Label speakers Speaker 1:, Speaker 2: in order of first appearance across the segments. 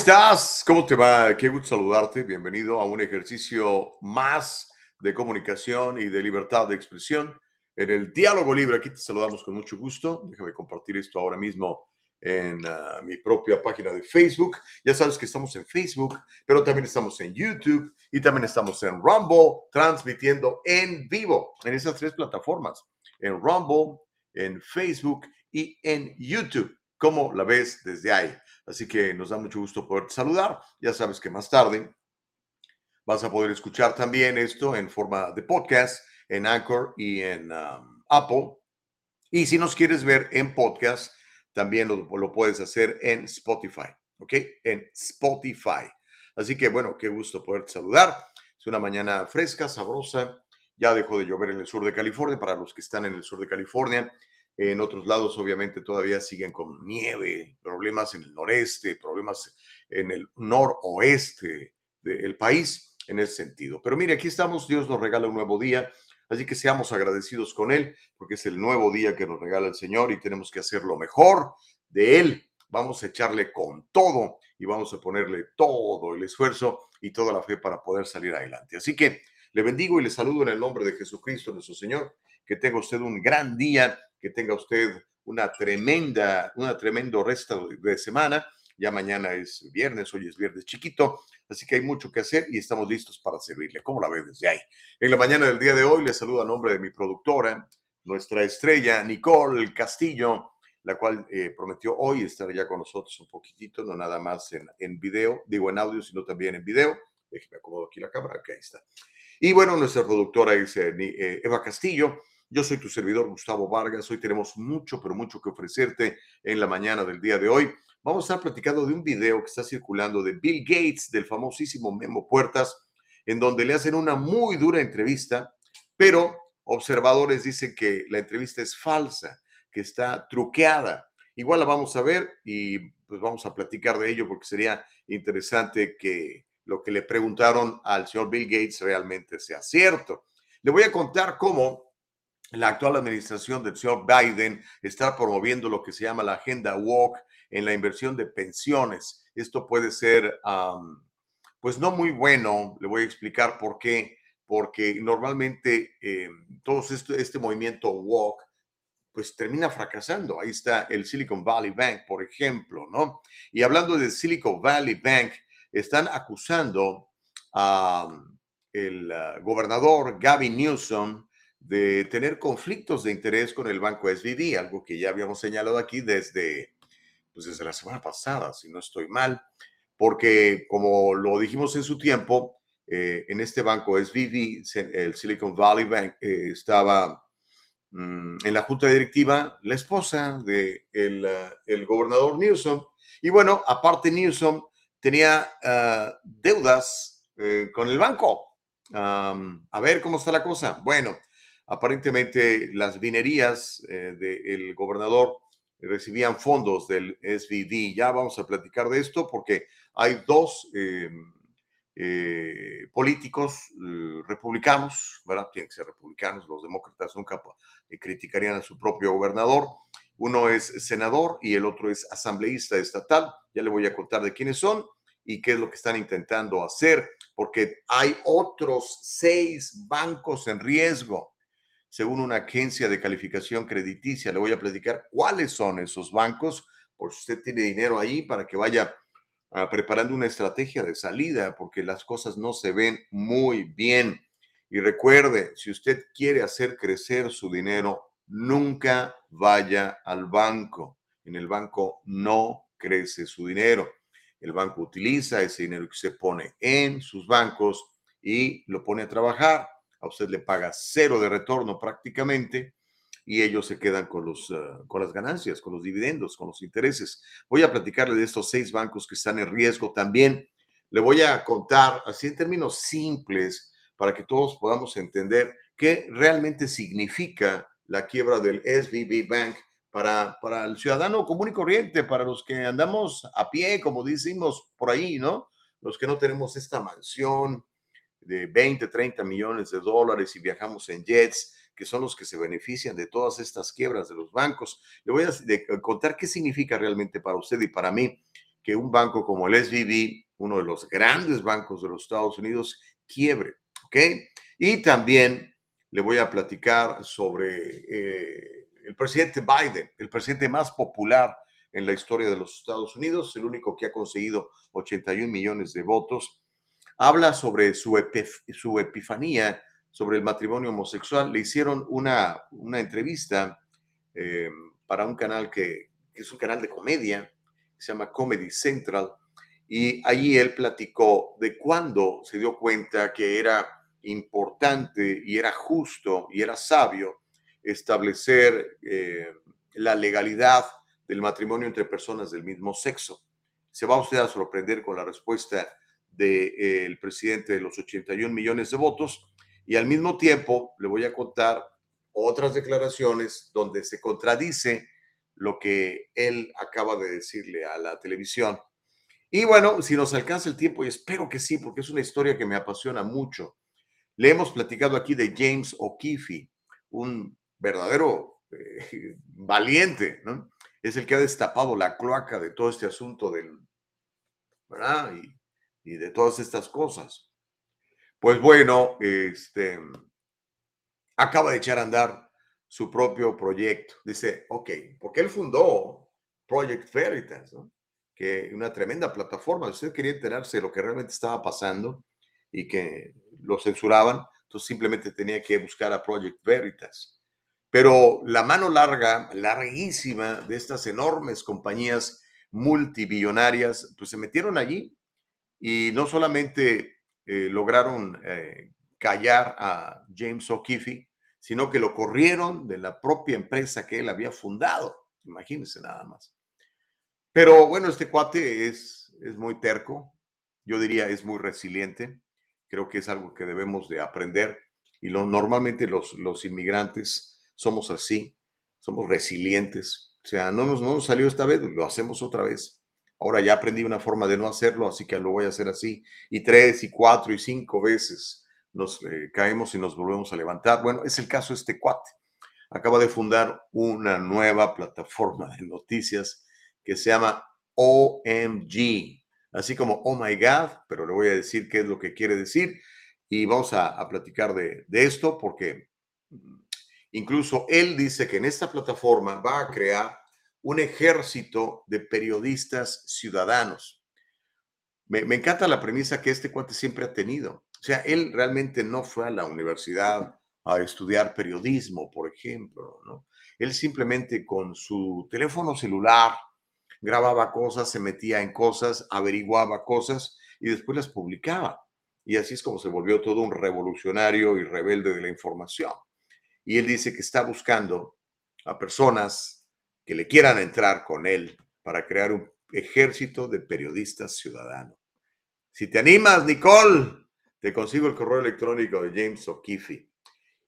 Speaker 1: Estás? ¿Cómo te va? Qué gusto saludarte. Bienvenido a un ejercicio más de comunicación y de libertad de expresión en el diálogo libre. Aquí te saludamos con mucho gusto. Déjame compartir esto ahora mismo en ah, mi propia página de Facebook. Ya sabes que estamos en Facebook, pero también estamos en YouTube y también estamos en Rumble, transmitiendo en vivo en esas tres plataformas, en Rumble, en Facebook y en YouTube. ¿Cómo la ves desde ahí? Así que nos da mucho gusto poder saludar. Ya sabes que más tarde vas a poder escuchar también esto en forma de podcast en Anchor y en um, Apple. Y si nos quieres ver en podcast, también lo, puedes hacer en Spotify, ¿ok? En Spotify. Así que bueno, qué gusto poderte saludar. Es una mañana fresca, sabrosa. Ya dejó de llover en el sur de California para los que están en el sur de California. En otros lados, obviamente, todavía siguen con nieve, problemas en el noreste, problemas en el noroeste del país en ese sentido. Pero mire, aquí estamos, Dios nos regala un nuevo día Así que seamos agradecidos con Él, porque es el nuevo día que nos regala el Señor y tenemos que hacer lo mejor de Él. Vamos a echarle con todo y vamos a ponerle todo el esfuerzo y toda la fe para poder salir adelante. Así que le bendigo y le saludo en el nombre de Jesucristo, nuestro Señor. Que tenga usted un gran día, que tenga usted una tremenda, una tremendo resto de semana. Ya mañana es viernes, hoy es viernes chiquito. Así que hay mucho que hacer y estamos listos para servirle. ¿Cómo la ve desde ahí? En la mañana del día de hoy le saludo a nombre de mi productora, nuestra estrella Nicole Castillo, la cual eh, prometió hoy estar ya con nosotros un poquitito, no nada más en, en video, digo en audio, sino también en video. Déjeme acomodo aquí la cámara, que ahí está. Y bueno, nuestra productora es eh, eh, Eva Castillo. Yo soy tu servidor Gustavo Vargas. Hoy tenemos mucho, pero mucho que ofrecerte en la mañana del día de hoy vamos a estar platicando de un video que está circulando de Bill Gates, del famosísimo Memo Puertas, en donde le hacen una muy dura entrevista, pero observadores dicen que la entrevista es falsa, que está truqueada. Igual la vamos a ver y pues vamos a platicar de ello porque sería interesante que lo que le preguntaron al señor Bill Gates realmente sea cierto. Le voy a contar cómo la actual administración del señor Biden está promoviendo lo que se llama la agenda walk en la inversión de pensiones. Esto puede ser, pues no muy bueno, le voy a explicar por qué, porque normalmente eh, todo este, movimiento walk, pues termina fracasando. Ahí está el Silicon Valley Bank, por ejemplo, ¿no? Y hablando de Silicon Valley Bank, están acusando a el ah, gobernador Gavin Newsom de tener conflictos de interés con el banco SVB, algo que ya habíamos señalado aquí desde pues desde la semana pasada, si no estoy mal, porque como lo dijimos en su tiempo, eh, en este banco SVB, el Silicon Valley Bank, eh, estaba mm, en la junta directiva la esposa del de uh, el gobernador Newsom. Y bueno, aparte Newsom tenía uh, deudas eh, con el banco. a ver cómo está la cosa. Bueno, aparentemente las vinerías del gobernador recibían fondos del SVD. Ya vamos a platicar de esto porque hay dos eh, eh, políticos eh, republicanos, ¿verdad? Tienen que ser republicanos, los demócratas nunca criticarían a su propio gobernador. Uno es senador y el otro es asambleísta estatal. Ya le voy a contar de quiénes son y qué es lo que están intentando hacer, porque hay otros seis bancos en riesgo según una agencia de calificación crediticia. Le voy a platicar cuáles son esos bancos, por si usted tiene dinero ahí para que vaya ah, preparando una estrategia de salida, porque las cosas no se ven muy bien. Y recuerde, si usted quiere hacer crecer su dinero, nunca vaya al banco. En el banco no crece su dinero. El banco utiliza ese dinero que se pone en sus bancos y lo pone a trabajar a usted le paga cero de retorno prácticamente y ellos se quedan con, los, ah, con las ganancias, con los dividendos, con los intereses. Voy a platicarle de estos seis bancos que están en riesgo también. Le voy a contar así en términos simples para que todos podamos entender qué realmente significa la quiebra del SVB Bank para, para el ciudadano común y corriente, para los que andamos a pie, como decimos por ahí, ¿no? Los que no tenemos esta mansión de 20, 30 millones de dólares y viajamos en jets, que son los que se benefician de todas estas quiebras de los bancos. Le voy a contar qué significa realmente para usted y para mí que un banco como el SVB, uno de los grandes bancos de los Estados Unidos, quiebre, ¿ok? Y también le voy a platicar sobre eh, el presidente Biden, el presidente más popular en la historia de los Estados Unidos, el único que ha conseguido 81 millones de votos. Habla sobre su, su epifanía sobre el matrimonio homosexual. Le hicieron una, una entrevista eh, para un canal que, es un canal de comedia, se llama Comedy Central, y allí él platicó de cuándo se dio cuenta que era importante y era justo y era sabio establecer eh, la legalidad del matrimonio entre personas del mismo sexo. Se va usted a sorprender con la respuesta del presidente de los 81 millones de votos y al mismo tiempo le voy a contar otras declaraciones donde se contradice lo que él acaba de decirle a la televisión. Y bueno, si nos alcanza el tiempo, y espero que sí, porque es una historia que me apasiona mucho. Le hemos platicado aquí de James O'Keefe, un verdadero eh, valiente, ¿no? Es el que ha destapado la cloaca de todo este asunto del, ¿verdad? De todas estas cosas. Pues bueno, este, acaba de echar a andar su propio proyecto. Dice, ok, porque él fundó Project Veritas, ¿no? que una tremenda plataforma. usted quería enterarse de lo que realmente estaba pasando y que lo censuraban, entonces simplemente tenía que buscar a Project Veritas. Pero la mano larga, larguísima de estas enormes compañías multibillonarias, pues se metieron allí y no solamente eh, lograron eh, callar a James O'Keefe, sino que lo corrieron de la propia empresa que él había fundado. Imagínense nada más. Pero bueno, este cuate es, es muy terco, yo diría es muy resiliente, creo que es algo que debemos de aprender y lo, normalmente los, los inmigrantes somos así, somos resilientes. O sea, no nos, no nos salió esta vez, lo hacemos otra vez. Ahora ya aprendí una forma de no hacerlo, así que lo voy a hacer así. Y tres, y cuatro, y cinco veces nos eh, caemos y nos volvemos a levantar. Bueno, es el caso de este cuate. Acaba de fundar una nueva plataforma de noticias que se llama OMG, así como Oh My God, pero le voy a decir qué es lo que quiere decir y vamos a, a platicar de, de, esto porque Incluso él dice que en esta plataforma va a crear un ejército de periodistas ciudadanos. Me, encanta la premisa que este cuate siempre ha tenido. O sea, él realmente no fue a la universidad a estudiar periodismo, por ejemplo, ¿no? Él simplemente con su teléfono celular grababa cosas, se metía en cosas, averiguaba cosas y después las publicaba. Y así es como se volvió todo un revolucionario y rebelde de la información y él dice que está buscando a personas que le quieran entrar con él para crear un ejército de periodistas ciudadanos. Si te animas, Nicole, te consigo el correo electrónico de James O'Keefe.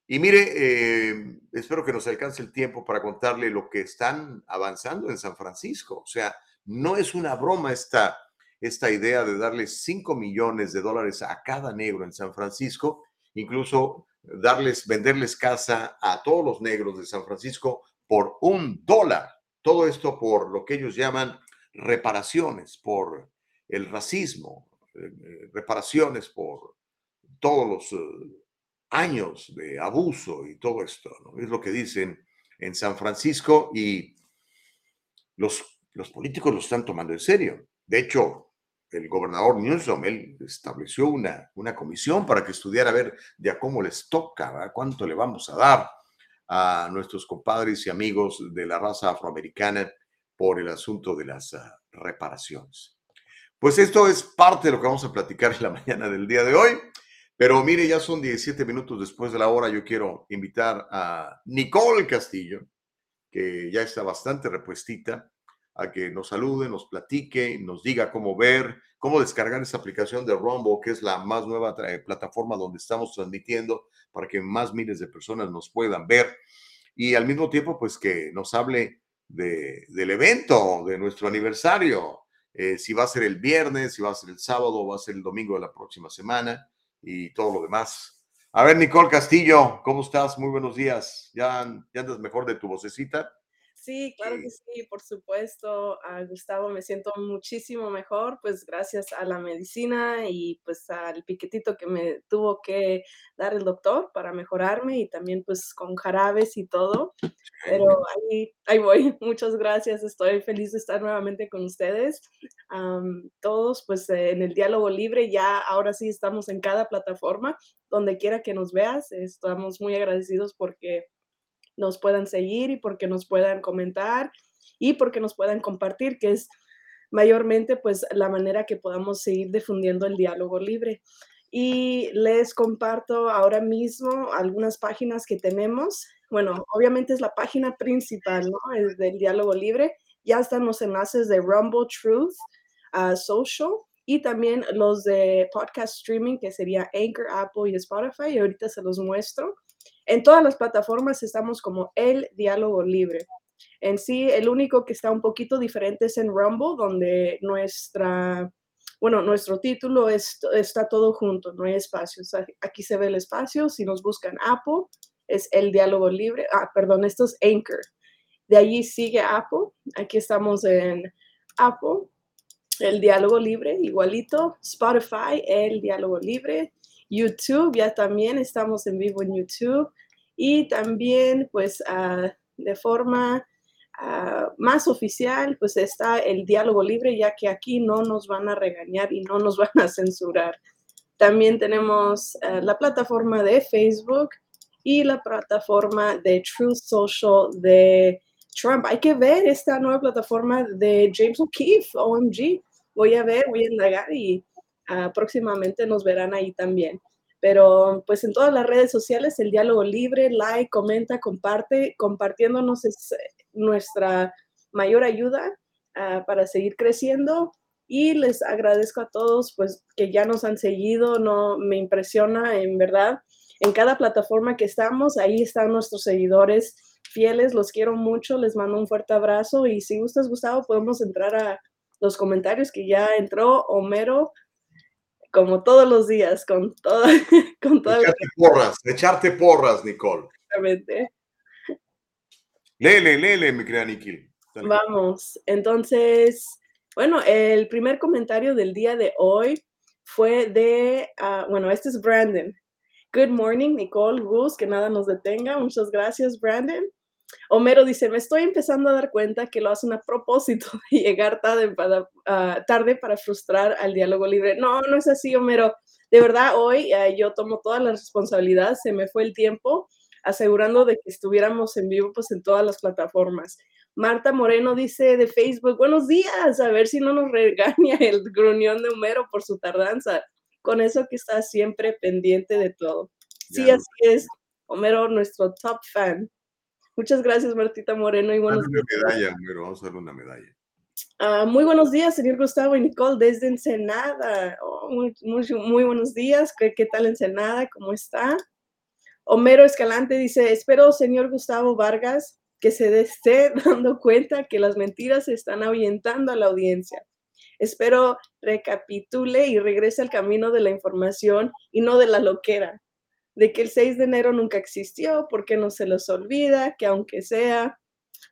Speaker 1: Y mire, eh, espero que nos alcance el tiempo para contarle lo que están avanzando en San Francisco. O sea, no es una broma esta, esta idea de darle 5 millones de dólares a cada negro en San Francisco. Incluso darles, venderles casa a todos los negros de San Francisco por un dólar. Todo esto por lo que ellos llaman reparaciones, por el racismo, eh, eh, reparaciones por todos los eh, años de abuso y todo esto. Es lo que dicen en San Francisco y los, los políticos lo están tomando en serio. De hecho, el gobernador Newsom, él estableció una, una comisión para que estudiara a ver de cómo les toca, cuánto le vamos a dar a nuestros compadres y amigos de la raza afroamericana por el asunto de las ah, reparaciones. Pues esto es parte de lo que vamos a platicar en la mañana del día de hoy. Pero mire, ya son 17 minutos después de la hora. Yo quiero invitar a Nicole Castillo, que ya está bastante repuestita, a que nos salude, nos platique, nos diga cómo ver, cómo descargar esa aplicación de Rumble, que es la más nueva plataforma donde estamos transmitiendo para que más miles de personas nos puedan ver. Y al mismo tiempo, pues que nos hable de, del evento, de nuestro aniversario, eh, si va a ser el viernes, si va a ser el sábado, va a ser el domingo de la próxima semana y todo lo demás. A ver, Nicole Castillo, ¿cómo estás? Muy buenos días. ¿Ya, ya andas mejor de tu vocecita?
Speaker 2: Sí, claro que sí, por supuesto. Ah, Gustavo, me siento muchísimo mejor, pues gracias a la medicina y pues al piquetito que me tuvo que dar el doctor para mejorarme y también pues con jarabes y todo. Pero ahí, ahí voy. Muchas gracias. Estoy feliz de estar nuevamente con ustedes. todos pues en el diálogo libre ya ahora sí estamos en cada plataforma, donde quiera que nos veas. Estamos muy agradecidos porque nos puedan seguir y porque nos puedan comentar y porque nos puedan compartir, que es mayormente pues la manera que podamos seguir difundiendo el diálogo libre. Y les comparto ahora mismo algunas páginas que tenemos. Bueno, obviamente es la página principal, ¿no? Es del diálogo libre. Ya están los enlaces de Rumble Truth, uh, Social y también los de podcast streaming, que sería Anchor, Apple y Spotify. Y ahorita se los muestro. En todas las plataformas estamos como el diálogo libre. En sí, el único que está un poquito diferente es en Rumble, donde nuestra, bueno, nuestro título está todo junto, no hay espacios. Aquí se ve el espacio. Si nos buscan Apple, es el diálogo libre. Ah, perdón, esto es Anchor. De allí sigue Apple. Aquí estamos en Apple, el diálogo libre, igualito. Spotify, el diálogo libre. YouTube, ya también estamos en vivo en YouTube y también pues ah, de forma ah, más oficial pues está el diálogo libre ya que aquí no nos van a regañar y no nos van a censurar. También tenemos ah, la plataforma de Facebook y la plataforma de Truth Social de Trump. Hay que ver esta nueva plataforma de James O'Keefe, OMG. Voy a ver, voy a indagar y Ah, próximamente nos verán ahí también. Pero pues en todas las redes sociales el diálogo libre, like, comenta, comparte, compartiéndonos es eh, nuestra mayor ayuda ah, para seguir creciendo. Y les agradezco a todos pues que ya nos han seguido, no me impresiona en verdad. En cada plataforma que estamos, ahí están nuestros seguidores fieles, los quiero mucho, les mando un fuerte abrazo y si gustas, Gustavo, podemos entrar a los comentarios que ya entró Homero como todos los días, con toda, con toda
Speaker 1: echarte porras, echarte porras, Nicole.
Speaker 2: Exactamente.
Speaker 1: Lele, lele, mi querida Nikil.
Speaker 2: Vamos, entonces, bueno, el primer comentario del día de hoy fue de, ah, bueno, este es Brandon. Good morning, Nicole, Gus, que nada nos detenga. Muchas gracias, Brandon. Homero dice, me estoy empezando a dar cuenta que lo hacen a propósito de llegar tarde para, ah, tarde para frustrar al diálogo libre. No, no es así, Homero. De verdad, hoy ah, yo tomo toda la responsabilidad, se me fue el tiempo, asegurando de que estuviéramos en vivo pues, en todas las plataformas. Marta Moreno dice de Facebook, buenos días, a ver si no nos regaña el gruñón de Homero por su tardanza. Con eso que está siempre pendiente de todo. Sí, así es. Homero, nuestro top fan. Muchas gracias, Martita Moreno. Y buenos
Speaker 1: días. medalla, vamos a darle una medalla.
Speaker 2: Ah, muy buenos días, señor Gustavo y Nicole, desde Ensenada. Oh, muy, muy, buenos días. ¿Qué, ¿Qué tal Ensenada? ¿Cómo está? Homero Escalante dice, espero, señor Gustavo Vargas, que se esté dando cuenta que las mentiras se están ahuyentando a la audiencia. Espero recapitule y regrese al camino de la información y no de la loquera de que el 6 de enero nunca existió, porque no se los olvida, que aunque sea,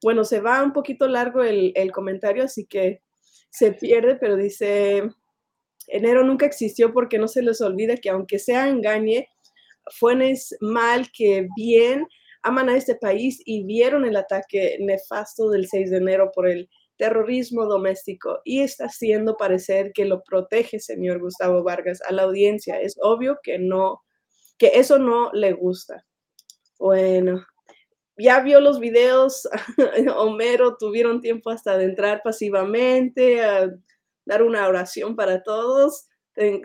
Speaker 2: bueno, se va un poquito largo el, comentario, así que se pierde, pero dice, enero nunca existió porque no se les olvida que aunque sea engañe, fue mal que bien aman a este país y vieron el ataque nefasto del 6 de enero por el terrorismo doméstico y está haciendo parecer que lo protege, señor Gustavo Vargas, a la audiencia. Es obvio que no que eso no le gusta. Bueno, ya vio los videos, Homero, tuvieron tiempo hasta de entrar pasivamente, a dar una oración para todos.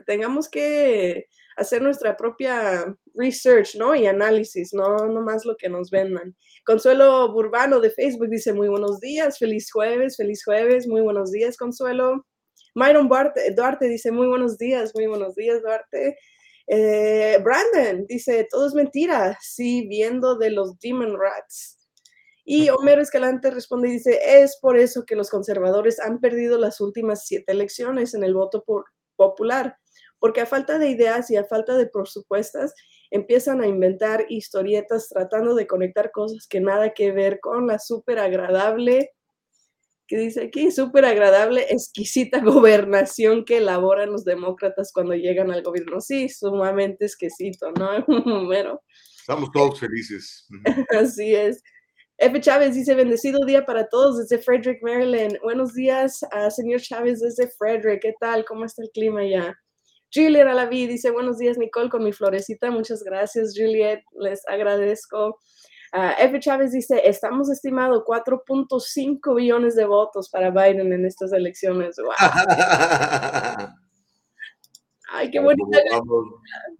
Speaker 2: tengamos que hacer nuestra propia research, ¿no? Y análisis, no, no más lo que nos vendan. Consuelo Burbano de Facebook dice, muy buenos días, feliz jueves, feliz jueves, muy buenos días, Consuelo. Myron Duarte, Duarte dice, muy buenos días, muy buenos días, Duarte. Eh, Brandon dice, todo es mentira, sí, viendo de los Demon Rats. Y Homero Escalante responde y dice, es por eso que los conservadores han perdido las últimas siete elecciones en el voto popular, porque a falta de ideas y a falta de presupuestas empiezan a inventar historietas tratando de conectar cosas que nada que ver con la súper agradable que dice aquí, súper agradable, exquisita gobernación que elaboran los demócratas cuando llegan al gobierno. Sí, sumamente exquisito, ¿no? Bueno.
Speaker 1: Estamos todos felices.
Speaker 2: Así es. F. Chávez dice, bendecido día para todos desde Frederick, Maryland. Buenos días, señor Chávez desde Frederick. ¿Qué tal? ¿Cómo está el clima ya? Juliet Alaví dice, buenos días, Nicole, con mi florecita. Muchas gracias, Juliet. Les agradezco. Uh, F. Chávez dice, estamos estimado 4.5 billones de votos para Biden en estas elecciones. Wow. Ay, qué bonita.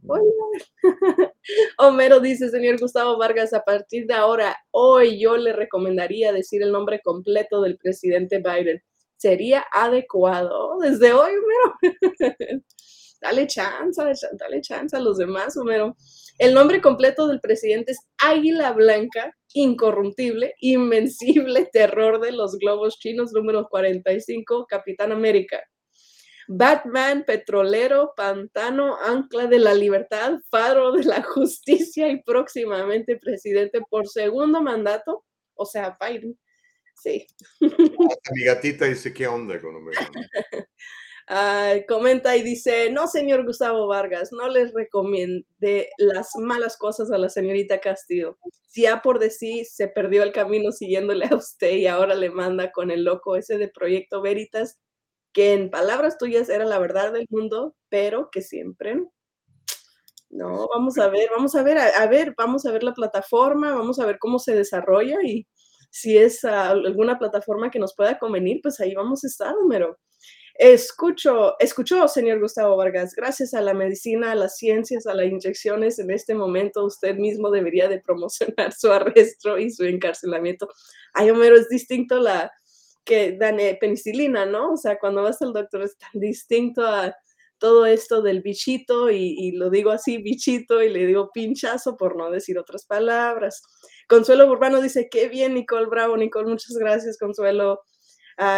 Speaker 2: Homero dice, señor Gustavo Vargas, a partir de ahora, hoy yo le recomendaría decir el nombre completo del presidente Biden. Sería adecuado. Desde hoy, Homero. dale chance, dale chance a los demás, Homero. El nombre completo del presidente es Águila Blanca, incorruptible, invencible, terror de los globos chinos, número 45, Capitán América. Batman, petrolero, pantano, ancla de la libertad, faro de la justicia y próximamente presidente por segundo mandato, o sea, Biden. Sí.
Speaker 1: Mi gatita dice, ¿qué onda con
Speaker 2: Ah, comenta y dice, no, señor Gustavo Vargas, no les recomiende las malas cosas a la señorita Castillo. Si por decir se perdió el camino siguiéndole a usted y ahora le manda con el loco ese de Proyecto Veritas, que en palabras tuyas era la verdad del mundo, pero que siempre no, vamos a ver, vamos a ver, a, ver, vamos a ver la plataforma, vamos a ver cómo se desarrolla y si es alguna plataforma que nos pueda convenir, pues ahí vamos a estar, número. Escucho, escuchó, señor Gustavo Vargas, gracias a la medicina, a las ciencias, a las inyecciones, en este momento usted mismo debería de promocionar su arresto y su encarcelamiento. Ay, Homero, es distinto la que dan eh, penicilina, ¿no? O sea, cuando vas al doctor es tan distinto a todo esto del bichito y, y lo digo así, bichito, y le digo pinchazo por no decir otras palabras. Consuelo Urbano dice, qué bien, Nicole Bravo, Nicole, muchas gracias, Consuelo.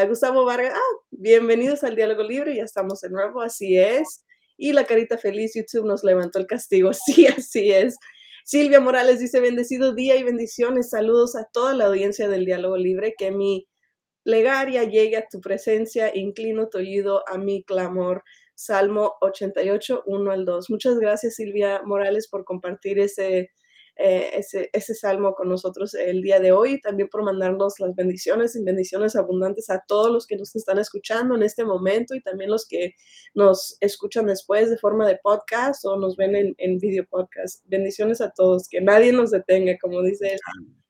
Speaker 2: Gustavo Vargas, ah, bienvenidos al Diálogo Libre, ya estamos de nuevo, así es. Y la carita feliz, YouTube nos levantó el castigo, sí, así es. Silvia Morales dice, bendecido día y bendiciones, saludos a toda la audiencia del Diálogo Libre, que mi plegaria llegue a tu presencia, inclino tu oído a mi clamor. Salmo 88, 1 al 2. Muchas gracias, Silvia Morales, por compartir ese, eh, ese, ese, salmo con nosotros el día de hoy, también por mandarnos las bendiciones y bendiciones abundantes a todos los que nos están escuchando en este momento y también los que nos escuchan después de forma de podcast o nos ven en, en video podcast. Bendiciones a todos, que nadie nos detenga, como dice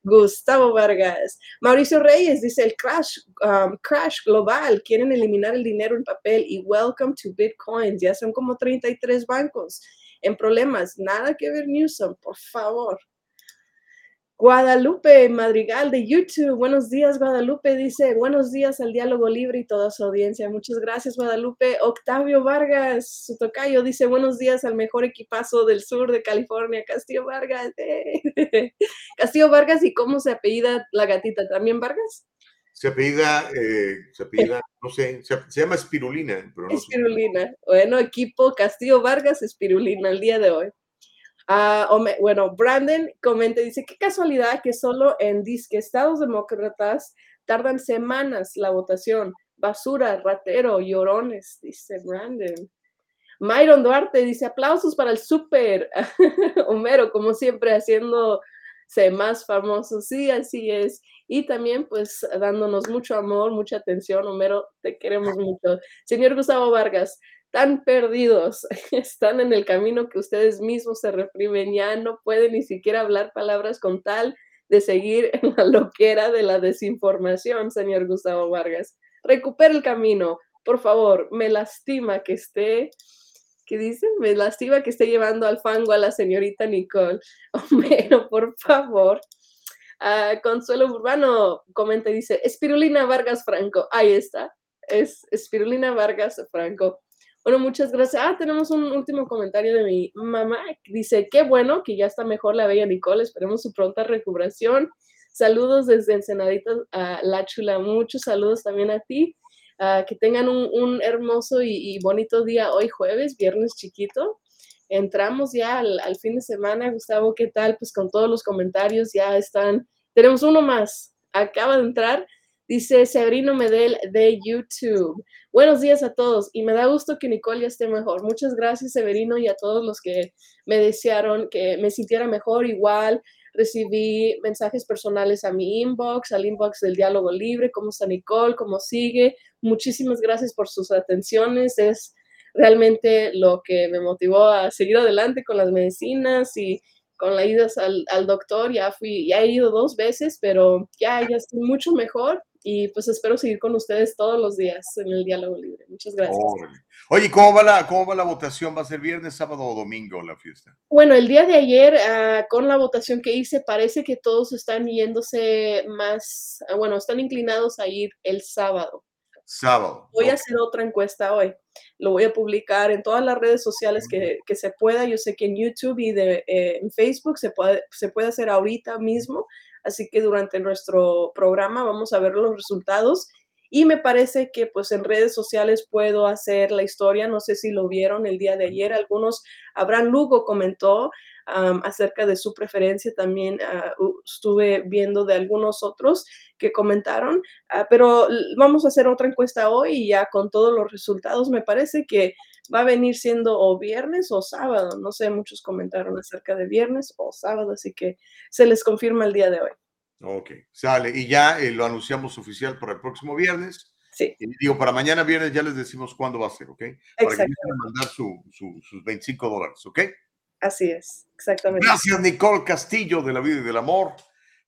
Speaker 2: Gustavo Vargas. Mauricio Reyes dice el crash, um, crash global, quieren eliminar el dinero en papel y welcome to Bitcoin, ya son como 33 bancos en problemas. Nada que ver, Newsom, por favor. Guadalupe Madrigal de YouTube. Buenos días, Guadalupe. Dice, buenos días al diálogo libre y toda su audiencia. Muchas gracias, Guadalupe. Octavio Vargas, su tocayo, dice, buenos días al mejor equipazo del sur de California, Castillo Vargas. Castillo Vargas, ¿y cómo se apellida la gatita? ¿También Vargas?
Speaker 1: Se apellida, eh, se apellida, no sé, se, llama Espirulina.
Speaker 2: Pero Espirulina. Bueno, equipo Castillo Vargas, Espirulina, el día de hoy. Ah, bueno, Brandon comenta, dice, qué casualidad que solo en disque estados demócratas tardan semanas la votación. Basura, ratero, llorones, dice Brandon. Myron Duarte dice, aplausos para el súper. Homero, como siempre, haciéndose más famoso. Sí, así es y también pues dándonos mucho amor, mucha atención. Homero, te queremos mucho. Señor Gustavo Vargas, tan perdidos, están en el camino que ustedes mismos se reprimen, ya no pueden ni siquiera hablar palabras con tal de seguir en la loquera de la desinformación, señor Gustavo Vargas. Recupera el camino, por favor, me lastima que esté ¿Qué dice? Me lastima que esté llevando al fango a la señorita Nicole. Homero, por favor. Ah, Consuelo Urbano comenta y dice, Espirulina Vargas Franco. Ahí está. Es Espirulina Vargas Franco. Bueno, muchas gracias. Ah, tenemos un último comentario de mi mamá. Dice, qué bueno que ya está mejor la bella Nicole. Esperemos su pronta recuperación. Saludos desde Ensenadita a La Chula. Muchos saludos también a ti. Ah, que tengan un, hermoso y, bonito día hoy jueves, viernes chiquito. Entramos ya al, fin de semana. Gustavo, ¿qué tal? Pues con todos los comentarios ya están. Tenemos uno más. Acaba de entrar. Dice Severino Medel de YouTube. Buenos días a todos y me da gusto que Nicole ya esté mejor. Muchas gracias Severino y a todos los que me desearon que me sintiera mejor igual recibí mensajes personales a mi inbox, al inbox del diálogo libre, cómo está Nicole, cómo sigue. Muchísimas gracias por sus atenciones. Es realmente lo que me motivó a seguir adelante con las medicinas y con la ida al, doctor. Ya fui, ya he ido dos veces, pero ya, ya estoy mucho mejor y pues espero seguir con ustedes todos los días en el diálogo libre. Muchas gracias.
Speaker 1: Oye, ¿cómo va, la, ¿cómo va la votación? ¿Va a ser viernes, sábado o domingo la fiesta?
Speaker 2: Bueno, el día de ayer, ah, con la votación que hice, parece que todos están yéndose más, ah, bueno, están inclinados a ir el sábado.
Speaker 1: Sábado.
Speaker 2: Voy a hacer otra encuesta hoy. Lo voy a publicar en todas las redes sociales que, que se pueda. Yo sé que en YouTube y de, eh, en Facebook se puede, se puede hacer ahorita mismo así que durante nuestro programa vamos a ver los resultados y me parece que pues en redes sociales puedo hacer la historia, no sé si lo vieron el día de ayer, algunos, Abraham Lugo comentó acerca de su preferencia, también ah, estuve viendo de algunos otros que comentaron, ah, pero vamos a hacer otra encuesta hoy y ya con todos los resultados me parece que va a venir siendo o viernes o sábado, no sé, muchos comentaron acerca de viernes o sábado, así que se les confirma el día de hoy.
Speaker 1: Ok, sale. Y ya eh, lo anunciamos oficial para el próximo viernes.
Speaker 2: Sí.
Speaker 1: Y digo, para mañana viernes ya les decimos cuándo va a ser, ¿ok? Para que mandar sus 25 dólares, ¿ok?
Speaker 2: Así es, exactamente.
Speaker 1: Gracias, Nicole Castillo, de la vida y del amor.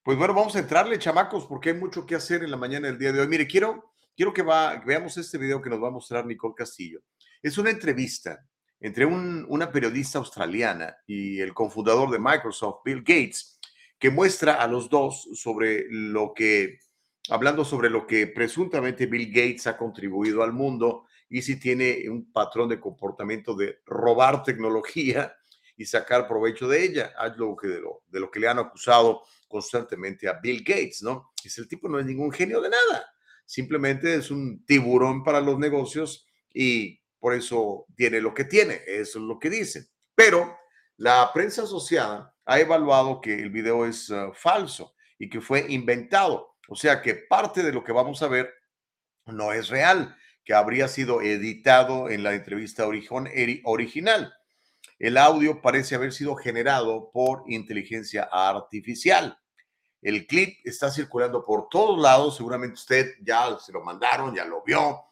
Speaker 1: Pues bueno, vamos a entrarle, chamacos, porque hay mucho que hacer en la mañana del día de hoy. Mire, quiero, quiero que va, veamos este video que nos va a mostrar Nicole Castillo. Es una entrevista entre una periodista australiana y el cofundador de Microsoft, Bill Gates, que muestra a los dos sobre lo que, hablando sobre lo que presuntamente Bill Gates ha contribuido al mundo y si tiene un patrón de comportamiento de robar tecnología y sacar provecho de ella, algo de lo, de lo que le han acusado constantemente a Bill Gates, ¿no? Es el tipo no es ningún genio de nada, simplemente es un tiburón para los negocios y por eso tiene lo que tiene, eso es lo que dicen. Pero la prensa asociada ha evaluado que el video es ah, falso y que fue inventado, o sea que parte de lo que vamos a ver no es real, que habría sido editado en la entrevista original. El audio parece haber sido generado por inteligencia artificial. El clip está circulando por todos lados, seguramente usted ya se lo mandaron, ya lo vio,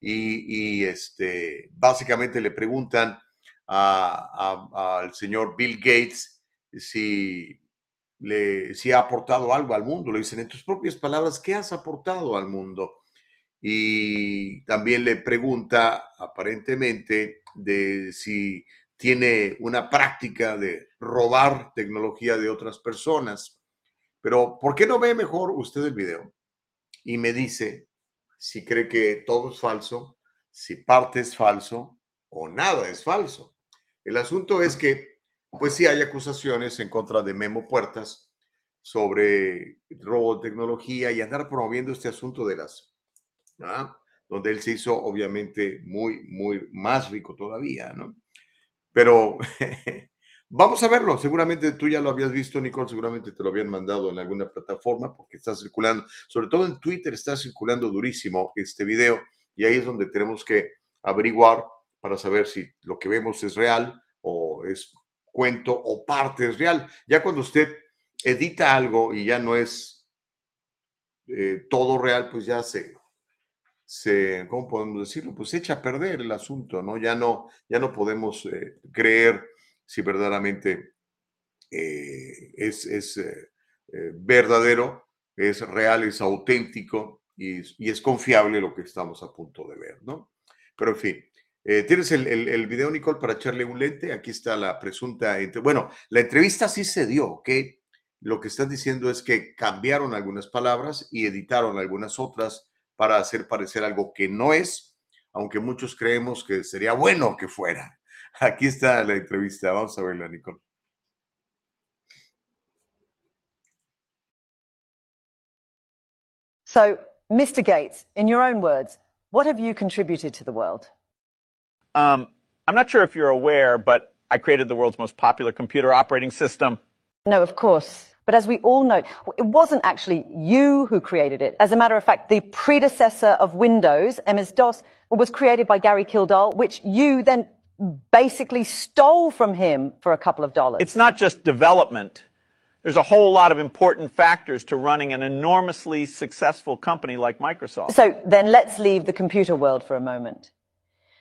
Speaker 1: y, este, básicamente le preguntan al señor Bill Gates si, le, si ha aportado algo al mundo. Le dicen, en tus propias palabras, ¿qué has aportado al mundo? Y también le pregunta, aparentemente, de si tiene una práctica de robar tecnología de otras personas. Pero, ¿por qué no ve mejor usted el video? Y me dice si cree que todo es falso, si parte es falso o nada es falso. El asunto es que, pues sí hay acusaciones en contra de Memo Puertas sobre robo de tecnología y andar promoviendo este asunto de las, ¿ah? donde él se hizo obviamente muy, muy más rico todavía, ¿no? Pero vamos a verlo. Seguramente tú ya lo habías visto, Nicole. Seguramente te lo habían mandado en alguna plataforma porque está circulando. Sobre todo en Twitter está circulando durísimo este video. Y ahí es donde tenemos que averiguar para saber si lo que vemos es real o es cuento o parte es real. Ya cuando usted edita algo y ya no es eh, todo real, pues ya se, se, ¿cómo podemos decirlo? Pues se echa a perder el asunto, ¿no? Ya no, ya no podemos eh, creer si verdaderamente eh, es, es eh, verdadero, es real, es auténtico y, es confiable lo que estamos a punto de ver, ¿no? Pero en fin, ¿Tienes el, el, video, Nicole, para echarle un lente? Aquí está la presunta. Bueno, la entrevista sí se dio, ¿ok? Lo que están diciendo es que cambiaron algunas palabras y editaron algunas otras para hacer parecer algo que no es, aunque muchos creemos que sería bueno que fuera. Aquí está la entrevista. Vamos a verla, Nicole.
Speaker 3: So, Mr. Gates, in your own words, what have you contributed to the world?
Speaker 4: Um, I'm not sure if you're aware, but I created the world's most popular computer operating system.
Speaker 3: No, of course. But as we all know, it wasn't actually you who created it. As a matter of fact, the predecessor of Windows, MS-DOS, was created by Gary Kildall, which you then basically stole from him for a couple of dollars.
Speaker 4: It's not just development. There's a whole lot of important factors to running an enormously successful company like Microsoft.
Speaker 3: So then let's leave the computer world for a moment.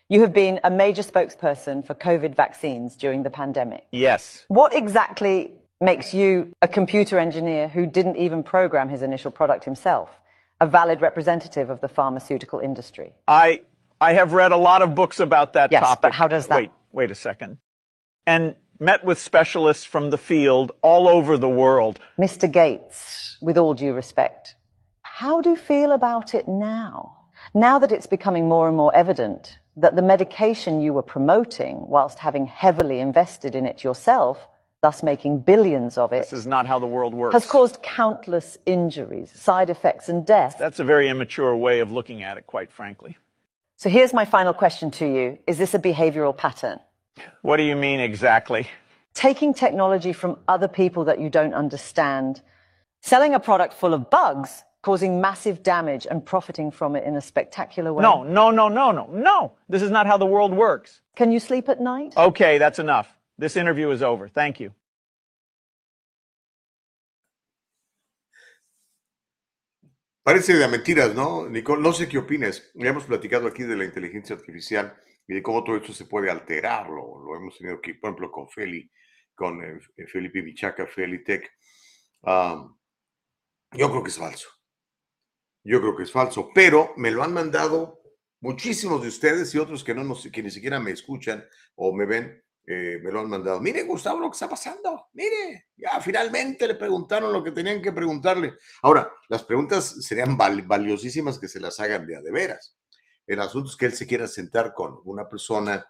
Speaker 3: You have been a major spokesperson for COVID vaccines during the pandemic.
Speaker 4: Yes.
Speaker 3: What exactly makes you a computer engineer who didn't even program his initial product himself, a valid representative of the pharmaceutical industry?
Speaker 4: I I have read a lot of books about that
Speaker 3: yes,
Speaker 4: topic.
Speaker 3: But how does that
Speaker 4: wait, wait a second. And met with specialists from the field all over the world.
Speaker 3: Mr. Gates, with all due respect, how do you feel about it now? Now that it's becoming more and more evident that the medication you were promoting, whilst having heavily invested in it yourself, thus making billions of it.
Speaker 4: This is not how the world works.
Speaker 3: Has caused countless injuries, side effects, and death.
Speaker 4: That's a very immature way of looking at it, quite frankly.
Speaker 3: So here's my final question to you Is this a behavioral pattern?
Speaker 4: What do you mean exactly?
Speaker 3: Taking technology from other people that you don't understand, selling a product full of bugs causing massive damage and profiting from it in a spectacular way?
Speaker 4: No, no, no, no, no, no. This is not how the world works.
Speaker 3: Can you sleep at night?
Speaker 4: Okay, that's enough. This interview is over. Thank you.
Speaker 1: Parece de mentiras, ¿no, Nicole? No sé qué opinas. Ya hemos platicado aquí de la inteligencia artificial y de cómo todo esto se puede alterar. Lo, hemos tenido aquí, por ejemplo, con Feli, con eh, Felipe Bichaca, Felitech. Um, yo creo que es falso. Yo creo que es falso, pero me lo han mandado muchísimos de ustedes y otros que, no nos, que ni siquiera me escuchan o me ven, eh, me lo han mandado. Mire, Gustavo, lo que está pasando. Mire, ya finalmente le preguntaron lo que tenían que preguntarle. Ahora, las preguntas serían valiosísimas que se las hagan de de veras. El asunto es que él se quiera sentar con una persona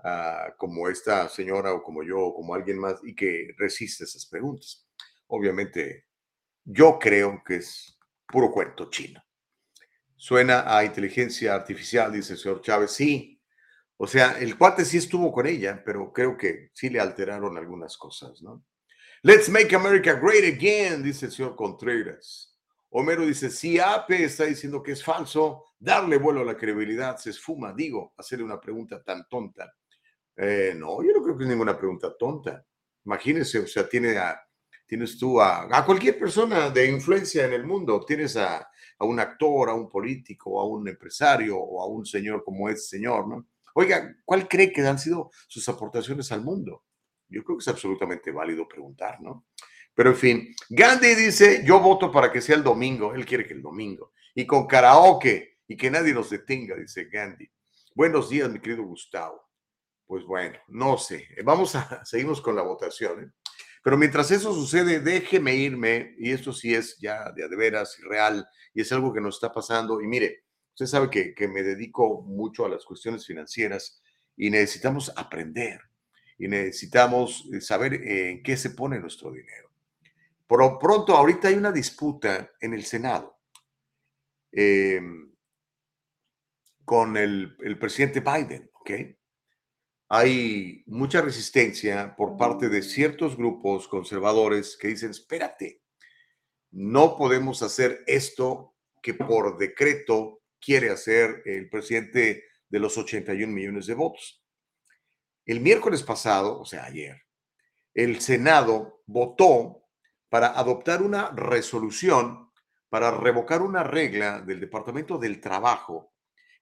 Speaker 1: ah, como esta señora o como yo o como alguien más y que resiste esas preguntas. Obviamente, yo creo que es puro cuento chino. Suena a inteligencia artificial, dice el señor Chávez. Sí, o sea, el cuate sí estuvo con ella, pero creo que sí le alteraron algunas cosas, ¿no? Let's make America great again, dice el señor Contreras. Homero dice, si AP está diciendo que es falso, darle vuelo a la credibilidad se esfuma. Digo, hacerle una pregunta tan tonta. Eh, no, yo no creo que es ninguna pregunta tonta. Imagínense, o sea, tiene a tienes tú a, cualquier persona de influencia en el mundo, tienes a, a, un actor, a un político, a un empresario o a un señor como este señor, ¿no? Oiga, ¿cuál cree que han sido sus aportaciones al mundo? Yo creo que es absolutamente válido preguntar, ¿no? Pero en fin, Gandhi dice, yo voto para que sea el domingo, él quiere que el domingo, y con karaoke, y que nadie nos detenga, dice Gandhi. Buenos días, mi querido Gustavo. Pues bueno, no sé, vamos a, seguimos con la votación. ¿eh? Pero mientras eso sucede, déjeme irme, y esto sí es ya de, de veras real, y es algo que nos está pasando. Y mire, usted sabe que, que me dedico mucho a las cuestiones financieras y necesitamos aprender y necesitamos eh, saber en qué se pone nuestro dinero. Por pronto, ahorita hay una disputa en el Senado eh, con el, el, presidente Biden, ¿ok? hay mucha resistencia por parte de ciertos grupos conservadores que dicen, espérate, no podemos hacer esto que por decreto quiere hacer el presidente de los 81 millones de votos. El miércoles pasado, o sea, ayer, el Senado votó para adoptar una resolución para revocar una regla del Departamento del Trabajo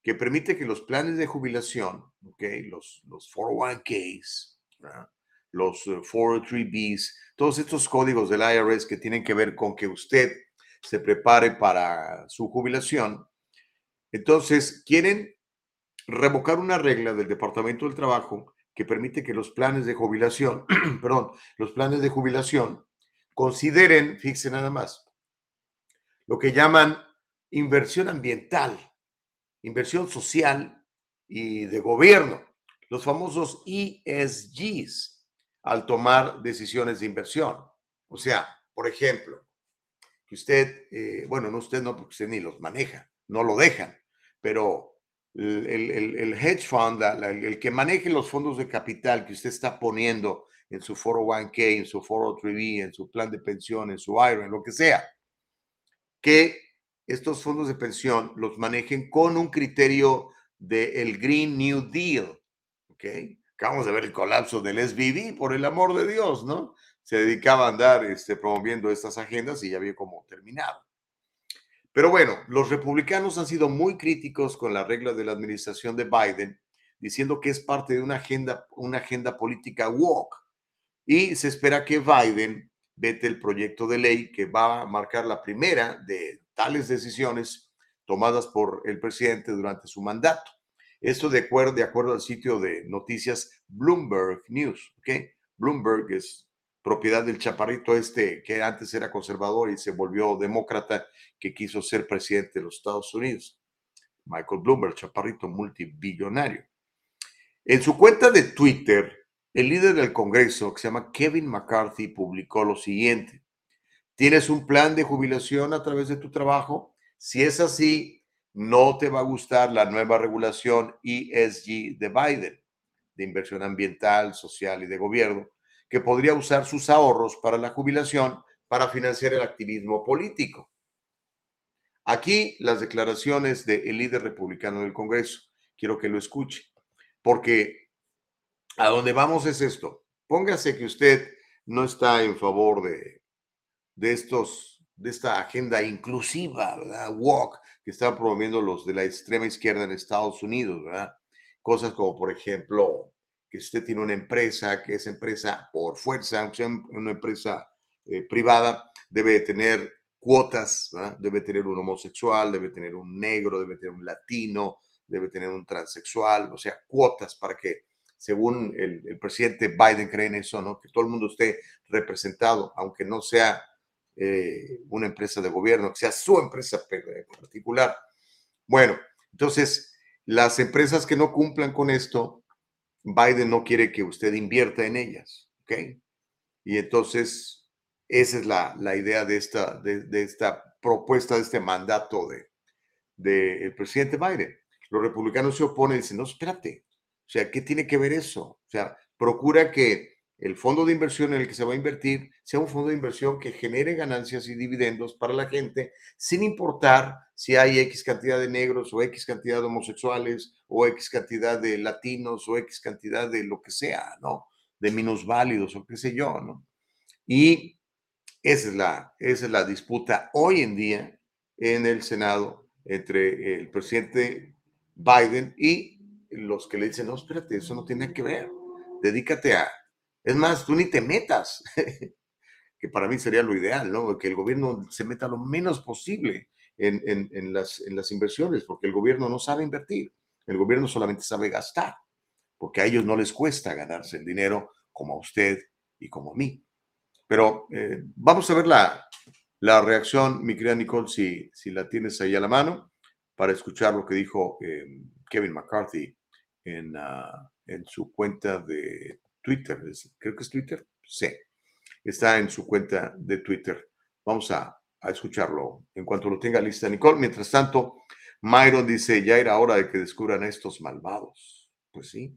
Speaker 1: que permite que los planes de jubilación, okay, los, los 401ks, los 403bs, eh, todos estos códigos del IRS que tienen que ver con que usted se prepare para su jubilación, entonces quieren revocar una regla del Departamento del Trabajo que permite que los planes de jubilación, perdón, los planes de jubilación consideren, fíjense nada más, lo que llaman inversión ambiental, inversión social y de gobierno, los famosos ESGs, al tomar decisiones de inversión. O sea, por ejemplo, que usted, eh, bueno, no usted no, porque usted ni los maneja, no lo dejan, pero el, hedge fund, el que maneje los fondos de capital que usted está poniendo en su 401k, en su 403b, en su plan de pensión, en su IRA, en lo que sea, que estos fondos de pensión los manejen con un criterio del Green New Deal. ¿Ok? Acabamos de ver el colapso del SBB, por el amor de Dios, ¿no? Se dedicaba a andar este, promoviendo estas agendas y ya había como terminado. Pero bueno, los republicanos han sido muy críticos con la regla de la administración de Biden, diciendo que es parte de una agenda, una agenda política woke. Y se espera que Biden vete el proyecto de ley que va a marcar la primera de tales decisiones tomadas por el presidente durante su mandato. Esto de acuerdo, de acuerdo al sitio de noticias Bloomberg News. ¿okay? Bloomberg es propiedad del chaparrito este que antes era conservador y se volvió demócrata, que quiso ser presidente de los Estados Unidos. Michael Bloomberg, chaparrito multibillonario. En su cuenta de Twitter, el líder del Congreso, que se llama Kevin McCarthy, publicó lo siguiente. ¿Tienes un plan de jubilación a través de tu trabajo? Si es así, no te va a gustar la nueva regulación ESG de Biden, de inversión ambiental, social y de gobierno, que podría usar sus ahorros para la jubilación para financiar el activismo político. Aquí las declaraciones del líder republicano del Congreso. Quiero que lo escuche, porque a donde vamos es esto. Póngase que usted no está en favor de, de estos, de esta agenda inclusiva, ¿verdad? Walk, que están promoviendo los de la extrema izquierda en Estados Unidos, ¿verdad? Cosas como, por ejemplo, que usted tiene una empresa, que esa empresa por fuerza, aunque sea una empresa eh, privada, debe tener cuotas, debe tener un homosexual, debe tener un negro, debe tener un latino, debe tener un transexual, o sea, cuotas para que, según el, presidente Biden cree en eso, ¿no? que todo el mundo esté representado, aunque no sea eh, una empresa de gobierno, que sea su empresa particular. Bueno, entonces, las empresas que no cumplan con esto, Biden no quiere que usted invierta en ellas, ¿ok? Y entonces, esa es la, idea de esta, de, esta propuesta, de este mandato del de, presidente Biden. Los republicanos se oponen y dicen, no, espérate, o sea, ¿qué tiene que ver eso? O sea, procura que el fondo de inversión en el que se va a invertir sea un fondo de inversión que genere ganancias y dividendos para la gente, sin importar si hay X cantidad de negros o X cantidad de homosexuales o X cantidad de latinos o X cantidad de lo que sea, ¿no? De minusválidos o qué sé yo, ¿no? Y esa es la, esa es la disputa hoy en día en el Senado entre el presidente Biden y los que le dicen, no, espérate, eso no tiene que ver, dedícate a es más, tú ni te metas, que para mí sería lo ideal, ¿no? Que el gobierno se meta lo menos posible en, las, en las inversiones, porque el gobierno no sabe invertir, el gobierno solamente sabe gastar, porque a ellos no les cuesta ganarse el dinero como a usted y como a mí. Pero eh, vamos a ver la, la, reacción, mi querida Nicole, si, si la tienes ahí a la mano, para escuchar lo que dijo eh, Kevin McCarthy en, ah, en su cuenta de Twitter, creo que es Twitter, sí, está en su cuenta de Twitter. Vamos a, escucharlo en cuanto lo tenga lista Nicole. Mientras tanto, Myron dice, ya era hora de que descubran a estos malvados. Pues sí,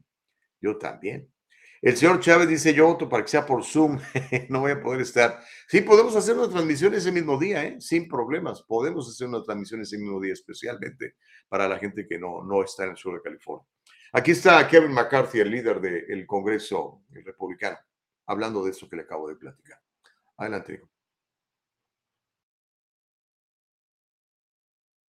Speaker 1: yo también. El señor Chávez dice, yo voto para que sea por Zoom, no voy a poder estar. Sí, podemos hacer una transmisión ese mismo día, ¿eh? sin problemas. Podemos hacer una transmisión ese mismo día, especialmente para la gente que no, no está en el sur de California. Aquí está Kevin McCarthy, el líder del Congreso republicano, hablando de eso que le acabo de platicar. Adelante.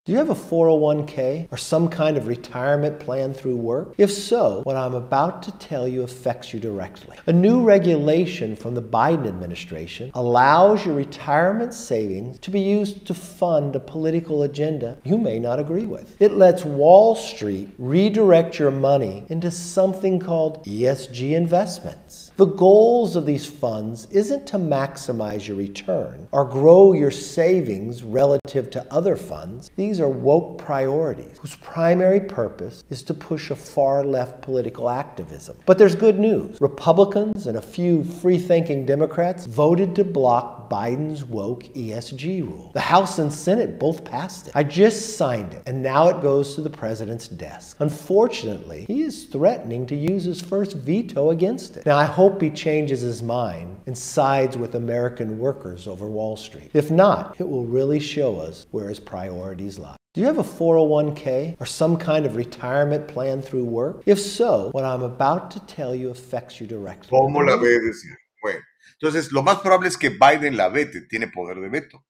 Speaker 5: Do you have a 401k or some kind of retirement plan through work? If so, what I'm about to tell you affects you directly. A new regulation from the Biden administration allows your retirement savings to be used to fund a political agenda you may not agree with. It lets Wall Street redirect your money into something called ESG investments. The goals of these funds isn't to maximize your return or grow your savings relative to other funds. These are woke priorities whose primary purpose is to push a far left political activism. But there's good news. Republicans and a few free thinking Democrats voted to block Biden's woke ESG rule. The House and Senate both passed it. I just signed it, and now it goes to the president's desk. Unfortunately, he is threatening to use his first veto against it. Now, I hope he changes his mind and sides with American workers over Wall Street. If not, it will really show us where his priorities lie. Do you have a 401k or some kind of retirement plan through work? If so, what I'm about to tell you affects you directly.
Speaker 1: ¿Cómo la ve? Bueno, entonces lo más probable es que Biden la vete, tiene poder de veto.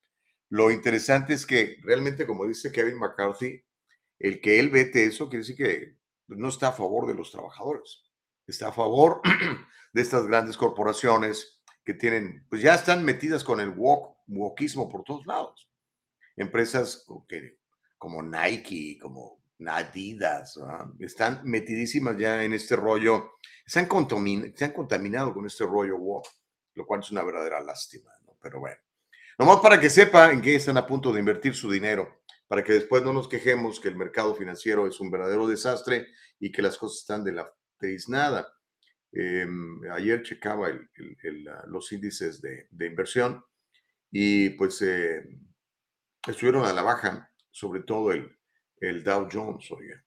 Speaker 1: Lo interesante es que realmente, como dice Kevin McCarthy, el que él vete eso quiere decir que no está a favor de los trabajadores, está a favor de estas grandes corporaciones que tienen, pues ya están metidas con el walk, walkismo por todos lados. Empresas que, como Nike, como Adidas, ¿verdad? están metidísimas ya en este rollo, se han, contamin se han contaminado con este rollo walk, lo cual es una verdadera lástima, ¿no? pero bueno. Nomás para que sepa en qué están a punto de invertir su dinero, para que después no nos quejemos que el mercado financiero es un verdadero desastre y que las cosas están de la nada. Eh, ayer checaba el, el, el, los índices de, de, inversión y pues eh, estuvieron a la baja, sobre todo el, Dow Jones, oiga.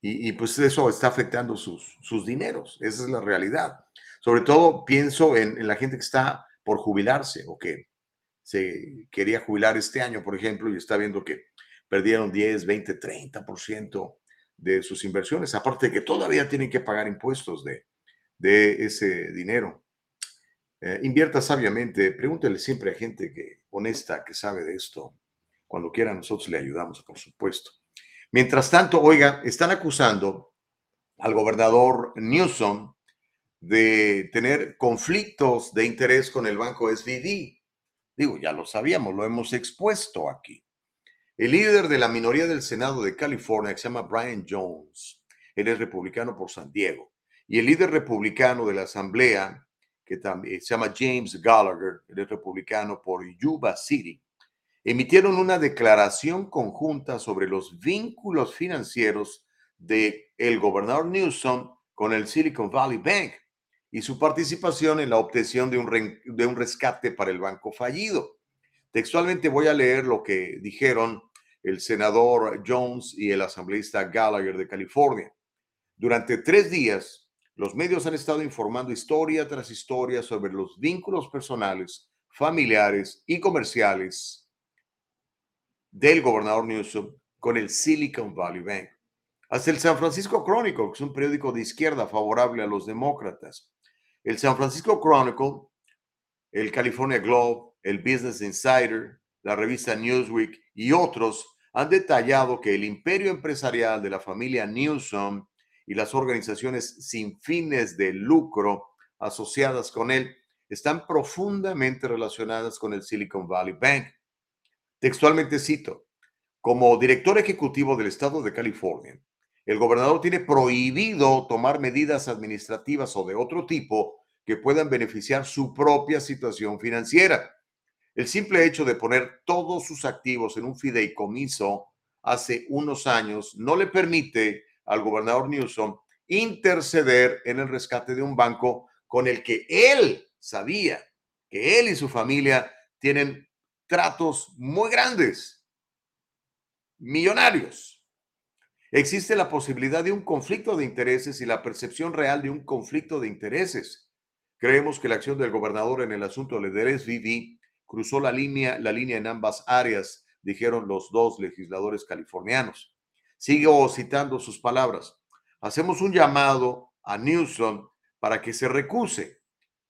Speaker 1: Y, y, pues eso está afectando sus, sus dineros, esa es la realidad. Sobre todo pienso en, en la gente que está por jubilarse o que se quería jubilar este año, por ejemplo, y está viendo que perdieron 10, 20, 30% de sus inversiones, aparte de que todavía tienen que pagar impuestos de, de ese dinero. Eh, invierta sabiamente, pregúntele siempre a gente que, honesta que sabe de esto. Cuando quiera nosotros le ayudamos, por supuesto. Mientras tanto, oiga, están acusando al gobernador Newsom de tener conflictos de interés con el banco SVD. Digo, ya lo sabíamos, lo hemos expuesto aquí. El líder de la minoría del Senado de California, que se llama Brian Jones, él es republicano por San Diego, y el líder republicano de la Asamblea, que también se llama James Gallagher, él es republicano por Yuba City, emitieron una declaración conjunta sobre los vínculos financieros de el gobernador Newsom con el Silicon Valley Bank y su participación en la obtención de un, de un rescate para el banco fallido. Textualmente voy a leer lo que dijeron el senador Jones y el asambleísta Gallagher de California. Durante tres días, los medios han estado informando historia tras historia sobre los vínculos personales, familiares y comerciales del gobernador Newsom con el Silicon Valley Bank. Hasta el San Francisco Chronicle, que es un periódico de izquierda favorable a los demócratas, el San Francisco Chronicle, el California Globe, el Business Insider, la revista Newsweek y otros han detallado que el imperio empresarial de la familia Newsom y las organizaciones sin fines de lucro asociadas con él están profundamente relacionadas con el Silicon Valley Bank. Textualmente cito, como director ejecutivo del estado de California, el gobernador tiene prohibido tomar medidas administrativas o de otro tipo que puedan beneficiar su propia situación financiera. El simple hecho de poner todos sus activos en un fideicomiso hace unos años no le permite al gobernador Newsom interceder en el rescate de un banco con el que él sabía que él y su familia tienen tratos muy grandes, millonarios existe la posibilidad de un conflicto de intereses y la percepción real de un conflicto de intereses. Creemos que la acción del gobernador en el asunto del SVD cruzó la línea, la línea en ambas áreas, dijeron los dos legisladores californianos. Sigo citando sus palabras. Hacemos un llamado a Newsom para que se recuse,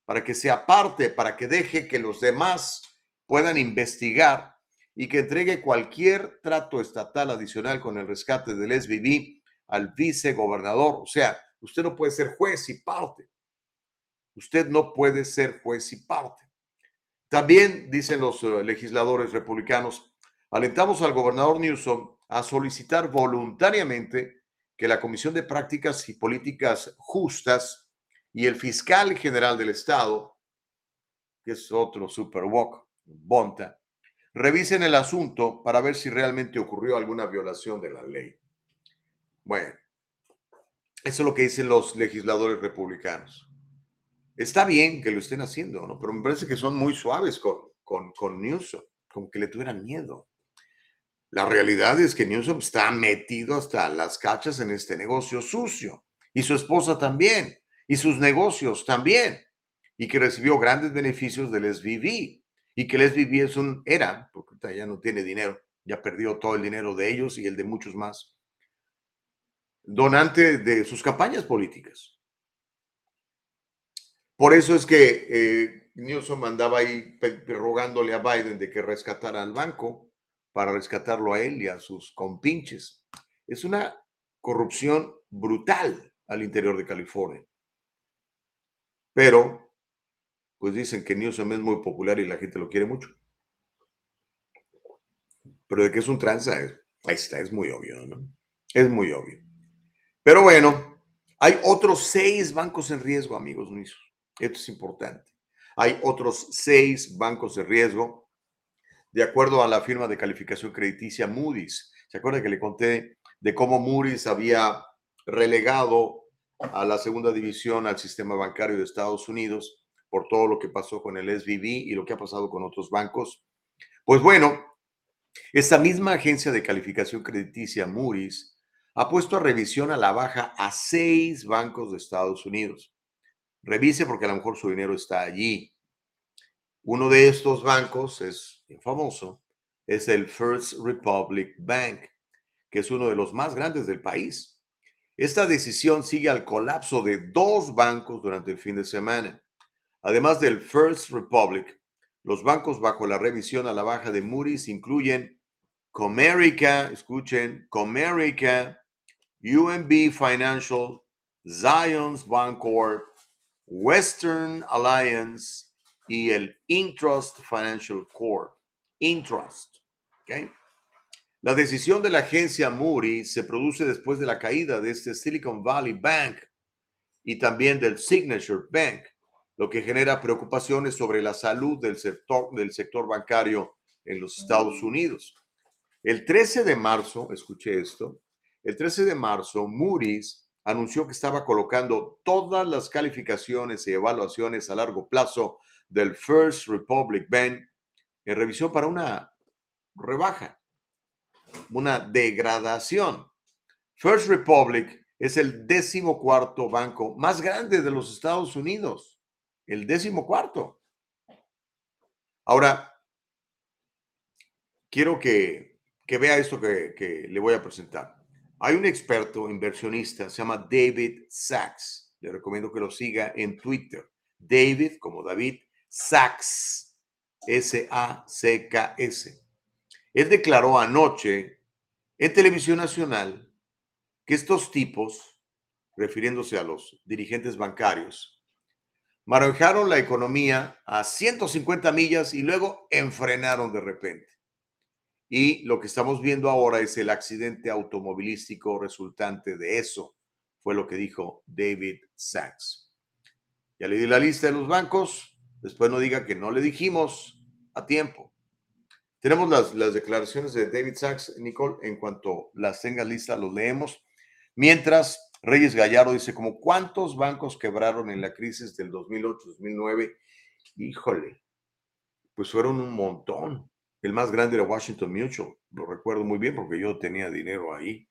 Speaker 1: para que se aparte, para que deje que los demás puedan investigar y que entregue cualquier trato estatal adicional con el rescate del SVB al vicegobernador. O sea, usted no puede ser juez y parte. Usted no puede ser juez y parte. También, dicen los eh, legisladores republicanos, alentamos al gobernador Newsom a solicitar voluntariamente que la Comisión de Prácticas y Políticas Justas y el fiscal general del Estado, que es otro super walk, Bonta, revisen el asunto para ver si realmente ocurrió alguna violación de la ley. Bueno, eso es lo que dicen los legisladores republicanos. Está bien que lo estén haciendo, ¿no? Pero me parece que son muy suaves con, con, con Newsom, como que le tuvieran miedo. La realidad es que Newsom está metido hasta las cachas en este negocio sucio y su esposa también y sus negocios también y que recibió grandes beneficios del SVB y que el SVB es un, era, porque ya no tiene dinero, ya perdió todo el dinero de ellos y el de muchos más, donante de sus campañas políticas. Por eso es que eh, Newsom andaba ahí rogándole a Biden de que rescatara al banco para rescatarlo a él y a sus compinches. Es una corrupción brutal al interior de California. Pero, pues dicen que Newsom es muy popular y la gente lo quiere mucho. Pero de que es un tranza, ahí está, es muy obvio, ¿no? Es muy obvio. Pero bueno, hay otros seis bancos en riesgo, amigos míos. Esto es importante. Hay otros seis bancos de riesgo, de acuerdo a la firma de calificación crediticia Moody's. ¿Se acuerda que le conté de cómo Moody's había relegado a la segunda división al sistema bancario de Estados Unidos por todo lo que pasó con el SVB y lo que ha pasado con otros bancos? Pues bueno, esta misma agencia de calificación crediticia Moody's ha puesto a revisión a la baja a seis bancos de Estados Unidos. Revise porque a lo mejor su dinero está allí. Uno de estos bancos es famoso, es el First Republic Bank, que es uno de los más grandes del país. Esta decisión sigue al colapso de dos bancos durante el fin de semana. Además del First Republic, los bancos bajo la revisión a la baja de Moody's incluyen Comerica, escuchen, Comerica, UMB Financial, Zions Bancorp, Western Alliance y el Intrust Financial Corp. Intrust. ¿okay? La decisión de la agencia Moody se produce después de la caída de este Silicon Valley Bank y también del Signature Bank, lo que genera preocupaciones sobre la salud del sector, del sector bancario en los Estados Unidos. El 13 de marzo, escuché esto, el 13 de marzo, Moody's anunció que estaba colocando todas las calificaciones y evaluaciones a largo plazo del First Republic Bank en revisión para una rebaja, una degradación. First Republic es el décimo cuarto banco más grande de los Estados Unidos, el décimo cuarto. Ahora, quiero que, vea esto que le voy a presentar. Hay un experto inversionista, se llama David Sachs. Le recomiendo que lo siga en Twitter. David, como David, Sachs, S-A-C-K-S. Él declaró anoche en televisión nacional que estos tipos, refiriéndose a los dirigentes bancarios, manejaron la economía a 150 millas y luego enfrenaron de repente. Y lo que estamos viendo ahora es el accidente automovilístico resultante de eso, fue lo que dijo David Sachs. Ya le di la lista de los bancos, después no diga que no le dijimos a tiempo. Tenemos las, las declaraciones de David Sachs, Nicole, en cuanto las tenga listas, los leemos. Mientras, Reyes Gallardo dice, como cuántos bancos quebraron en la crisis del 2008-2009, híjole, pues fueron un montón. El más grande era Washington Mutual, lo recuerdo muy bien porque yo tenía dinero ahí.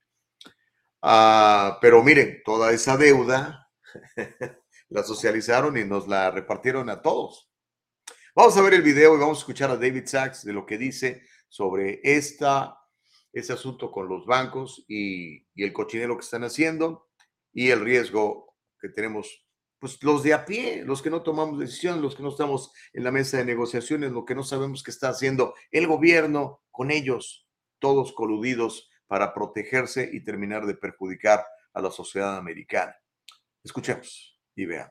Speaker 1: Ah, pero miren, toda esa deuda la socializaron y nos la repartieron a todos. Vamos a ver el video y vamos a escuchar a David Sachs de lo que dice sobre esta, este asunto con los bancos y, y el cochinero que están haciendo y el riesgo que tenemos pues los de a pie, los que no tomamos decisiones, los que no estamos en la mesa de negociaciones, lo que no sabemos qué está haciendo el gobierno con ellos, todos coludidos para protegerse y terminar de perjudicar a la sociedad americana. Escuchemos y veamos.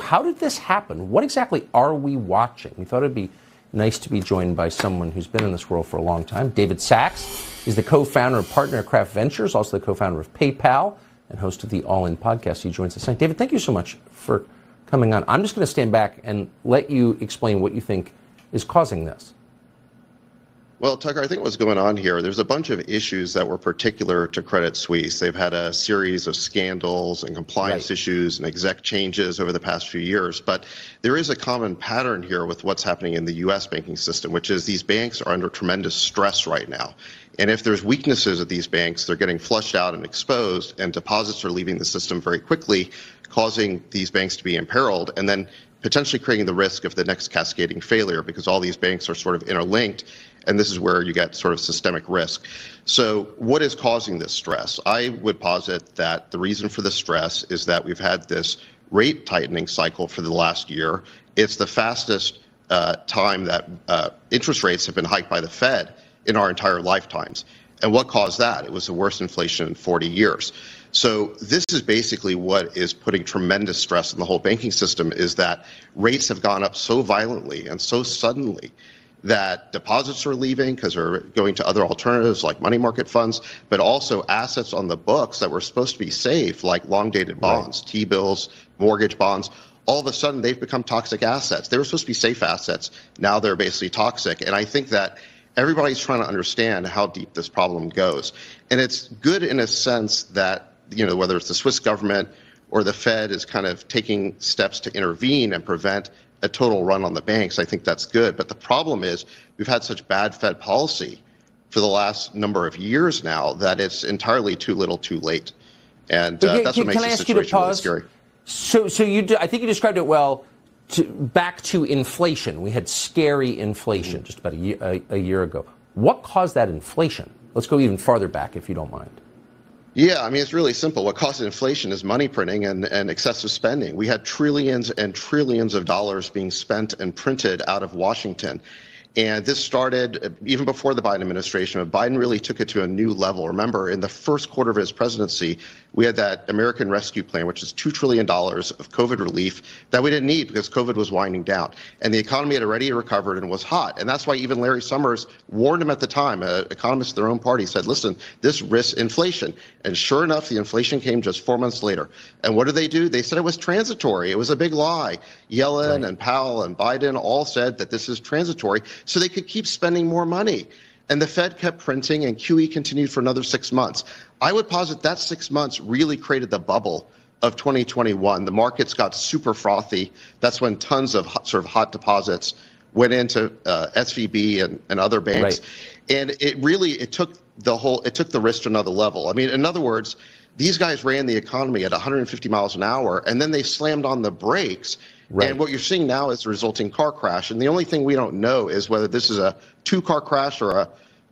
Speaker 6: How did this happen? What exactly are we watching? We thought it'd be nice to be joined by someone who's been in this world for a long time. David Sachs is the co-founder of Partner Craft Ventures, also the co-founder of PayPal, and host of the All In podcast. He joins us tonight. David, thank you so much for coming on. I'm just going to stand back and let you explain what you think is causing this.
Speaker 7: Well, Tucker, I think what's going on here, there's a bunch of issues that were particular to Credit Suisse. They've had a series of scandals and compliance
Speaker 6: Right.
Speaker 7: issues and exec changes over the past few years. But there is a common pattern here with what's happening in the U.S. banking system, which is these banks are under tremendous stress right now. And if there's weaknesses at these banks, they're getting flushed out and exposed, and deposits are leaving the system very quickly, causing these banks to be imperiled. And then potentially creating the risk of the next cascading failure because all these banks are sort of interlinked and this is where you get sort of systemic risk. So what is causing this stress? I would posit that the reason for the stress is that we've had this rate tightening cycle for the last year. It's the fastest uh, time that uh, interest rates have been hiked by the Fed in our entire lifetimes. And what caused that? It was the worst inflation in 40 years. So this is basically what is putting tremendous stress on the whole banking system is that rates have gone up so violently and so suddenly that deposits are leaving because they're going to other alternatives like money market funds, but also assets on the books that were supposed to be safe, like long dated bonds, T bills, mortgage bonds. All of a sudden, they've become toxic assets. They were supposed to be safe assets. Now they're basically toxic. And I think that everybody's trying to understand how deep this problem goes. And it's good in a sense that, you know, whether it's the Swiss government or the Fed is kind of taking steps to intervene and prevent a total run on the banks. I think that's good. But the problem is we've had such bad Fed policy for the last number of years now that it's entirely too little too late. And uh, that's
Speaker 6: can-
Speaker 7: what makes the
Speaker 6: ask you to
Speaker 7: situation really scary.
Speaker 6: So, so you, d- I think you described it well. To, back to inflation, we had scary inflation just about a year, a, a year ago. What caused that inflation? Let's go even farther back, if you don't mind.
Speaker 7: Yeah, I mean, it's really simple. What causes inflation is money printing and, and excessive spending. We had trillions and trillions of dollars being spent and printed out of Washington. And this started uh, even before the Biden administration, but Biden really took it to a new level. Remember, in the first quarter of his presidency, we had that American Rescue Plan, which is $2 trillion of COVID relief that we didn't need because COVID was winding down. And the economy had already recovered and was hot. And that's why even Larry Summers warned him at the time, an economist of their own party said, listen, this risks inflation. And sure enough, the inflation came just four months later. And what did they do? They said it was transitory. It was a big lie. Yellen and Powell and Biden all said that this is transitory so they could keep spending more money. And the Fed kept printing and QE continued for another six months. I would posit that six months really created the bubble of 2021. The markets got super frothy. That's when tons of hot, sort of hot deposits went into uh, SVB and, and other banks. And it really, it took the whole, it took the risk to another level. I mean, in other words, these guys ran the economy at 150 miles an hour and then they slammed on the brakes.
Speaker 6: Right.
Speaker 7: And what you're seeing now is the resulting car crash. And the only thing we don't know is whether this is a two car crash or a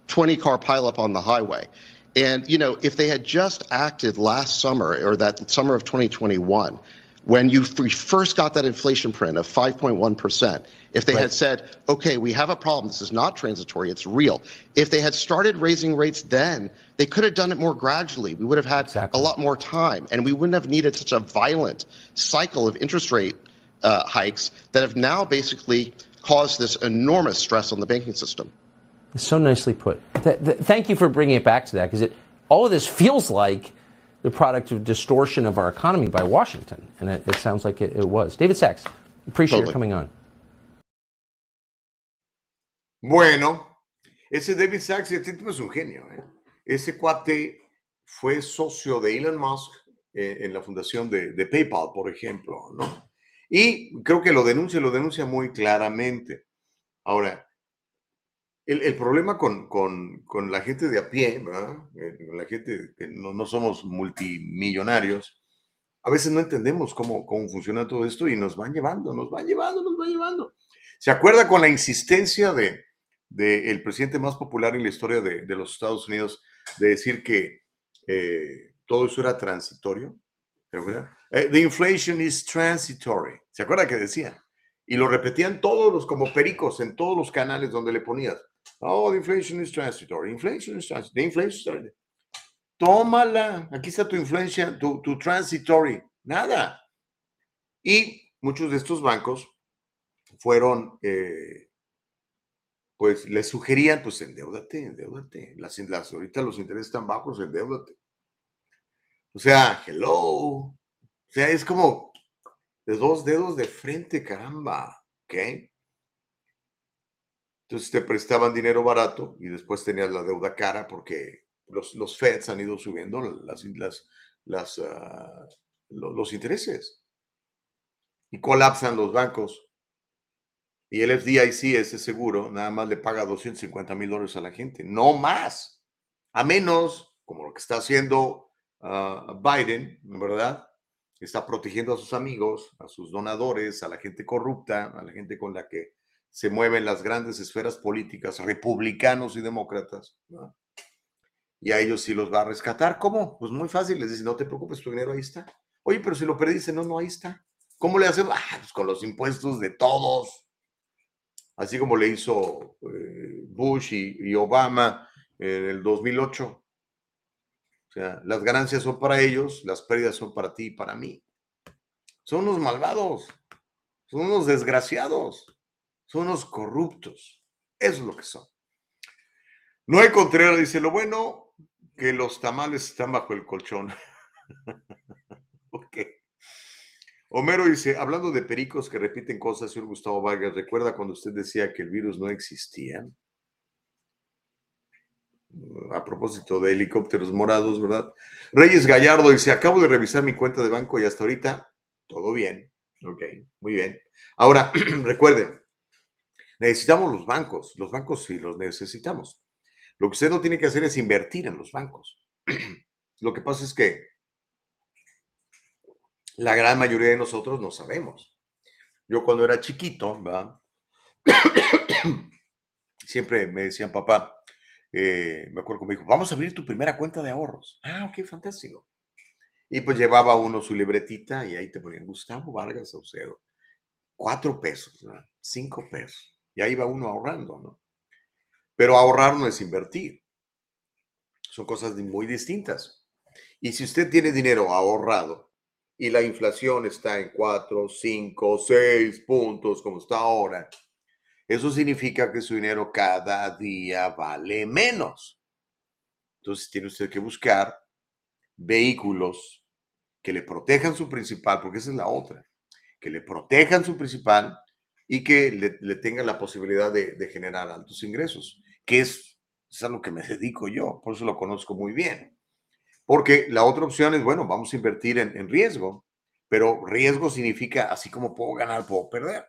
Speaker 7: 20 car pileup on the highway. And, you know, if they had just acted last summer or that summer of 2021, when you first got that inflation print of 5.1%, if they had said, okay, we have a problem, this is not transitory, it's real. If they had started raising rates then, they could have done it more gradually. We would have had
Speaker 6: Exactly.
Speaker 7: a lot more time and we wouldn't have needed such a violent cycle of interest rate uh, hikes that have now basically caused this enormous stress on the banking system.
Speaker 6: So nicely put. Th- th- thank you for bringing it back to that, because it all of this feels like the product of distortion of our economy by Washington, and it, it sounds like it, it was. David Sachs, appreciate
Speaker 7: Totally.
Speaker 6: you coming on.
Speaker 1: Bueno, ese David Sachs, este tipo es un genio. ¿eh? Ese cuate fue socio de Elon Musk eh, en la fundación de, de PayPal, por ejemplo, ¿no? Y creo que lo denuncia, lo denuncia muy claramente. Ahora, el, el problema con, con- con la gente de a pie, ¿verdad? Eh, la gente que no, no somos multimillonarios, a veces no entendemos cómo, cómo funciona todo esto y nos van llevando, nos van llevando, nos van llevando. ¿Se acuerda con la insistencia de del presidente más popular en la historia de, de los Estados Unidos de decir que eh, todo eso era transitorio. ¿Se acuerdan? Eh, the inflation is transitory. ¿Se acuerda que decía? Y lo repetían todos los como pericos en todos los canales donde le ponías. Oh, the inflation is transitory. Inflation is transitory. The inflation is transitory. Tómala. Aquí está tu influencia, tu, transitory. Nada. Y muchos de estos bancos fueron, eh, pues les sugerían, pues endeudate, endeudate. Las, las, ahorita los intereses están bajos, endeudate. O sea, hello. O sea, es como de dos dedos de frente, caramba. ¿Ok? Entonces te prestaban dinero barato y después tenías la deuda cara porque los, los Feds han ido subiendo las, las, las, uh, los, intereses y colapsan los bancos. Y el FDIC, ese seguro, nada más le paga 250 mil dólares a la gente, no más. A menos, como lo que está haciendo uh, Biden, ¿verdad? Está protegiendo a sus amigos, a sus donadores, a la gente corrupta, a la gente con la que se mueven las grandes esferas políticas, republicanos y demócratas. ¿no? Y a ellos sí los va a rescatar. ¿Cómo? Pues muy fácil, les dice, no te preocupes, tu dinero ahí está. Oye, pero si lo perdiste, no, no, ahí está. ¿Cómo le hacemos? Ah, pues con los impuestos de todos así como le hizo eh, Bush y, y, Obama en el 2008. O sea, las ganancias son para ellos, las pérdidas son para ti y para mí. Son unos malvados, son unos desgraciados, son unos corruptos. Eso es lo que son. Noé Contreras dice, lo bueno que los tamales están bajo el colchón. ok. Homero dice, hablando de pericos que repiten cosas, señor Gustavo Vargas, ¿recuerda cuando usted decía que el virus no existía? A propósito de helicópteros morados, ¿verdad? Reyes Gallardo dice, acabo de revisar mi cuenta de banco y hasta ahorita todo bien. Ok, muy bien. Ahora, recuerden, necesitamos los bancos. Los bancos sí los necesitamos. Lo que usted no tiene que hacer es invertir en los bancos. Lo que pasa es que la gran mayoría de nosotros no sabemos. Yo cuando era chiquito, ¿verdad? siempre me decían, papá, eh, me acuerdo que me dijo, vamos a abrir tu primera cuenta de ahorros. Ah, ok, fantástico. Y pues llevaba uno su libretita y ahí te ponían Gustavo Vargas Saucedo. Cuatro pesos, cinco pesos. Y ahí va uno ahorrando, ¿no? Pero ahorrar no es invertir. Son cosas muy distintas. Y si usted tiene dinero ahorrado y la inflación está en 4, 5, 6 puntos como está ahora, eso significa que su dinero cada día vale menos. Entonces tiene usted que buscar vehículos que le protejan su principal, porque esa es la otra, que le protejan su principal y que le, le tengan la posibilidad de, generar altos ingresos, que es, es a lo que me dedico yo, por eso lo conozco muy bien. Porque la otra opción es, bueno, vamos a invertir en, en riesgo, pero riesgo significa, así como puedo ganar, puedo perder.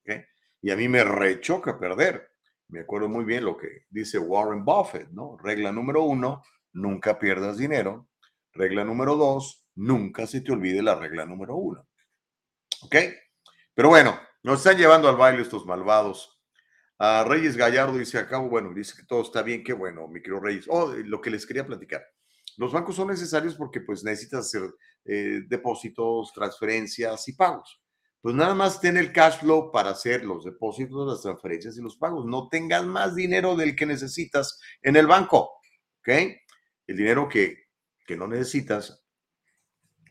Speaker 1: ¿okay? Y a mí me rechoca perder. Me acuerdo muy bien lo que dice Warren Buffett, ¿no? Regla número uno, nunca pierdas dinero. Regla número dos, nunca se te olvide la regla número uno. ¿Ok? Pero bueno, nos están llevando al baile estos malvados. A Reyes Gallardo dice, acabo, bueno, dice que todo está bien, qué bueno, mi querido Reyes. Oh, lo que les quería platicar. Los bancos son necesarios porque pues necesitas hacer eh, depósitos, transferencias y pagos. Pues nada más ten el cash flow para hacer los depósitos, las transferencias y los pagos. No tengas más dinero del que necesitas en el banco. ¿Ok? El dinero que, que no necesitas,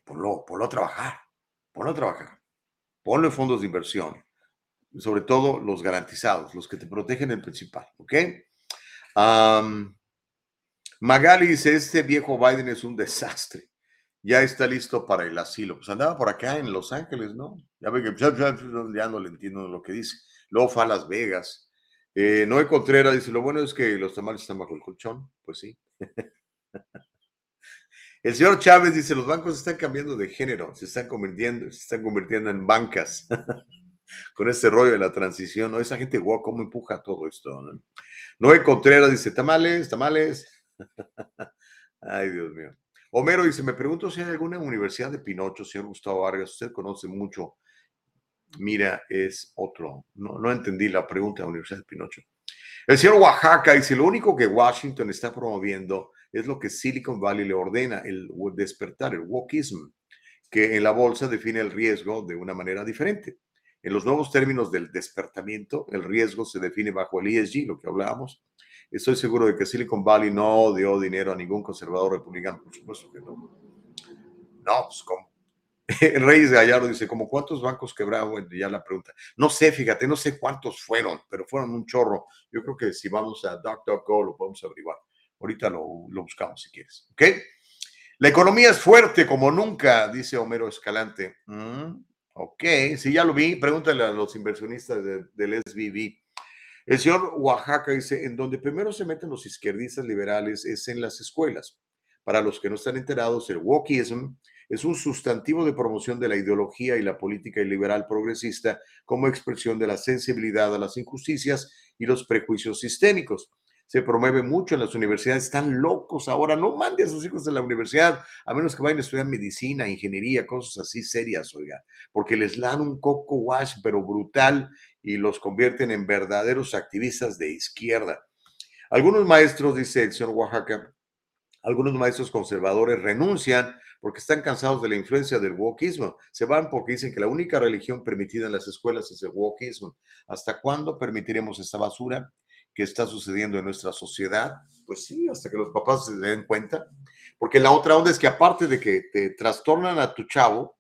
Speaker 1: ponlo, ponlo a trabajar. Ponlo a trabajar. Ponlo en fondos de inversión. Sobre todo los garantizados, los que te protegen el principal. ¿Ok? Magali dice, este viejo Biden es un desastre. Ya está listo para el asilo. Pues andaba por acá en Los Ángeles, ¿no? Ya ve que ya no le entiendo lo que dice. Luego fue a Las Vegas. Eh, Noé Contreras dice, lo bueno es que los tamales están bajo el colchón. Pues sí. el señor Chávez dice, los bancos están cambiando de género, se están convirtiendo, se están convirtiendo en bancas. Con este rollo de la transición, ¿no? Esa gente, guau, cómo empuja todo esto, ¿no? Noé Contreras dice, tamales, tamales. Ay, Dios mío. Homero dice, me pregunto si hay alguna universidad de Pinocho, señor Gustavo Vargas, usted conoce mucho. Mira, es otro. No, no entendí la pregunta de la Universidad de Pinocho. El señor Oaxaca dice, lo único que Washington está promoviendo es lo que Silicon Valley le ordena, el despertar, el walkism, que en la bolsa define el riesgo de una manera diferente. En los nuevos términos del despertamiento, el riesgo se define bajo el ESG, lo que hablábamos. Estoy seguro de que Silicon Valley no dio dinero a ningún conservador republicano, por supuesto que no. No, pues ¿cómo? Reyes Gallardo dice, ¿como cuántos bancos quebraron? Bueno, ya la pregunta. No sé, fíjate, no sé cuántos fueron, pero fueron un chorro. Yo creo que si vamos a DuckDuckGo lo podemos averiguar. Ahorita lo, lo buscamos si quieres, ¿ok? La economía es fuerte como nunca, dice Homero Escalante. Mm, ok, si ya lo vi, pregúntale a los inversionistas del SBB. El señor Oaxaca dice, en donde primero se meten los izquierdistas liberales es en las escuelas. Para los que no están enterados, el wokism es un sustantivo de promoción de la ideología y la política liberal progresista como expresión de la sensibilidad a las injusticias y los prejuicios sistémicos se promueve mucho en las universidades, están locos ahora, no mande a sus hijos a la universidad, a menos que vayan a estudiar medicina, ingeniería, cosas así serias, oiga, porque les dan un coco wash, pero brutal, y los convierten en verdaderos activistas de izquierda. Algunos maestros, dice el señor Oaxaca, algunos maestros conservadores renuncian porque están cansados de la influencia del wokismo. Se van porque dicen que la única religión permitida en las escuelas es el wokismo. ¿Hasta cuándo permitiremos esta basura? que está sucediendo en nuestra sociedad, pues sí, hasta que los papás se den cuenta. Porque la otra onda es que aparte de que te trastornan a tu chavo,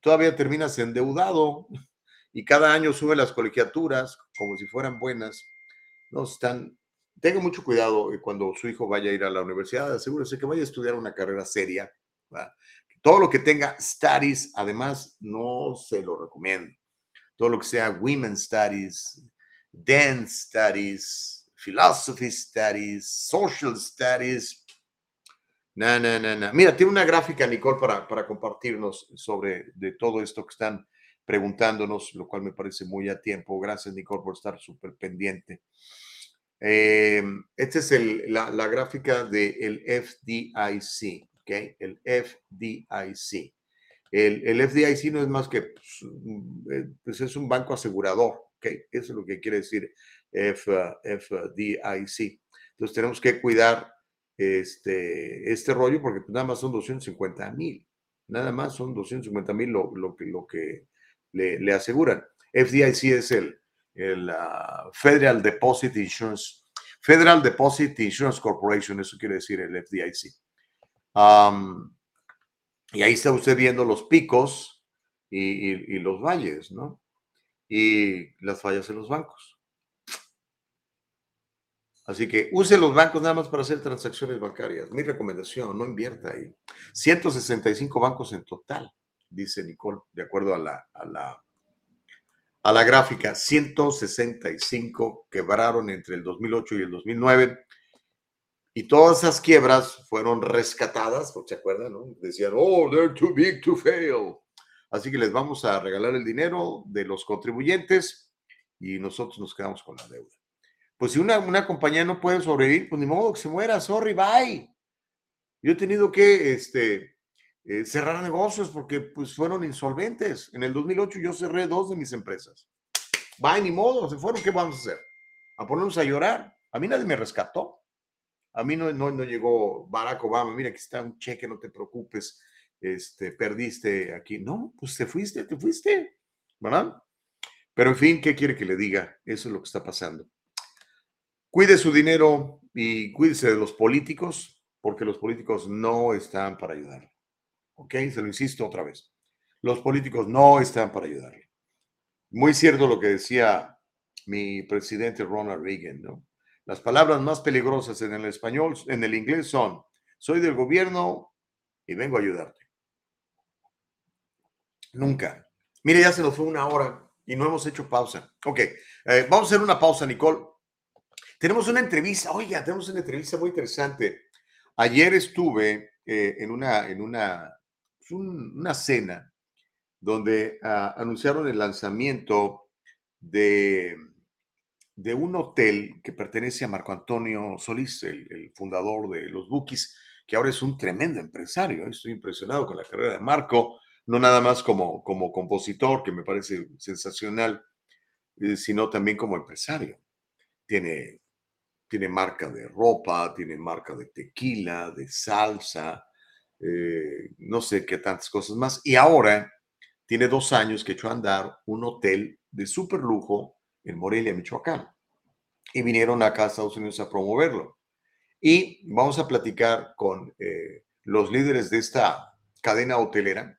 Speaker 1: todavía terminas endeudado y cada año sube las colegiaturas como si fueran buenas. No están. Tenga mucho cuidado cuando su hijo vaya a ir a la universidad, asegúrese que vaya a estudiar una carrera seria. Todo lo que tenga studies, además, no se lo recomiendo. Todo lo que sea women studies, dance studies, philosophy studies, social studies. No, no, no, no. Mira, tiene una gráfica, Nicole, para, para compartirnos sobre de todo esto que están preguntándonos, lo cual me parece muy a tiempo. Gracias, Nicole, por estar súper pendiente. Eh, esta es el, la, la, gráfica del FDIC, ¿ok? El FDIC. El, el, FDIC no es más que, pues, eh, pues es un banco asegurador, eso es lo que quiere decir FDIC. Entonces tenemos que cuidar este, este rollo porque nada más son 250 mil. Nada más son 250 mil lo, lo, que le, aseguran. FDIC es el, el uh, Federal Deposit Insurance. Federal Deposit Insurance Corporation, eso quiere decir el FDIC. Y ahí está usted viendo los picos y, y los valles, ¿no? y las fallas en los bancos. Así que use los bancos nada más para hacer transacciones bancarias. Mi recomendación, no invierta ahí. 165 bancos en total, dice Nicole, de acuerdo a la, a la, a la gráfica. 165 quebraron entre el 2008 y el 2009. Y todas esas quiebras fueron rescatadas, ¿se acuerdan? No? Decían, oh, they're too big to fail. Así que les vamos a regalar el dinero de los contribuyentes y nosotros nos quedamos con la deuda. Pues si una, una compañía no puede sobrevivir, pues ni modo que se muera, sorry, bye. Yo he tenido que este, eh, cerrar negocios porque pues fueron insolventes. En el 2008 yo cerré dos de mis empresas. Bye, ni modo, se fueron, ¿qué vamos a hacer? A ponernos a llorar. A mí nadie me rescató. A mí no, no, no llegó Barack Obama, mira, aquí está un cheque, no te preocupes este, perdiste aquí. No, pues te fuiste, te fuiste, ¿verdad? Pero en fin, ¿qué quiere que le diga? Eso es lo que está pasando. Cuide su dinero y cuídese de los políticos, porque los políticos no están para ayudarle. ¿Ok? Se lo insisto otra vez. Los políticos no están para ayudarle. Muy cierto lo que decía mi presidente Ronald Reagan, ¿no? Las palabras más peligrosas en el español, en el inglés son, soy del gobierno y vengo a ayudarte. Nunca. Mire, ya se nos fue una hora y no hemos hecho pausa. Ok, eh, vamos a hacer una pausa, Nicole. Tenemos una entrevista, oiga, tenemos una entrevista muy interesante. Ayer estuve eh, en, una, en una, una cena donde uh, anunciaron el lanzamiento de, de un hotel que pertenece a Marco Antonio Solís, el, fundador de los Bookies, que ahora es un tremendo empresario. Estoy impresionado con la carrera de Marco no nada más como, como compositor, que me parece sensacional, eh, sino también como empresario. Tiene tiene marca de ropa, tiene marca de tequila, de salsa, eh, no sé qué tantas cosas más. Y ahora tiene dos años que echó a andar un hotel de súper lujo en Morelia, Michoacán. Y vinieron acá a Estados Unidos a promoverlo. Y vamos a platicar con eh, los líderes de esta cadena hotelera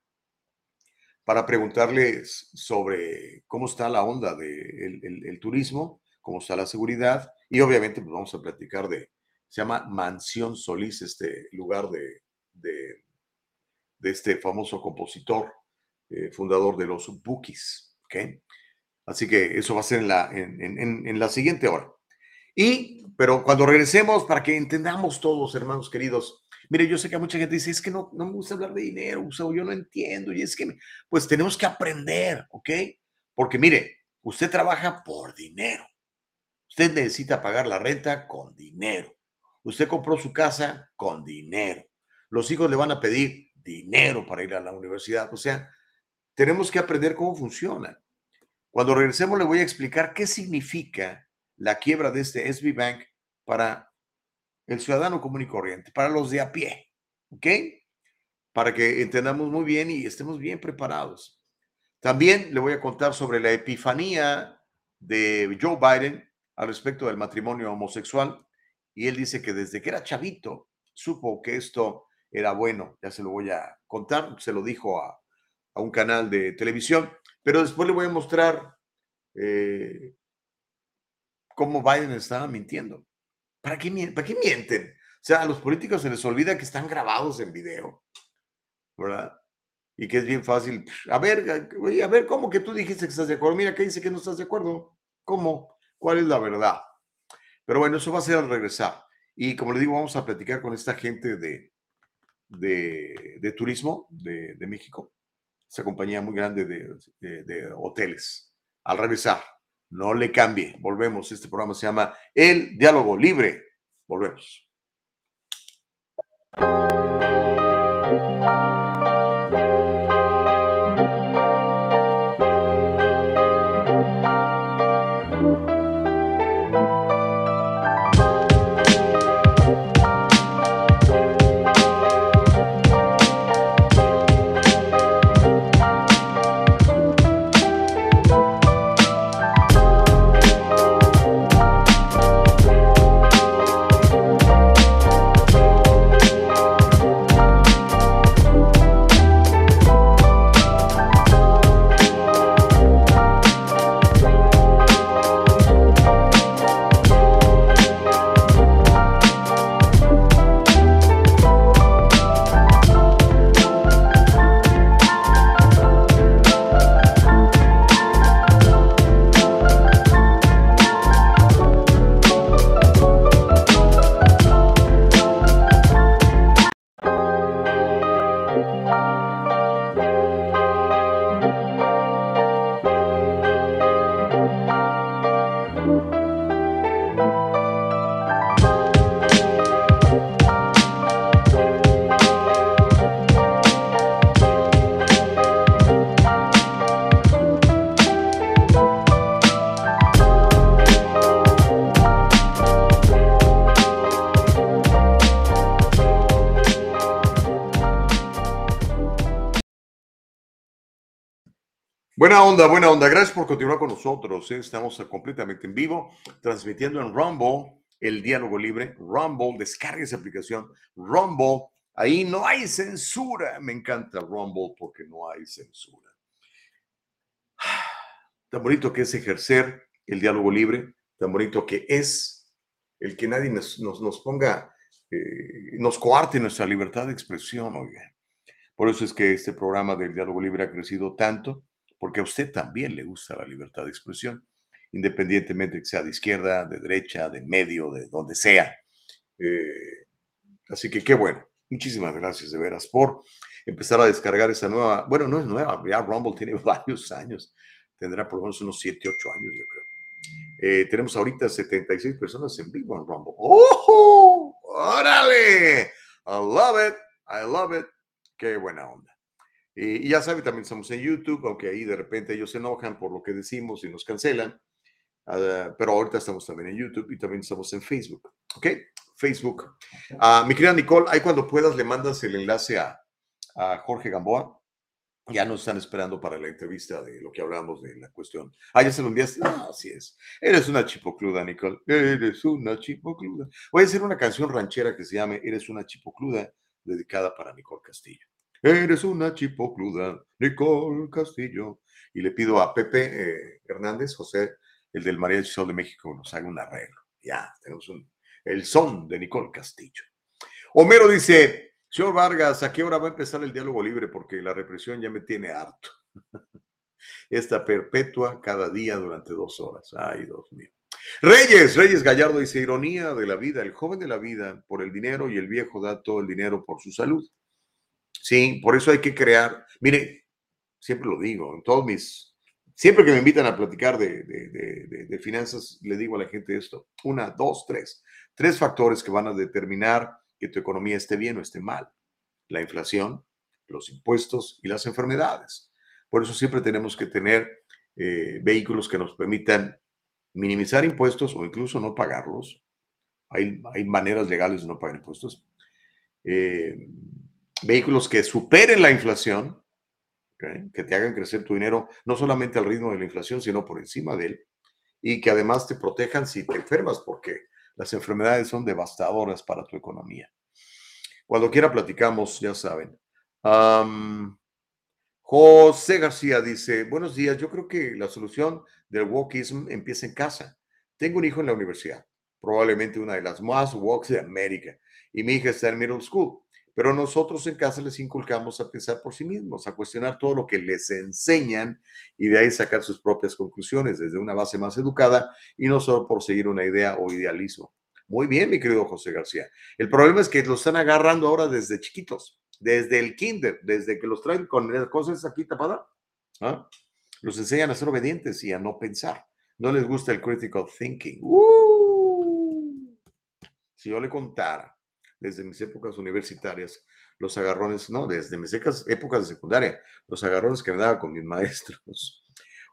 Speaker 1: para preguntarles sobre cómo está la onda del de el, turismo, cómo está la seguridad y obviamente pues vamos a platicar de, se llama Mansión Solís, este lugar de, de, este famoso compositor, eh, fundador de los Bookies. ¿okay? Así que eso va a ser en la, en, en la siguiente hora. Y, pero cuando regresemos, para que entendamos todos, hermanos queridos, mire, yo sé que mucha gente dice, es que no, no me gusta hablar de dinero, o yo no entiendo, y es que, pues tenemos que aprender, ¿ok? Porque mire, usted trabaja por dinero. Usted necesita pagar la renta con dinero. Usted compró su casa con dinero. Los hijos le van a pedir dinero para ir a la universidad. O sea, tenemos que aprender cómo funciona. Cuando regresemos le voy a explicar qué significa la quiebra de este SB Bank para el ciudadano común y corriente, para los de a pie. ¿Ok? Para que entendamos muy bien y estemos bien preparados. También le voy a contar sobre la epifanía de Joe Biden al respecto del matrimonio homosexual y él dice que desde que era chavito supo que esto era bueno, ya se lo voy a contar, se lo dijo a, un canal de televisión, pero después le voy a mostrar eh, cómo Biden estaba mintiendo. ¿Para qué, ¿Para qué mienten? O sea, a los políticos se les olvida que están grabados en video, ¿verdad? Y que es bien fácil. A ver, a ver, ¿cómo que tú dijiste que estás de acuerdo? Mira, ¿qué dice que no estás de acuerdo? ¿Cómo? cuál es la verdad. Pero bueno, eso va a ser al regresar. Y como le digo, vamos a platicar con esta gente de, de, turismo de, México, esa compañía muy grande de, de hoteles. Al regresar, no le cambie. Volvemos. Este programa se llama El Diálogo Libre. Volvemos. Buena onda, buena onda. Gracias por continuar con nosotros. ¿eh? Estamos completamente en vivo, transmitiendo en Rumble el diálogo libre. Rumble, descargue esa aplicación. Rumble, ahí no hay censura. Me encanta Rumble porque no hay censura. Tan bonito que es ejercer el diálogo libre, tan bonito que es el que nadie nos, nos, ponga, eh, nos coarte nuestra libertad de expresión. Por eso es que este programa del diálogo libre ha crecido tanto porque a usted también le gusta la libertad de expresión, independientemente que sea de izquierda, de derecha, de medio, de donde sea. Eh, así que qué bueno. Muchísimas gracias de veras por empezar a descargar esa nueva, bueno, no es nueva, ya Rumble tiene varios años, tendrá por lo menos unos 7, 8 años, yo creo. Eh, tenemos ahorita 76 personas en vivo en Rumble. ¡Oh! ¡Órale! I love it, I love it. Qué buena onda. Y, ya sabe, también estamos en YouTube, aunque ahí de repente ellos se enojan por lo que decimos y nos cancelan. Ah, pero ahorita estamos también en YouTube y también estamos en Facebook. ¿Ok? Facebook. Ah, mi querida Nicole, ahí cuando puedas le mandas el enlace a, a Jorge Gamboa. Ya nos están esperando para la entrevista de lo que hablamos de la cuestión. Ah, ya se lo enviaste. Ah, así es. Eres una chipocluda, Nicole. Eres una chipocluda. Voy a hacer una canción ranchera que se llame Eres una chipocluda, dedicada para Nicole Castillo. Eres una chipocluda, Nicole Castillo. Y le pido a Pepe eh, Hernández, José, el del María del Sol de México, nos haga un arreglo. Ya, tenemos un, el son de Nicole Castillo. Homero dice, Señor Vargas, ¿a qué hora va a empezar el diálogo libre? Porque la represión ya me tiene harto. Esta perpetua cada día durante dos horas. Ay, Dios mío. Reyes, Reyes Gallardo dice, ironía de la vida, el joven de la vida por el dinero y el viejo da todo el dinero por su salud. Sí, por eso hay que crear, mire, siempre lo digo, en todos mis, siempre que me invitan a platicar de, de, de finanzas, le digo a la gente esto, una, dos, tres, tres factores que van a determinar que tu economía esté bien o esté mal. La inflación, los impuestos y las enfermedades. Por eso siempre tenemos que tener eh, vehículos que nos permitan minimizar impuestos o incluso no pagarlos. Hay, hay maneras legales de no pagar impuestos. Eh, vehículos que superen la inflación, que te hagan crecer tu dinero no solamente al ritmo de la inflación, sino por encima de él, y que además te protejan si te enfermas, porque las enfermedades son devastadoras para tu economía. Cuando quiera platicamos, ya saben. José García dice, buenos días, yo creo que la solución del wokism empieza en casa. Tengo un hijo en la universidad, probablemente una de las más woke de América, y mi hija está en middle school. Pero nosotros en casa les inculcamos a pensar por sí mismos, a cuestionar todo lo que les enseñan y de ahí sacar sus propias conclusiones desde una base más educada y no solo por seguir una idea o idealismo. Muy bien, mi querido José García. El problema es que los están agarrando ahora desde chiquitos, desde el kinder, desde que los traen con las cosas aquí tapadas. ¿ah? Los enseñan a ser obedientes y a no pensar. No les gusta el critical thinking. ¡Uh! Si yo le contara desde mis épocas universitarias, los agarrones, no, desde mis épocas de secundaria, los agarrones que me daba con mis maestros.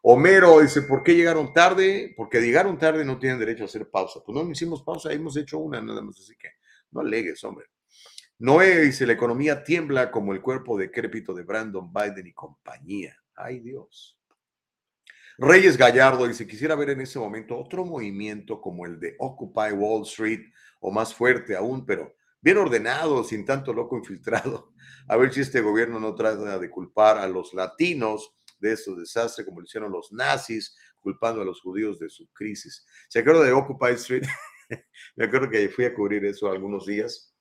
Speaker 1: Homero dice, ¿por qué llegaron tarde? Porque llegaron tarde no tienen derecho a hacer pausa. Pues no hicimos pausa, hemos hecho una nada más, así que no alegues, hombre. Noé dice, la economía tiembla como el cuerpo decrépito de Brandon Biden y compañía. Ay Dios. Reyes Gallardo dice, quisiera ver en ese momento otro movimiento como el de Occupy Wall Street o más fuerte aún, pero bien ordenado, sin tanto loco infiltrado. A ver si este gobierno no trata de culpar a los latinos de estos desastres, como lo hicieron los nazis, culpando a los judíos de su crisis. ¿Se acuerda de Occupy Street? Me acuerdo que fui a cubrir eso algunos días.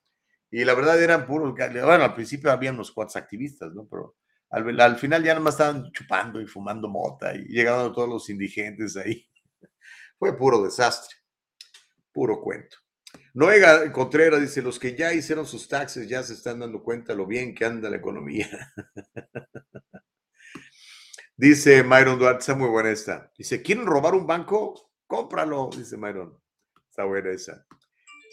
Speaker 1: Y la verdad eran puros, bueno, al principio había unos cuantos activistas, ¿no? Pero al, al final ya nomás estaban chupando y fumando mota y llegaban todos los indigentes ahí. Fue puro desastre, puro cuento. Noega Contreras dice, los que ya hicieron sus taxes ya se están dando cuenta lo bien que anda la economía. dice Myron Duarte, está muy buena esta. Dice, ¿quieren robar un banco? Cómpralo, dice Myron. Está buena esa.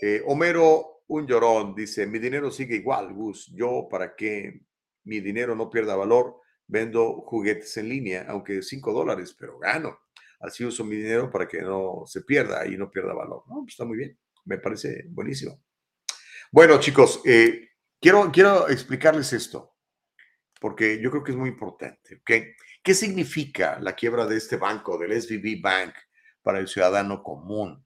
Speaker 1: Eh, Homero, un llorón, dice, mi dinero sigue igual, Gus. Yo, para que mi dinero no pierda valor, vendo juguetes en línea, aunque 5 dólares, pero gano. Así uso mi dinero para que no se pierda y no pierda valor. No, pues está muy bien me parece buenísimo. Bueno, chicos, eh, quiero, quiero explicarles esto, porque yo creo que es muy importante. ¿Qué significa la quiebra de este banco, del SVB Bank, para el ciudadano común?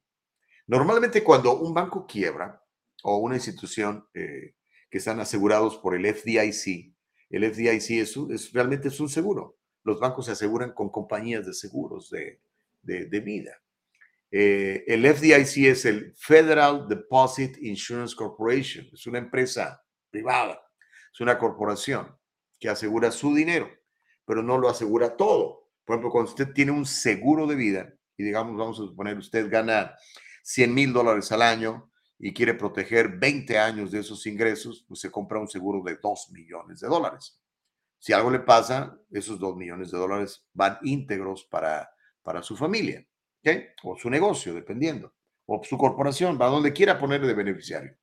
Speaker 1: Normalmente cuando un banco quiebra o una institución eh, que están asegurados por el FDIC, el FDIC es, es, realmente es un seguro. Los bancos se aseguran con compañías de seguros de, de, de vida. Eh, el FDIC es el Federal Deposit Insurance Corporation, es una empresa privada, es una corporación que asegura su dinero, pero no lo asegura todo. Por ejemplo, cuando usted tiene un seguro de vida y digamos, vamos a suponer, usted gana 100 mil dólares al año y quiere proteger 20 años de esos ingresos, pues se compra un seguro de 2 millones de dólares. Si algo le pasa, esos 2 millones de dólares van íntegros para, para su familia. O su negocio, dependiendo. O su corporación, va a donde quiera poner de beneficiario.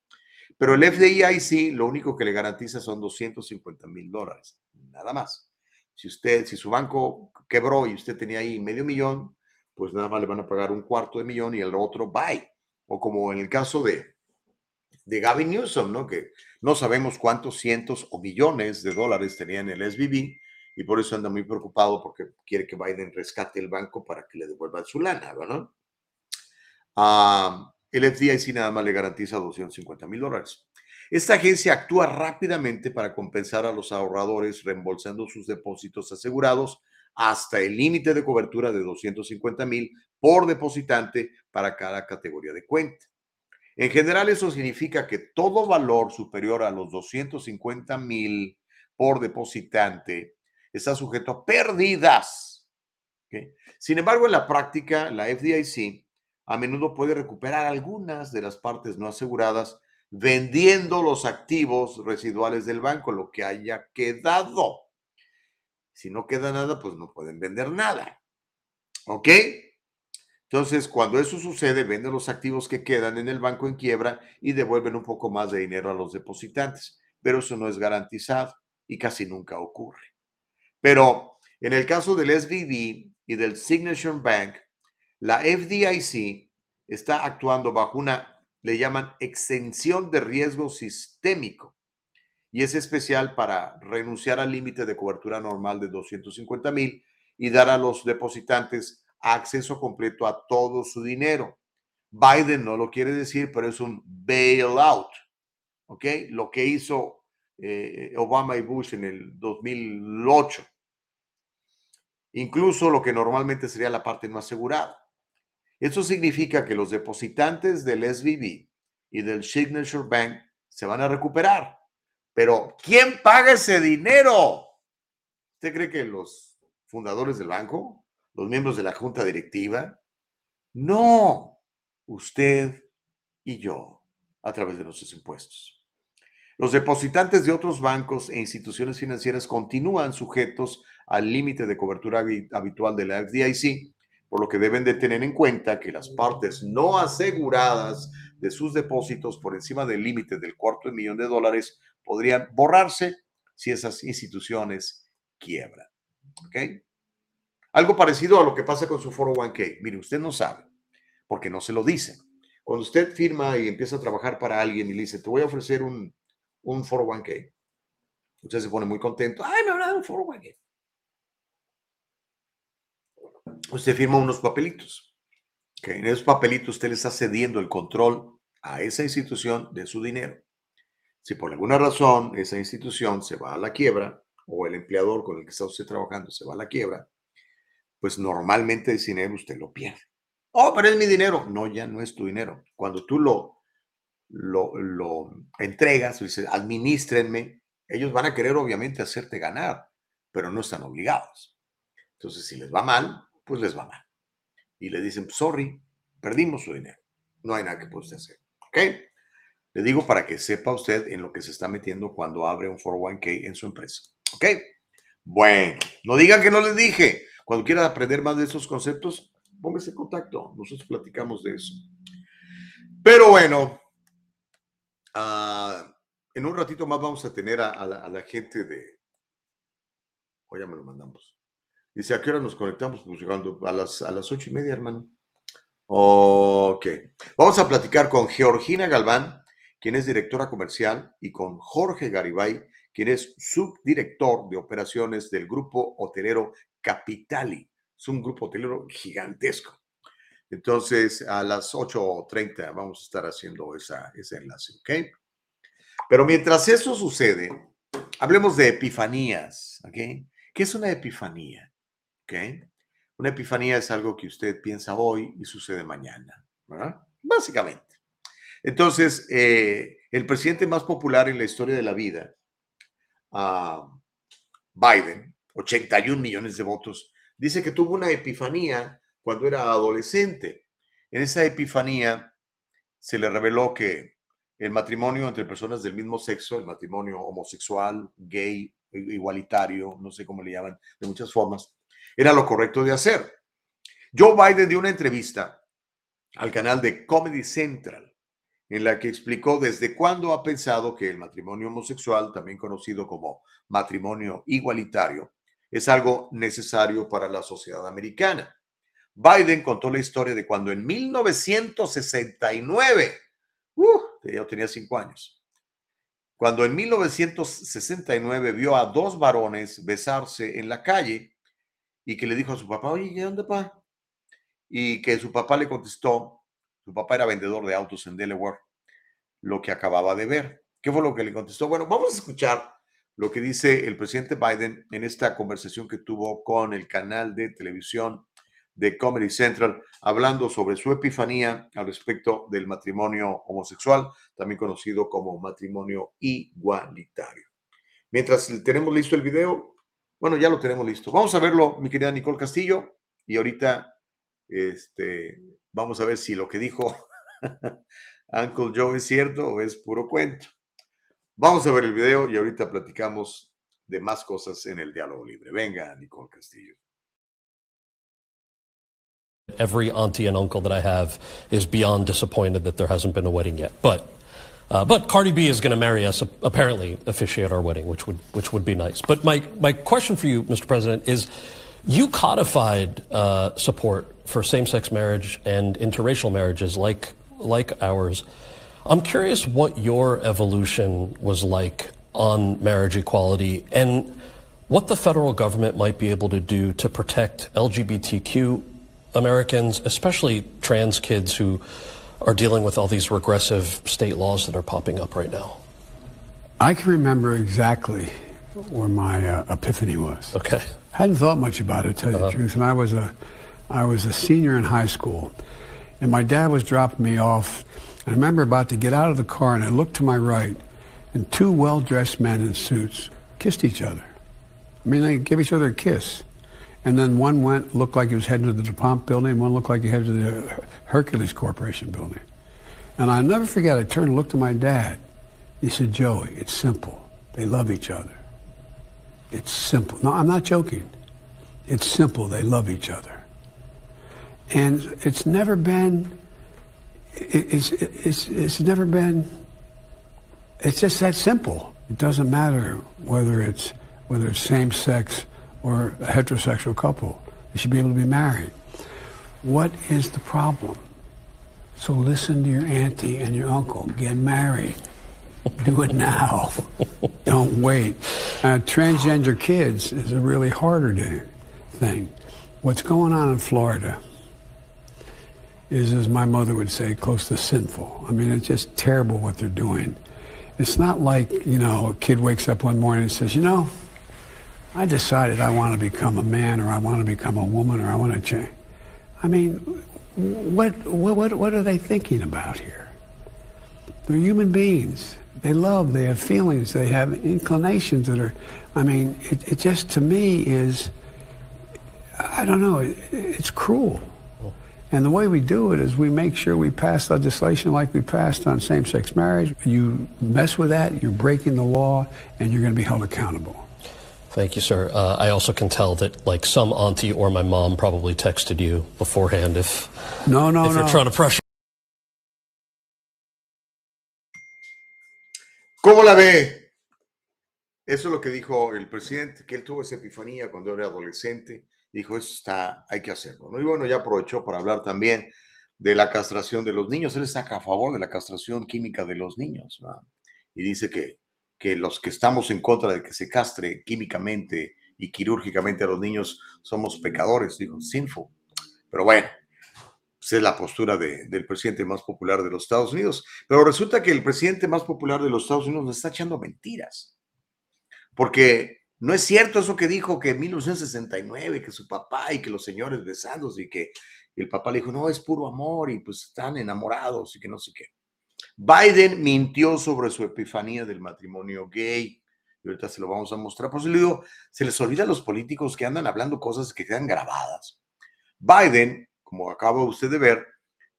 Speaker 1: Pero el FDIC lo único que le garantiza son 250 mil dólares, nada más. Si usted, si su banco quebró y usted tenía ahí medio millón, pues nada más le van a pagar un cuarto de millón y el otro bye. O como en el caso de, de Gavin Newsom, ¿no? Que no sabemos cuántos cientos o millones de dólares tenía en el SBB y por eso anda muy preocupado porque quiere que Biden rescate el banco para que le devuelvan su lana, ¿verdad? Ah, el FDIC nada más le garantiza 250 mil dólares. Esta agencia actúa rápidamente para compensar a los ahorradores reembolsando sus depósitos asegurados hasta el límite de cobertura de 250 mil por depositante para cada categoría de cuenta. En general, eso significa que todo valor superior a los 250 mil por depositante está sujeto a pérdidas. Sin embargo, en la práctica, la FDIC a menudo puede recuperar algunas de las partes no aseguradas vendiendo los activos residuales del banco, lo que haya quedado. Si no queda nada, pues no pueden vender nada. ¿Ok? Entonces, cuando eso sucede, venden los activos que quedan en el banco en quiebra y devuelven un poco más de dinero a los depositantes. Pero eso no es garantizado y casi nunca ocurre. Pero en el caso del SVB y del Signature Bank, la FDIC está actuando bajo una, le llaman exención de riesgo sistémico y es especial para renunciar al límite de cobertura normal de 250 mil y dar a los depositantes acceso completo a todo su dinero. Biden no lo quiere decir, pero es un bailout. ¿Ok? Lo que hizo eh, Obama y Bush en el 2008. Incluso lo que normalmente sería la parte no asegurada. Eso significa que los depositantes del SVB y del Signature Bank se van a recuperar. Pero ¿quién paga ese dinero? ¿Usted cree que los fundadores del banco, los miembros de la junta directiva? No, usted y yo, a través de nuestros impuestos. Los depositantes de otros bancos e instituciones financieras continúan sujetos al límite de cobertura habitual de la FDIC por lo que deben de tener en cuenta que las partes no aseguradas de sus depósitos por encima del límite del cuarto de millón de dólares podrían borrarse si esas instituciones quiebran. ¿Ok? Algo parecido a lo que pasa con su 401k. Mire, usted no sabe, porque no se lo dicen. Cuando usted firma y empieza a trabajar para alguien y le dice, te voy a ofrecer un, un 401k, usted se pone muy contento. Ay, me van a dar un 401k usted firma unos papelitos. Que en esos papelitos usted le está cediendo el control a esa institución de su dinero. Si por alguna razón esa institución se va a la quiebra o el empleador con el que está usted trabajando se va a la quiebra, pues normalmente ese dinero usted lo pierde. Oh, pero es mi dinero. No, ya no es tu dinero. Cuando tú lo, lo, lo entregas, dices, administrenme, ellos van a querer obviamente hacerte ganar, pero no están obligados. Entonces, si les va mal, pues les va mal. Y le dicen, sorry, perdimos su dinero. No hay nada que pueda hacer. ¿Ok? Le digo para que sepa usted en lo que se está metiendo cuando abre un 401k en su empresa. ¿Ok? Bueno, no digan que no les dije. Cuando quiera aprender más de esos conceptos, póngase en contacto. Nosotros platicamos de eso. Pero bueno, ah, en un ratito más vamos a tener a, la, gente de... O ya me lo mandamos. Dice, ¿a qué hora nos conectamos? Pues llegando a las, a las ocho y media, hermano. Ok. Vamos a platicar con Georgina Galván, quien es directora comercial, y con Jorge Garibay, quien es subdirector de operaciones del grupo hotelero Capitali. Es un grupo hotelero gigantesco. Entonces, a las 8.30 vamos a estar haciendo ese enlace, ¿ok? Pero mientras eso sucede, hablemos de epifanías, ¿ok? ¿Qué es una epifanía? ¿ok? Una epifanía es algo que usted piensa hoy y sucede mañana, ¿verdad? Básicamente. Entonces, eh, el presidente más popular en la historia de la vida, uh, Biden, 81 millones de votos, dice que tuvo una epifanía cuando era adolescente. En esa epifanía se le reveló que el matrimonio entre personas del mismo sexo, el matrimonio homosexual, gay, igualitario, no sé cómo le llaman, de muchas formas, era lo correcto de hacer. Joe Biden dio una entrevista al canal de Comedy Central en la que explicó desde cuándo ha pensado que el matrimonio homosexual, también conocido como matrimonio igualitario, es algo necesario para la sociedad americana. Biden contó la historia de cuando en 1969, uh, yo tenía cinco años, cuando en 1969 vio a dos varones besarse en la calle y que le dijo a su papá, oye, ¿dónde va? Y que su papá le contestó, su papá era vendedor de autos en Delaware, lo que acababa de ver. ¿Qué fue lo que le contestó? Bueno, vamos a escuchar lo que dice el presidente Biden en esta conversación que tuvo con el canal de televisión de Comedy Central, hablando sobre su epifanía al respecto del matrimonio homosexual, también conocido como matrimonio igualitario. Mientras tenemos listo el video, bueno, ya lo tenemos listo. Vamos a verlo, mi querida Nicole Castillo, y ahorita este, vamos a ver si lo que dijo Uncle Joe es cierto o es puro cuento. Vamos a ver el video y ahorita platicamos de más cosas en el diálogo libre. Venga, Nicole Castillo.
Speaker 8: Every auntie and uncle that I have is beyond disappointed that there hasn't been a wedding yet. But uh, but Cardi B is going to marry us, apparently officiate our wedding, which would which would be nice. But my my question for you, Mr. President, is you codified uh, support for same-sex marriage and interracial marriages like like ours. I'm curious what your evolution was like on marriage equality and what the federal government might be able to do to protect LGBTQ Americans, especially trans kids who are dealing with all these regressive state laws that are popping up right now.
Speaker 9: I can remember exactly where my uh, epiphany was.
Speaker 8: Okay.
Speaker 9: I hadn't thought much about it, to tell you uh-huh. the truth. And I was a, I was a senior in high school, and my dad was dropping me off I remember about to get out of the car, and I looked to my right, and two well-dressed men in suits kissed each other. I mean, they gave each other a kiss. And then one went, looked like he was heading to the DuPont building, and one looked like he headed to the Hercules Corporation building. And I'll never forget, I turned and looked at my dad. He said, Joey, it's simple. They love each other. It's simple. No, I'm not joking. It's simple. They love each other. And it's never been it's, it's, it's never been, it's just that simple. It doesn't matter whether it's, whether it's same sex or a heterosexual couple. They should be able to be married. What is the problem? So listen to your auntie and your uncle. Get married. Do it now. Don't wait. Uh, transgender kids is a really harder thing. What's going on in Florida is, as my mother would say, close to sinful. I mean, it's just terrible what they're doing. It's not like, you know, a kid wakes up one morning and says, you know, I decided I want to become a man or I want to become a woman or I want to change. I mean, what, what, what are they thinking about here? They're human beings. They love, they have feelings, they have inclinations that are, I mean, it, it just to me is, I don't know, it, it's cruel. And the way we do it is we make sure we pass legislation like we passed on same-sex marriage. You mess with that, you're breaking the law, and you're going to be held accountable.
Speaker 8: Thank you, sir. Uh, I also can tell that, like, some auntie or my mom probably texted you beforehand if
Speaker 9: no, no,
Speaker 8: if
Speaker 9: no.
Speaker 8: you're trying to pressure.
Speaker 1: ¿Cómo la ve? Eso es lo que dijo el presidente, que él tuvo esa epifanía cuando era adolescente dijo, eso está, hay que hacerlo. ¿no? Y bueno, ya aprovechó para hablar también de la castración de los niños. Él está a favor de la castración química de los niños. Y dice que, que los que estamos en contra de que se castre químicamente y quirúrgicamente a los niños somos pecadores, dijo, sinful. Pero bueno, esa es la postura de, del presidente más popular de los Estados Unidos. Pero resulta que el presidente más popular de los Estados Unidos nos está echando mentiras. Porque no es cierto eso que dijo que en 1969, que su papá y que los señores besados y que el papá le dijo, no, es puro amor y pues están enamorados y que no sé qué. Biden mintió sobre su epifanía del matrimonio gay. Y ahorita se lo vamos a mostrar. Por eso le digo, se les olvida a los políticos que andan hablando cosas que quedan grabadas. Biden, como acaba usted de ver,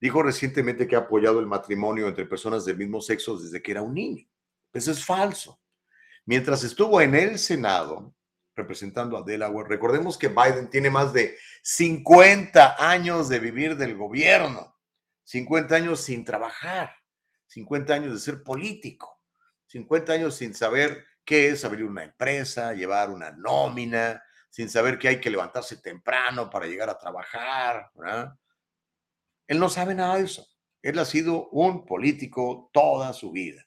Speaker 1: dijo recientemente que ha apoyado el matrimonio entre personas del mismo sexo desde que era un niño. Eso es falso. Mientras estuvo en el Senado representando a Delaware, recordemos que Biden tiene más de 50 años de vivir del gobierno, 50 años sin trabajar, 50 años de ser político, 50 años sin saber qué es abrir una empresa, llevar una nómina, sin saber que hay que levantarse temprano para llegar a trabajar. Él no sabe nada de eso. Él ha sido un político toda su vida.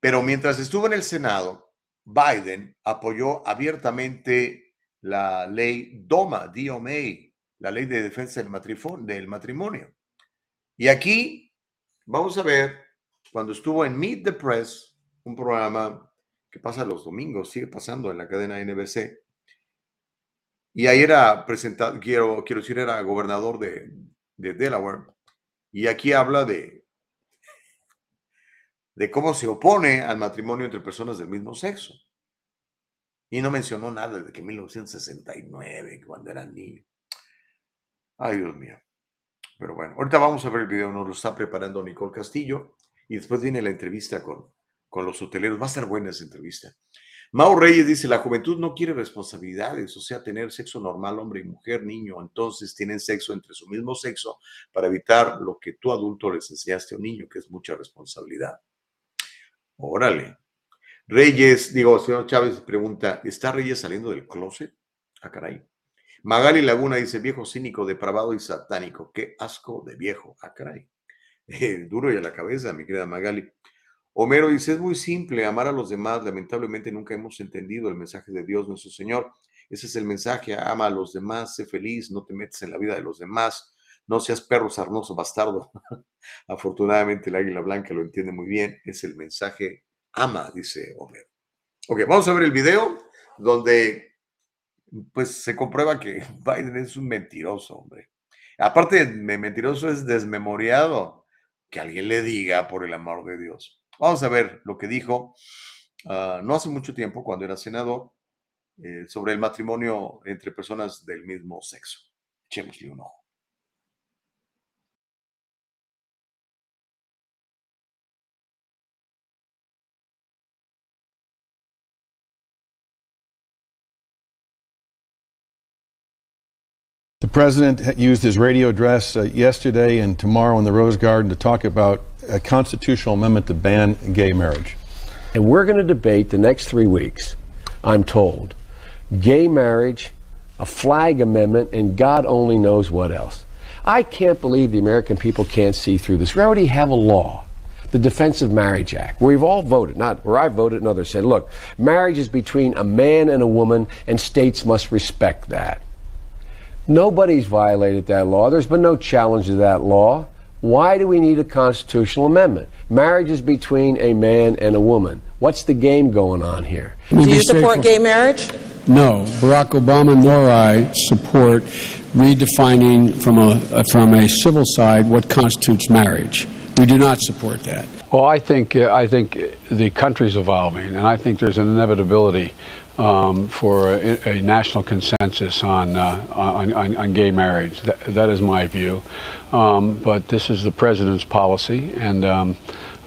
Speaker 1: Pero mientras estuvo en el Senado, Biden apoyó abiertamente la ley DOMA, DOMA, la ley de defensa del matrimonio. Y aquí vamos a ver, cuando estuvo en Meet the Press, un programa que pasa los domingos, sigue pasando en la cadena NBC, y ahí era presentado, quiero, quiero decir, era gobernador de, de Delaware, y aquí habla de, de cómo se opone al matrimonio entre personas del mismo sexo. Y no mencionó nada de que 1969, cuando eran niños. Ay, Dios mío. Pero bueno, ahorita vamos a ver el video, nos lo está preparando Nicole Castillo y después viene la entrevista con, con los hoteleros. Va a estar buena esa entrevista. Mau Reyes dice, la juventud no quiere responsabilidades, o sea, tener sexo normal, hombre y mujer, niño, entonces tienen sexo entre su mismo sexo para evitar lo que tú adulto les enseñaste a un niño, que es mucha responsabilidad. Órale. Reyes, digo, señor Chávez pregunta, ¿está Reyes saliendo del closet? Ah, caray. Magali Laguna dice, viejo cínico, depravado y satánico. Qué asco de viejo. Ah, caray. duro y a la cabeza, mi querida Magali. Homero dice, es muy simple, amar a los demás. Lamentablemente nunca hemos entendido el mensaje de Dios nuestro Señor. Ese es el mensaje, ama a los demás, sé feliz, no te metes en la vida de los demás, no seas perro sarnoso, bastardo. Afortunadamente el águila blanca lo entiende muy bien, es el mensaje, ama, dice Homero. Ok, vamos a ver el video donde pues se comprueba que Biden es un mentiroso, hombre. Aparte mentiroso, es desmemoriado. Que alguien le diga, por el amor de Dios. Vamos a ver lo que dijo uh, no hace mucho tiempo, cuando era senador, eh, sobre el matrimonio entre personas del mismo sexo. Echémosle un ojo.
Speaker 10: The president used his radio address uh, yesterday and tomorrow in the Rose Garden to talk about a constitutional amendment to ban gay marriage.
Speaker 11: And we're going to debate the next three weeks, I'm told, gay marriage, a flag amendment, and God only knows what else. I can't believe the American people can't see through this. We already have a law, the Defense of Marriage Act, where we've all voted, not where I voted and others said, look, marriage is between a man and a woman, and states must respect that. Nobody's violated that law. There's been no challenge to that law. Why do we need a constitutional amendment? Marriage is between a man and a woman. What's the game going on here?
Speaker 12: Do you support gay marriage?
Speaker 9: No, Barack Obama nor I support redefining from a from a civil side what constitutes marriage. We do not support that.
Speaker 13: Well, I think uh, I think the country's evolving, and I think there's an inevitability um, for a, a, national consensus on, uh, on, on, on, gay marriage. That, that is my view. Um, but this is the president's policy, and um,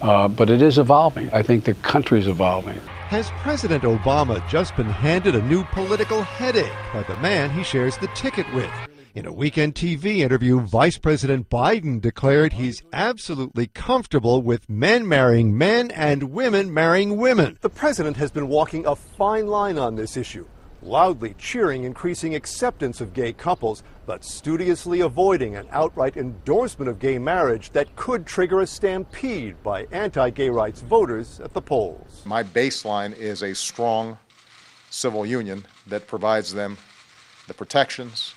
Speaker 13: uh, but it is evolving. I think the country's evolving.
Speaker 14: Has President Obama just been handed a new political headache by the man he shares the ticket with? In a weekend TV interview, Vice President Biden declared he's absolutely comfortable with men marrying men and women marrying women. The president has been walking a fine line on this issue, loudly cheering increasing acceptance of gay couples, but studiously avoiding an outright endorsement of gay marriage that could trigger a stampede by anti gay rights voters at the polls.
Speaker 15: My baseline is a strong civil union that provides them the protections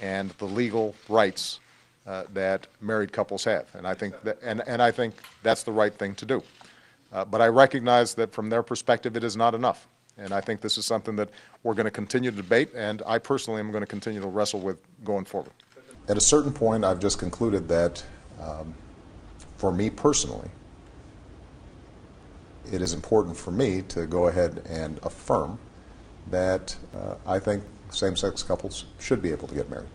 Speaker 15: and the legal rights uh, that married couples have. And I think that, and, and I think that's the right thing to do. Uh, but I recognize that from their perspective, it is not enough. And I think this is something that we're going to continue to debate, and I personally am going to continue to wrestle with going forward.
Speaker 16: At a certain point, I've just concluded that um, for me personally, it is important for me to go ahead and affirm that uh, I think same-sex couples should be able to get married.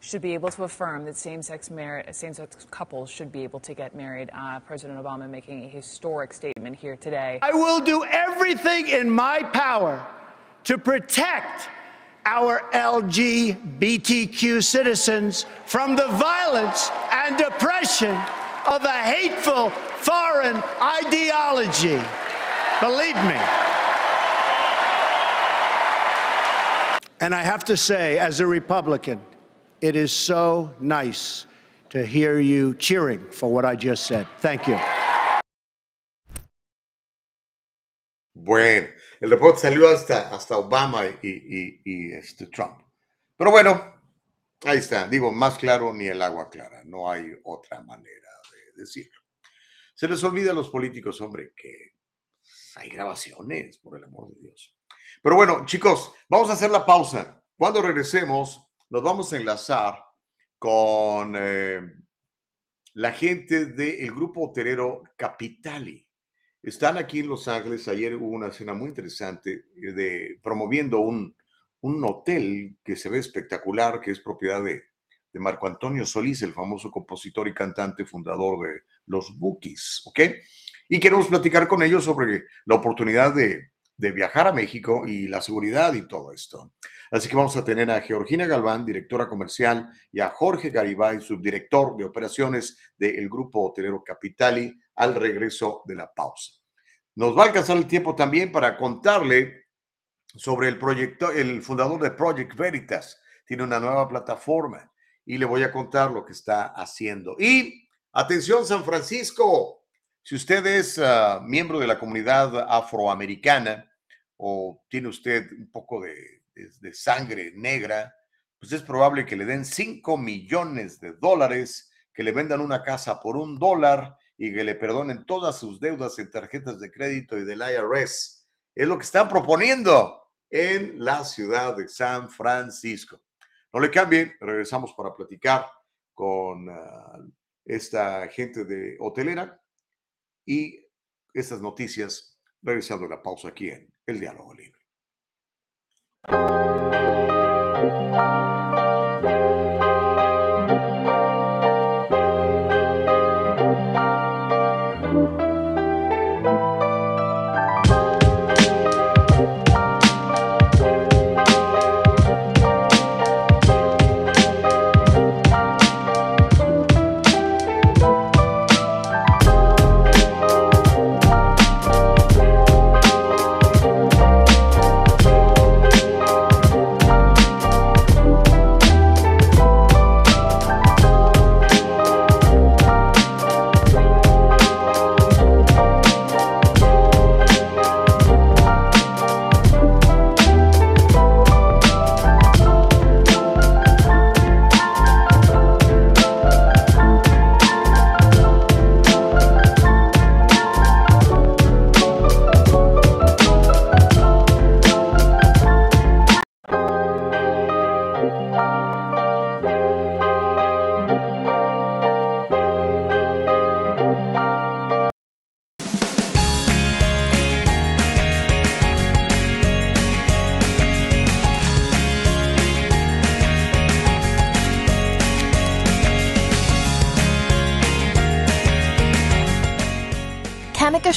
Speaker 17: Should be able to affirm that same-sex marriage, same-sex couples should be able to get married. Uh, President Obama making a historic statement here today.
Speaker 18: I will do everything in my power to protect our LGBTQ citizens from the violence and oppression of a hateful foreign ideology. Believe me. And I have to say, as a Republican, it is so nice to hear you cheering for what I just said. Thank you.
Speaker 1: Bueno, el reporte salió hasta, hasta Obama y, y, y este Trump. Pero bueno, ahí está. Digo, más claro ni el agua clara. No hay otra manera de decirlo. Se les olvida a los políticos, hombre, que hay grabaciones, por el amor de Dios. Pero bueno, chicos, vamos a hacer la pausa. Cuando regresemos, nos vamos a enlazar con eh, la gente del grupo hotelero Capitali. Están aquí en Los Ángeles. Ayer hubo una cena muy interesante eh, de promoviendo un, un hotel que se ve espectacular, que es propiedad de, de Marco Antonio Solís, el famoso compositor y cantante fundador de los Bookies, ¿ok? Y queremos platicar con ellos sobre la oportunidad de, de viajar a México y la seguridad y todo esto. Así que vamos a tener a Georgina Galván, directora comercial, y a Jorge Garibay, subdirector de operaciones del grupo hotelero Capitali, al regreso de la pausa. Nos va a alcanzar el tiempo también para contarle sobre el proyecto, el fundador de Project Veritas. Tiene una nueva plataforma y le voy a contar lo que está haciendo. Y atención, San Francisco, si usted es uh, miembro de la comunidad afroamericana o tiene usted un poco de, sangre negra, pues es probable que le den 5 millones de dólares, que le vendan una casa por un dólar y que le perdonen todas sus deudas en tarjetas de crédito y del IRS. Es lo que están proponiendo en la ciudad de San Francisco. No le cambien, regresamos para platicar con uh, esta gente de hotelera y estas noticias, regresando a la pausa aquí en El Diálogo Libre.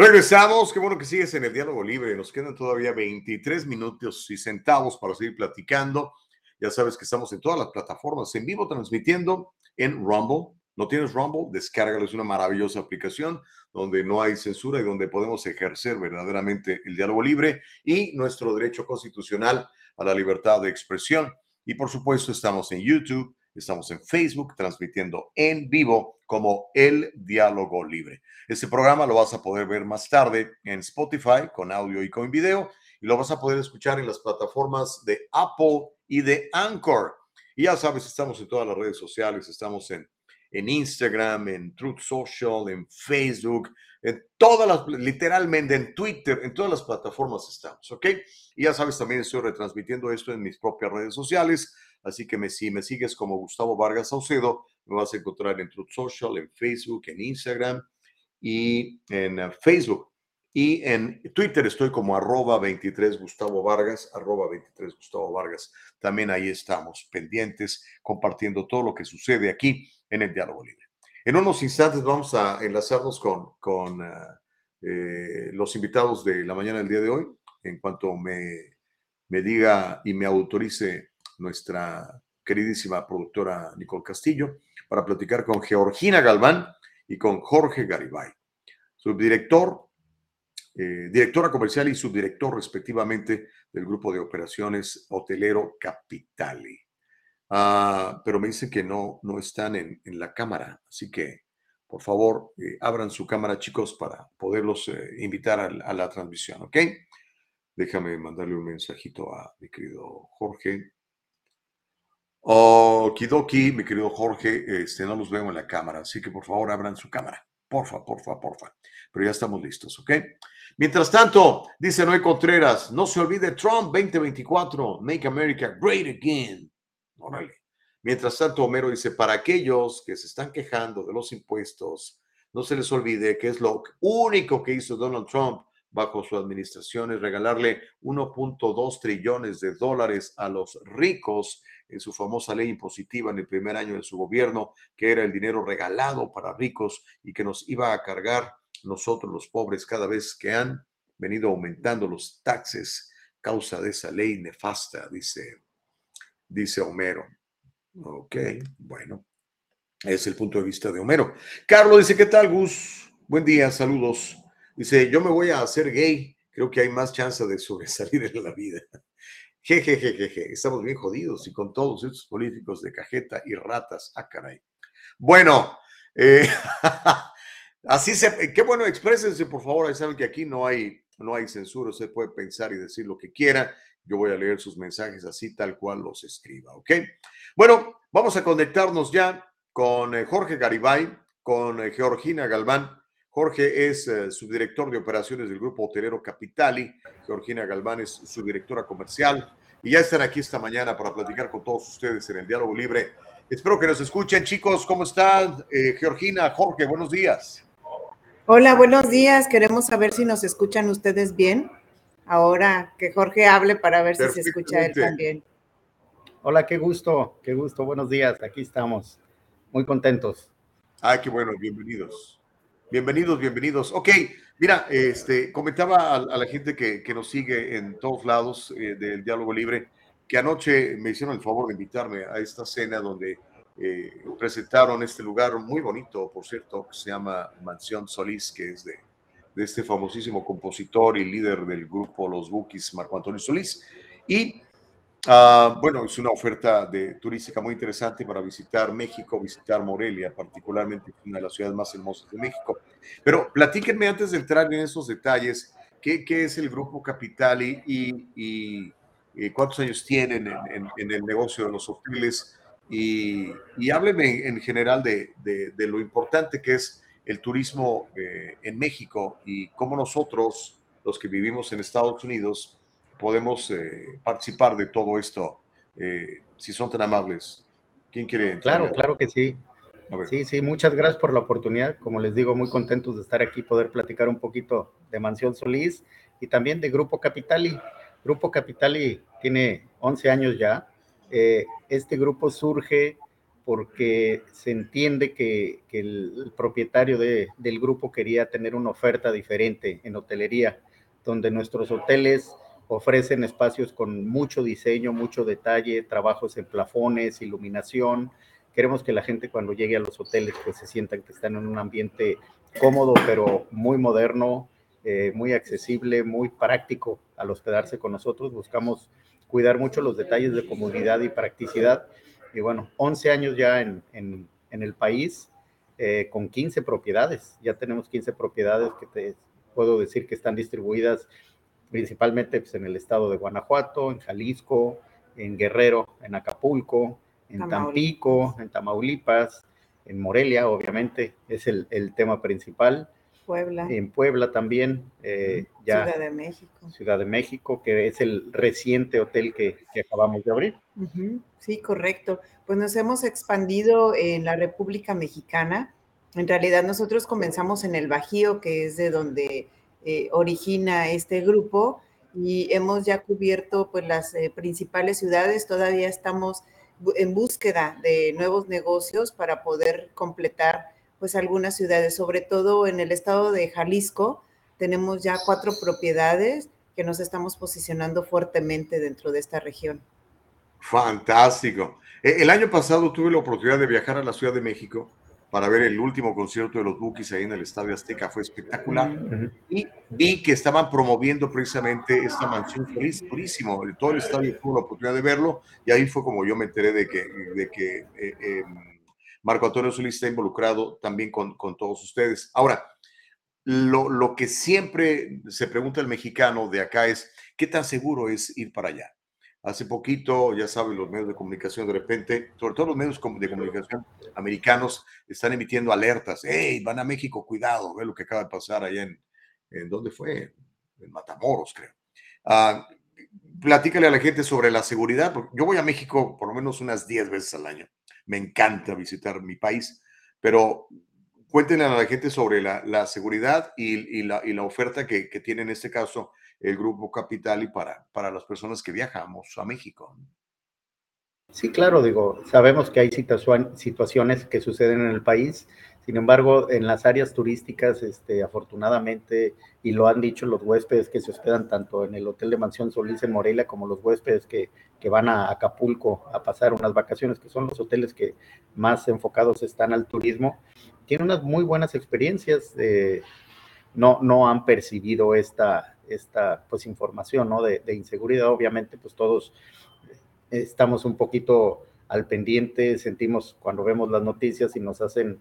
Speaker 1: Regresamos, qué bueno que sigues en el diálogo libre. Nos quedan todavía 23 minutos y centavos para seguir platicando. Ya sabes que estamos en todas las plataformas en vivo transmitiendo en Rumble. ¿No tienes Rumble? Descárgalo, es una maravillosa aplicación donde no hay censura y donde podemos ejercer verdaderamente el diálogo libre y nuestro derecho constitucional a la libertad de expresión. Y por supuesto estamos en YouTube, estamos en Facebook transmitiendo en vivo como el diálogo libre. Este programa lo vas a poder ver más tarde en Spotify con audio y con video y lo vas a poder escuchar en las plataformas de Apple y de Anchor. Y ya sabes, estamos en todas las redes sociales, estamos en, en Instagram, en Truth Social, en Facebook, en todas las, literalmente en Twitter, en todas las plataformas estamos, ¿ok? Y ya sabes, también estoy retransmitiendo esto en mis propias redes sociales, así que me, si me sigues como Gustavo Vargas Saucedo, me vas a encontrar en Truth Social, en Facebook, en Instagram y en eh, Facebook. Y en Twitter estoy como arroba 23 Gustavo Vargas, arroba 23 Gustavo Vargas. También ahí estamos pendientes, compartiendo todo lo que sucede aquí en el Diálogo Libre. En unos instantes vamos a enlazarnos con, con eh, los invitados de la mañana del día de hoy, en cuanto me, me diga y me autorice nuestra queridísima productora Nicole Castillo, para platicar con Georgina Galván y con Jorge Garibay, subdirector eh, directora comercial y subdirector respectivamente del grupo de operaciones hotelero Capitali. Ah, pero me dicen que no, no están en, la cámara, así que por favor eh, abran su cámara chicos para poderlos eh, invitar a, la transmisión, ¿ok? Déjame mandarle un mensajito a mi querido Jorge. Okidoki, mi querido Jorge, este, no los veo en la cámara, así que por favor abran su cámara. Porfa, porfa, porfa. Pero ya estamos listos, ¿ok? Mientras tanto, dice Noé Contreras, no se olvide Trump 2024, Make America Great Again. Mientras tanto, Homero dice, para aquellos que se están quejando de los impuestos, no se les olvide que es lo único que hizo Donald Trump bajo su administración es regalarle 1.2 trillones de dólares a los ricos en su famosa ley impositiva en el primer año de su gobierno, que era el dinero regalado para ricos y que nos iba a cargar nosotros los pobres cada vez que han venido aumentando los taxes causa de esa ley nefasta, dice, dice Homero. Ok, bueno, es el punto de vista de Homero. Carlos dice, ¿qué tal, Gus? Buen día, saludos. Dice, yo me voy a hacer gay, creo que hay más chance de sobresalir en la vida. Jejejeje, estamos bien jodidos y con todos estos políticos de cajeta y ratas. Ah, caray. Bueno, eh, Así se, qué bueno, exprésense por favor, saben que aquí no hay, no hay censura, usted puede pensar y decir lo que quiera, yo voy a leer sus mensajes así tal cual los escriba, ¿ok? Bueno, vamos a conectarnos ya con eh, Jorge Garibay, con eh, Georgina Galván. Jorge es eh, subdirector de operaciones del grupo hotelero Capitali, Georgina Galván es su directora comercial y ya están aquí esta mañana para platicar con todos ustedes en el diálogo libre. Espero que nos escuchen, chicos. ¿Cómo están? Georgina, Jorge, buenos días.
Speaker 19: Hola, buenos días. Queremos saber si nos escuchan ustedes bien. Ahora que Jorge hable para ver si se escucha él también.
Speaker 20: Hola, qué gusto, qué gusto. Buenos días. Aquí estamos. Muy contentos.
Speaker 1: Ay, qué bueno. Bienvenidos. Bienvenidos, bienvenidos. Ok, mira, este, comentaba a, la gente que, que, nos sigue en todos lados eh, del Diálogo Libre que anoche me hicieron el favor de invitarme a esta cena donde eh, presentaron este lugar muy bonito, por cierto, que se llama Mansión Solís, que es de, de este famosísimo compositor y líder del grupo Los Bukis, Marco Antonio Solís. Y uh, bueno, es una oferta de, turística muy interesante para visitar México, visitar Morelia, particularmente una de las ciudades más hermosas de México. Pero platíquenme antes de entrar en esos detalles, ¿qué, qué es el Grupo Capitali y, y, y cuántos años tienen en, en, en, el negocio de los hoteles? Y, y hábleme en general de, de, de, lo importante que es el turismo eh, en México y cómo nosotros, los que vivimos en Estados Unidos, podemos eh, participar de todo esto eh, si son tan amables. ¿Quién quiere?
Speaker 20: Claro, claro que sí. Sí, sí, muchas gracias por la oportunidad. Como les digo, muy contentos de estar aquí, poder platicar un poquito de Mansión Solís y también de Grupo Capitali. Grupo Capitali tiene 11 años ya. Eh, este grupo surge porque se entiende que, el, propietario del grupo quería tener una oferta diferente en hotelería, donde nuestros hoteles ofrecen espacios con mucho diseño, mucho detalle, trabajos en plafones, iluminación. Queremos que la gente cuando llegue a los hoteles pues se sientan que están en un ambiente cómodo, pero muy moderno, eh, muy accesible, muy práctico al hospedarse con nosotros. Buscamos cuidar mucho los detalles de comodidad y practicidad. Y bueno, 11 años ya en, en, el país, eh, con 15 propiedades. Ya tenemos 15 propiedades que te puedo decir que están distribuidas principalmente pues, en el estado de Guanajuato, en Jalisco, en Guerrero, en Acapulco, en Tampico, en Tamaulipas, en Morelia, obviamente, es el, el tema principal.
Speaker 19: Puebla.
Speaker 20: En Puebla también. Eh, ya,
Speaker 19: Ciudad de México.
Speaker 20: Ciudad de México, que es el reciente hotel que, que acabamos de abrir.
Speaker 19: Sí, correcto. Pues nos hemos expandido en la República Mexicana. En realidad nosotros comenzamos en el Bajío, que es de donde eh, origina este grupo y hemos ya cubierto pues las eh, principales ciudades, todavía estamos en búsqueda de nuevos negocios para poder completar pues algunas ciudades, sobre todo en el estado de Jalisco, tenemos ya cuatro propiedades que nos estamos posicionando fuertemente dentro de esta región.
Speaker 1: Fantástico. E, el año pasado tuve la oportunidad de viajar a la Ciudad de México para ver el último concierto de los Bookies ahí en el Estadio Azteca, fue espectacular. Y vi que estaban promoviendo precisamente esta mansión feliz, purísimo. Todo el estadio tuvo la oportunidad de verlo y ahí fue como yo me enteré de que, de que eh, em, Marco Antonio Solís está involucrado también con, con todos ustedes. Ahora, lo, lo que siempre se pregunta el mexicano de acá es, ¿qué tan seguro es ir para allá? Hace poquito, ya saben, los medios de comunicación de repente, sobre todo los medios de comunicación americanos, están emitiendo alertas. ¡Hey, van a México! Cuidado, ve lo que acaba de pasar allá en, ¿en ¿dónde fue? En Matamoros, creo. Ah, platícale a la gente sobre la seguridad. Yo voy a México por lo menos unas 10 veces al año. Me encanta visitar mi país, pero cuéntenle a la gente sobre la, seguridad y, la, oferta que, que tiene en este caso el Grupo Capital y para, para las personas que viajamos a México.
Speaker 20: Sí, claro, digo, sabemos que hay situaciones que suceden en el país, sin embargo, en las áreas turísticas, este, afortunadamente, y lo han dicho los huéspedes que se hospedan tanto en el Hotel de Mansión Solís en Morelia como los huéspedes que, que van a Acapulco a pasar unas vacaciones, que son los hoteles que más enfocados están al turismo, tienen unas muy buenas experiencias. Eh, no, no han percibido esta, esta pues, información ¿no? de, inseguridad. Obviamente, pues todos estamos un poquito al pendiente, sentimos cuando vemos las noticias y nos hacen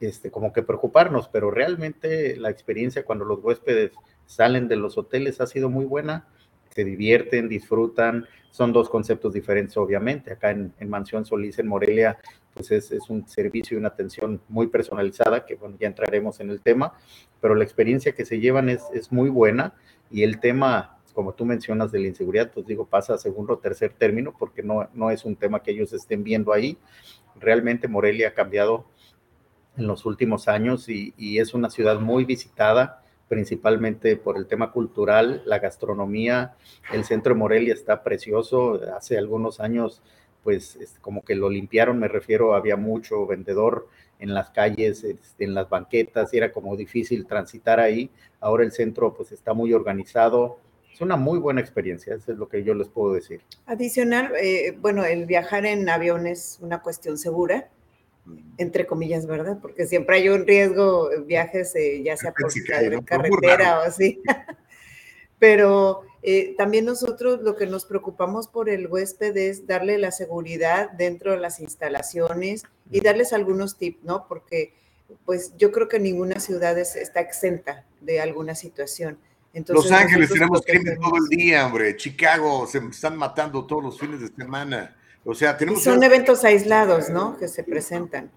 Speaker 20: este, como que preocuparnos, pero realmente la experiencia cuando los huéspedes salen de los hoteles ha sido muy buena, se divierten, disfrutan, son dos conceptos diferentes obviamente, acá en Mansión Solís, en Morelia, pues es, un servicio y una atención muy personalizada, que bueno, ya entraremos en el tema, pero la experiencia que se llevan es, es muy buena y el tema, como tú mencionas, de la inseguridad, pues digo, pasa a segundo o tercer término porque no, no es un tema que ellos estén viendo ahí. Realmente Morelia ha cambiado en los últimos años y, y es una ciudad muy visitada principalmente por el tema cultural, la gastronomía. El centro de Morelia está precioso. Hace algunos años pues como que lo limpiaron, me refiero, había mucho vendedor en las calles, este, en las banquetas, y era como difícil transitar ahí. Ahora el centro pues está muy organizado. Es una muy buena experiencia, eso es lo que yo les puedo decir.
Speaker 19: Adicional, eh, bueno, el viajar en avión es una cuestión segura, entre comillas, ¿verdad? Porque siempre hay un riesgo, viajes, eh, ya sea por carretera o así. Pero eh, también nosotros lo que nos preocupamos por el huésped es darle la seguridad dentro de las instalaciones y darles algunos tips, ¿no? Porque pues yo creo que ninguna ciudad está exenta de alguna situación.
Speaker 1: Entonces, los Ángeles tenemos crimen todo el día, hombre. Chicago se están matando todos los fines de semana. O sea, tenemos.
Speaker 19: son eventos aislados, ¿no? Que se presentan.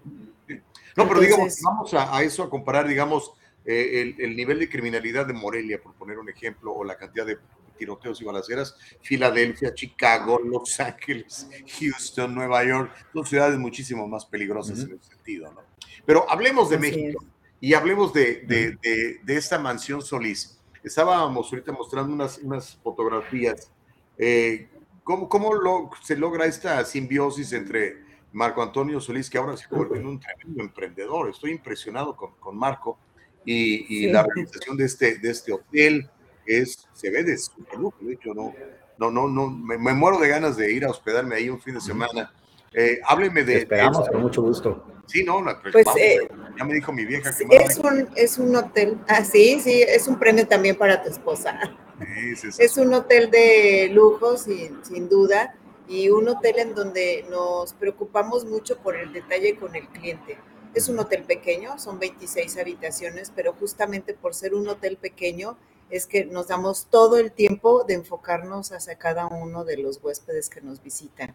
Speaker 1: No, pero digamos, vamos a, eso a comparar, digamos, eh, el, el, nivel de criminalidad de Morelia, por poner un ejemplo, o la cantidad de tiroteos y balaceras, Filadelfia, Chicago, Los Ángeles, Houston, Nueva York, son ciudades muchísimo más peligrosas en ese sentido, ¿no? Pero hablemos de
Speaker 19: Así
Speaker 1: México y hablemos de, de, de- de esta mansión Solís. Estábamos ahorita mostrando unas, unas fotografías. Eh, ¿Cómo, cómo lo- se logra esta simbiosis entre Marco Antonio Solís, que ahora se convierte en un tremendo emprendedor? Estoy impresionado con, con Marco y, y
Speaker 19: Sí.
Speaker 1: la realización de este, de este hotel es, se ve de super lujo. De hecho, no, no, no, no me, me muero de ganas de ir a hospedarme ahí un fin de semana. Eh, hábleme de.
Speaker 20: Te esperamos
Speaker 1: de-
Speaker 20: con mucho gusto.
Speaker 1: Sí, no, no, pues,
Speaker 19: Pues,
Speaker 1: vamos,
Speaker 19: eh,
Speaker 1: ya me dijo mi vieja que
Speaker 19: Es un, es un hotel, ah, sí, sí, es un premio también para tu esposa.
Speaker 1: Sí, sí, sí.
Speaker 19: Es un hotel de lujo, sin, sin duda, y un hotel en donde nos preocupamos mucho por el detalle con el cliente. Es un hotel pequeño, son 26 habitaciones, pero justamente por ser un hotel pequeño es que nos damos todo el tiempo de enfocarnos hacia cada uno de los huéspedes que nos visitan.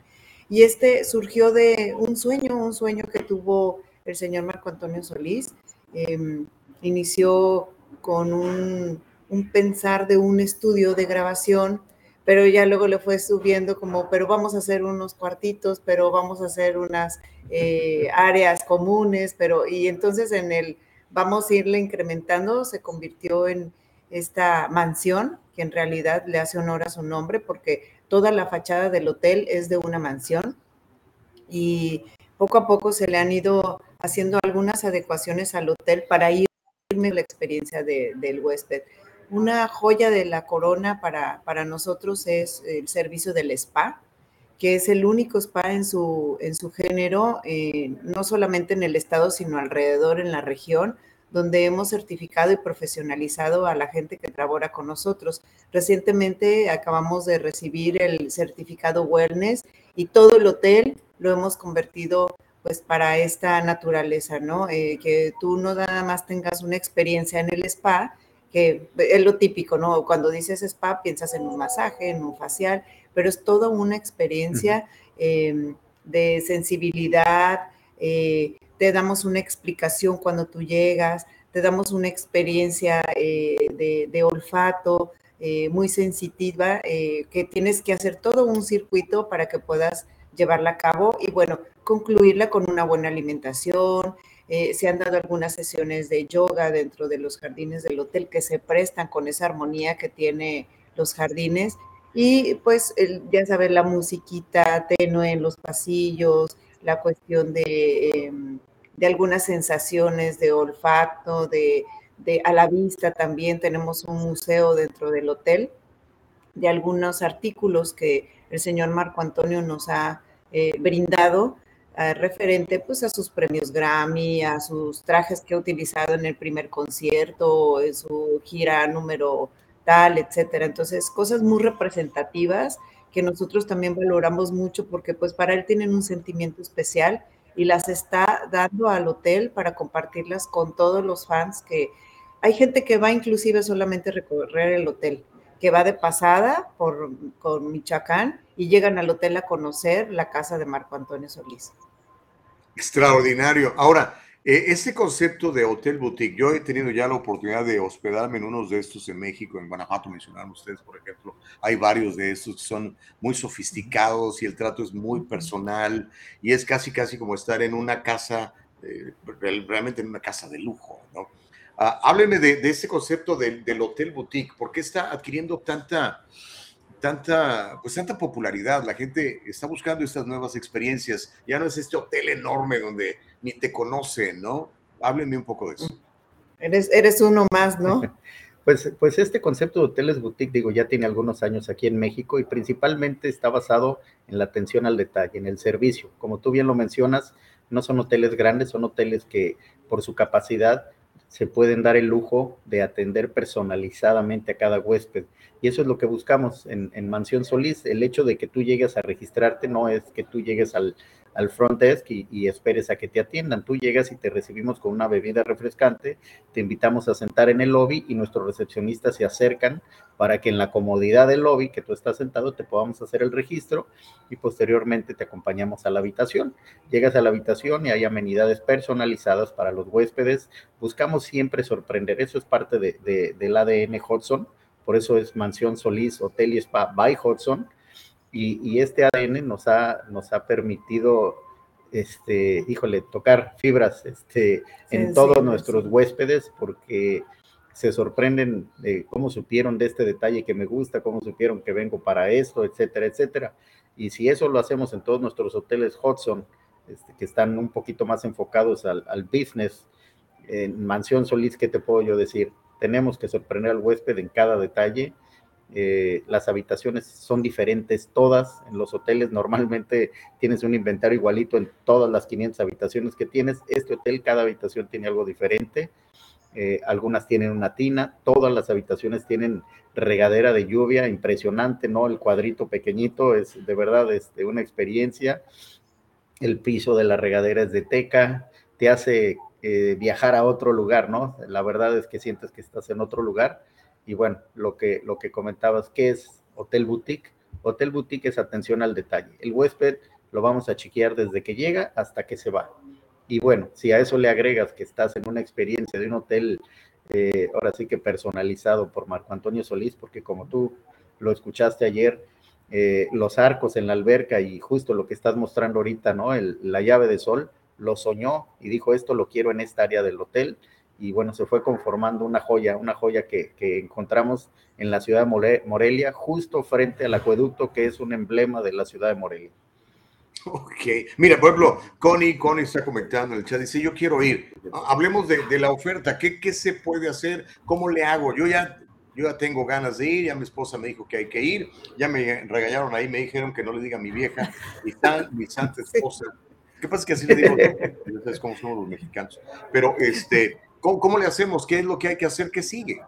Speaker 19: Y este surgió de un sueño, un sueño que tuvo el señor Marco Antonio Solís. Em, inició con un, pensar de un estudio de grabación, pero ya luego le fue subiendo como, pero vamos a hacer unos cuartitos, pero vamos a hacer unas eh, áreas comunes, pero y entonces en el vamos a irle incrementando, se convirtió en esta mansión, que en realidad le hace honor a su nombre, porque toda la fachada del hotel es de una mansión y poco a poco se le han ido haciendo algunas adecuaciones al hotel para irme la experiencia de- del huésped. Una joya de la corona para, para nosotros es el servicio del spa, que es el único spa en su, en su género, eh, no solamente en el estado, sino alrededor en la región, donde hemos certificado y profesionalizado a la gente que labora con nosotros. Recientemente acabamos de recibir el certificado Wellness y todo el hotel lo hemos convertido pues para esta naturaleza, ¿no? Eh, que tú no nada más tengas una experiencia en el spa, que es lo típico, ¿no? Cuando dices spa piensas en un masaje, en un facial, pero es toda una experiencia eh, de sensibilidad, eh, te damos una explicación cuando tú llegas, te damos una experiencia eh, de, de olfato eh, muy sensitiva, eh, que tienes que hacer todo un circuito para que puedas llevarla a cabo y bueno, concluirla con una buena alimentación. Eh, se han dado algunas sesiones de yoga dentro de los jardines del hotel que se prestan con esa armonía que tiene los jardines y pues ya sabes, la musiquita tenue en los pasillos, la cuestión de, em, de algunas sensaciones de olfato, de, a la vista también tenemos un museo dentro del hotel de algunos artículos que el señor Marco Antonio nos ha eh, brindado eh, referente pues a sus premios Grammy, a sus trajes que ha utilizado en el primer concierto, en su gira número tal, etcétera. Entonces, cosas muy representativas que nosotros también valoramos mucho porque pues para él tienen un sentimiento especial y las está dando al hotel para compartirlas con todos los fans que hay gente que va inclusive solamente a recorrer el hotel, que va de pasada por con Michoacán y llegan al hotel a conocer la casa de Marco Antonio Solís.
Speaker 1: Extraordinario. Ahora, este concepto de hotel boutique, yo he tenido ya la oportunidad de hospedarme en unos de estos en México, en Guanajuato, mencionaron ustedes, por ejemplo. Hay varios de estos que son muy sofisticados y el trato es muy personal y es casi, casi como estar en una casa, eh, real- realmente en una casa de lujo, ¿no? Ah, hábleme de, de ese concepto del, del hotel boutique. ¿Por qué está adquiriendo tanta, tanta, pues tanta popularidad. La gente está buscando estas nuevas experiencias. Ya no es este hotel enorme donde ni te conocen, ¿no? Háblenme un poco de eso.
Speaker 19: Eres, eres uno más, ¿no?
Speaker 20: Pues, pues este concepto de hoteles boutique, digo, ya tiene algunos años aquí en México y principalmente está basado en la atención al detalle, en el servicio. Como tú bien lo mencionas, no son hoteles grandes, son hoteles que por su capacidad se pueden dar el lujo de atender personalizadamente a cada huésped. Y eso es lo que buscamos en, en Mansión Solís. El hecho de que tú llegues a registrarte no es que tú llegues al, al front desk y, y esperes a que te atiendan. Tú llegas y te recibimos con una bebida refrescante, te invitamos a sentar en el lobby y nuestros recepcionistas se acercan para que en la comodidad del lobby que tú estás sentado te podamos hacer el registro y posteriormente te acompañamos a la habitación. Llegas a la habitación y hay amenidades personalizadas para los huéspedes. Buscamos siempre sorprender, eso es parte de, de- del ADN Hudson por eso es Mansión Solís Hotel y Spa by Hudson, y, y este ADN nos ha, nos ha permitido, este, híjole, tocar fibras este, en
Speaker 19: Sí,
Speaker 20: todos
Speaker 19: sí,
Speaker 20: nuestros huéspedes, porque se sorprenden de cómo supieron de este detalle que me gusta, cómo supieron que vengo para esto, etcétera, etcétera. Y si eso lo hacemos en todos nuestros hoteles Hudson, este, que están un poquito más enfocados al, al business, en Mansión Solís, ¿qué te puedo yo decir? Tenemos que sorprender al huésped en cada detalle. Eh, las habitaciones son diferentes todas. En los hoteles normalmente tienes un inventario igualito en todas las 500 habitaciones que tienes. Este hotel, cada habitación tiene algo diferente. Eh, algunas tienen una tina, todas las habitaciones tienen regadera de lluvia, impresionante, ¿no? El cuadrito pequeñito es de verdad este, una experiencia. El piso de la regadera es de teca, te hace eh, viajar a otro lugar, ¿no? La verdad es que sientes que estás en otro lugar. Y bueno, lo que, lo que comentabas, ¿qué es Hotel Boutique? Hotel Boutique es atención al detalle. El huésped lo vamos a chequear desde que llega hasta que se va. Y bueno, si a eso le agregas que estás en una experiencia de un hotel, eh, ahora sí que personalizado por Marco Antonio Solís, porque como tú lo escuchaste ayer, eh, los arcos en la alberca y justo lo que estás mostrando ahorita, ¿no? El- la llave de sol, lo soñó y dijo, esto lo quiero en esta área del hotel. Y bueno, se fue conformando una joya, una joya que, que encontramos en la ciudad de More- Morelia, justo frente al acueducto, que es un emblema de la ciudad de Morelia.
Speaker 1: Ok. Mira, por ejemplo, Connie, Connie está comentando en el chat, dice, yo quiero ir. Ha- Hablemos de, de la oferta, ¿Qué, ¿qué se puede hacer? ¿Cómo le hago? Yo ya, yo ya tengo ganas de ir, ya mi esposa me dijo que hay que ir, ya me regañaron ahí, me dijeron que no le diga a mi vieja, mi, tan, mi santa esposa. ¿Qué pasa? Es que así le digo. ¿sabes cómo somos los mexicanos? Pero, este, ¿cómo, ¿cómo le hacemos? ¿Qué es lo que hay que hacer? ¿Qué sigue?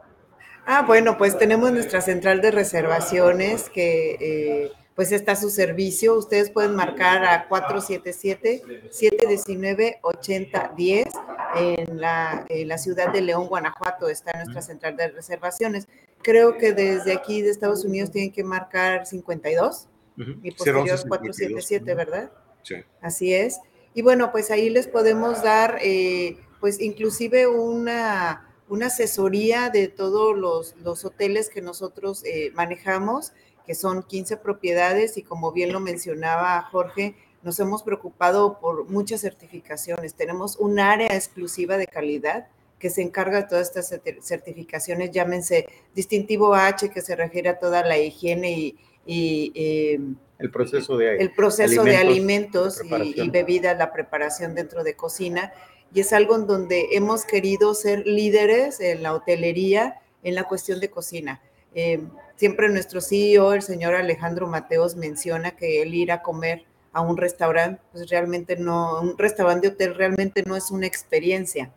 Speaker 19: Ah, bueno, pues tenemos nuestra central de reservaciones que eh, pues está a su servicio. Ustedes pueden marcar a 477-719-8010 en la, en la ciudad de León, Guanajuato, está nuestra central de reservaciones. Creo que desde aquí de Estados Unidos tienen que marcar 52 y posterior
Speaker 1: 011
Speaker 19: 477, ¿verdad?
Speaker 1: Sí.
Speaker 19: Así es. Y bueno, pues ahí les podemos dar, eh, pues inclusive una, una asesoría de todos los, los hoteles que nosotros eh, manejamos, que son 15 propiedades y como bien lo mencionaba Jorge, nos hemos preocupado por muchas certificaciones. Tenemos un área exclusiva de calidad que se encarga de todas estas certi- certificaciones, llámense distintivo H, que se refiere a toda la higiene y, y, eh,
Speaker 20: El proceso de
Speaker 19: el proceso de
Speaker 20: alimentos,
Speaker 19: alimentos
Speaker 20: de
Speaker 19: y,
Speaker 20: preparación.
Speaker 19: y bebidas, la preparación dentro de cocina. Y es algo en donde hemos querido ser líderes en la hotelería en la cuestión de cocina. Eh, siempre nuestro CEO, el señor Alejandro Mateos, menciona que el ir a comer a un restaurante, pues realmente no, un restaurante de hotel realmente no es una experiencia.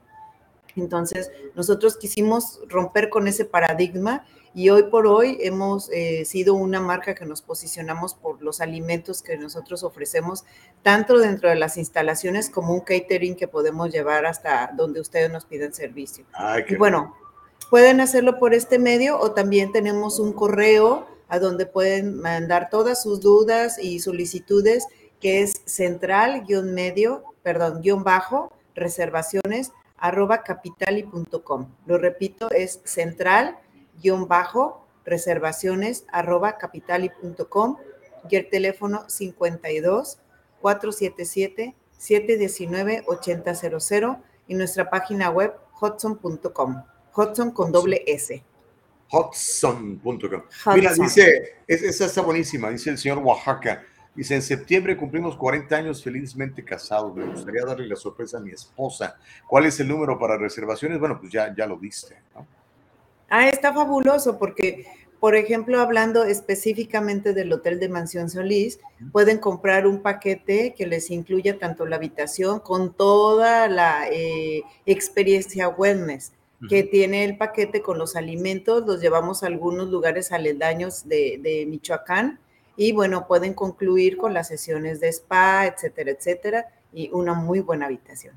Speaker 19: Entonces, nosotros quisimos romper con ese paradigma y hoy por hoy hemos eh, sido una marca que nos posicionamos por los alimentos que nosotros ofrecemos, tanto dentro de las instalaciones como un catering que podemos llevar hasta donde ustedes nos piden servicio.
Speaker 1: Ay,
Speaker 19: Y bueno, pueden hacerlo por este medio o también tenemos un correo a donde pueden mandar todas sus dudas y solicitudes, que es central-medio, perdón, guion bajo, reservaciones, arroba capitali.com. Lo repito, es central guion bajo reservaciones arroba capitali.com y el teléfono 52 477 719 8000 y nuestra página web hudson.com. Hudson con doble S.
Speaker 1: Hudson.com. Mira, dice, es- esa está buenísima, dice el señor Oaxaca. Dice, en septiembre cumplimos 40 años felizmente casados. Me gustaría darle la sorpresa a mi esposa. ¿Cuál es el número para reservaciones? Bueno, pues ya, ya lo diste. ¿no?
Speaker 19: Ah, está fabuloso porque, por ejemplo, hablando específicamente del Hotel de Mansión Solís, pueden comprar un paquete que les incluya tanto la habitación con toda la eh, experiencia wellness que tiene el paquete con los alimentos, los llevamos a algunos lugares aledaños de, de Michoacán y bueno, pueden concluir con las sesiones de spa, etcétera, etcétera, y una muy buena habitación.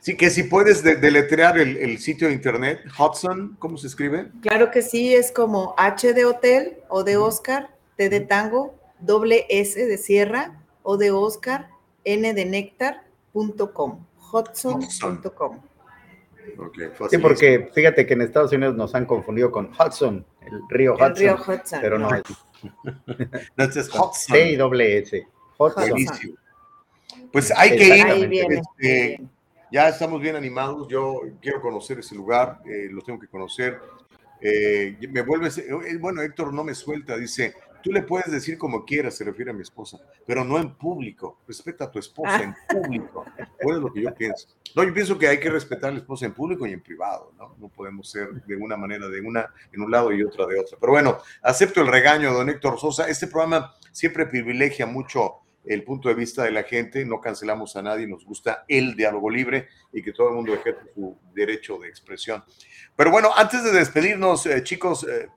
Speaker 1: Sí, que si puedes de- deletrear el, el sitio de internet, Hudson, ¿cómo se escribe?
Speaker 19: Claro que sí, es como H de hotel o de Oscar, T de tango, doble S de sierra o de Oscar, N de néctar, punto com, hudson.com.
Speaker 1: Ok,
Speaker 20: Sí, porque fíjate que en Estados Unidos nos han confundido con Hudson el río
Speaker 19: El
Speaker 20: Hudson.
Speaker 19: río Hudson,
Speaker 20: Pero no,
Speaker 19: no.
Speaker 20: es
Speaker 1: No, es Hudson.
Speaker 20: C doble S. Hudson.
Speaker 1: Pues hay que ir.
Speaker 20: Ahí viene.
Speaker 1: este, ya estamos bien animados. Yo quiero conocer ese lugar, eh, lo tengo que conocer. Eh, me vuelves, eh, bueno, Héctor no me suelta, dice, tú le puedes decir como quieras, se refiere a mi esposa, pero no en público. Respeta a tu esposa en público. Bueno, es lo que yo pienso. No, yo pienso que hay que respetar a la esposa en público y en privado, ¿no? No podemos ser de una manera de una en un lado y otra de otra. Pero bueno, acepto el regaño don Héctor Sosa. Este programa siempre privilegia mucho el punto de vista de la gente, no cancelamos a nadie, nos gusta el diálogo libre y que todo el mundo ejerce su derecho de expresión. Pero bueno, antes de despedirnos, eh, chicos, eh,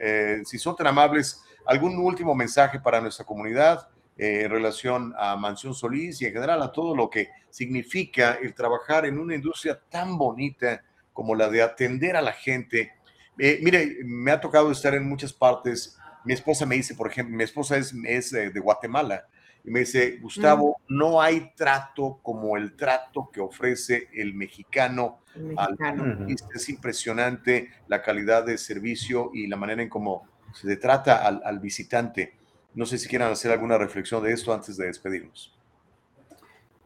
Speaker 1: eh, si son tan amables, algún último mensaje para nuestra comunidad eh, en relación a Mansión Solís y en general a todo lo que significa el trabajar en una industria tan bonita como la de atender a la gente. Eh, mire, me ha tocado estar en muchas partes. Mi esposa me dice, por ejemplo, mi esposa es, es eh, de Guatemala y me dice, Gustavo, no hay trato como el trato que ofrece el mexicano.
Speaker 19: El
Speaker 1: al. Es impresionante la calidad de servicio y la manera en cómo se le trata al, al visitante. No sé si quieran hacer alguna reflexión de esto antes de despedirnos.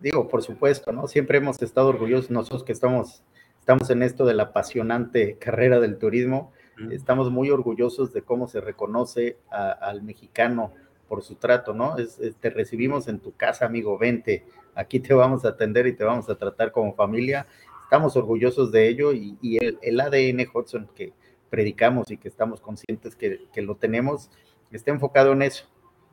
Speaker 20: Digo, por supuesto, ¿no? Siempre hemos estado orgullosos nosotros que estamos, estamos en esto de la apasionante carrera del turismo. Estamos muy orgullosos de cómo se reconoce a- al mexicano por su trato, ¿no? Es, es- te recibimos en tu casa, amigo, vente, aquí te vamos a atender y te vamos a tratar como familia. Estamos orgullosos de ello y, y el, el ADN Hudson que predicamos y que estamos conscientes que, que lo tenemos, está enfocado en eso,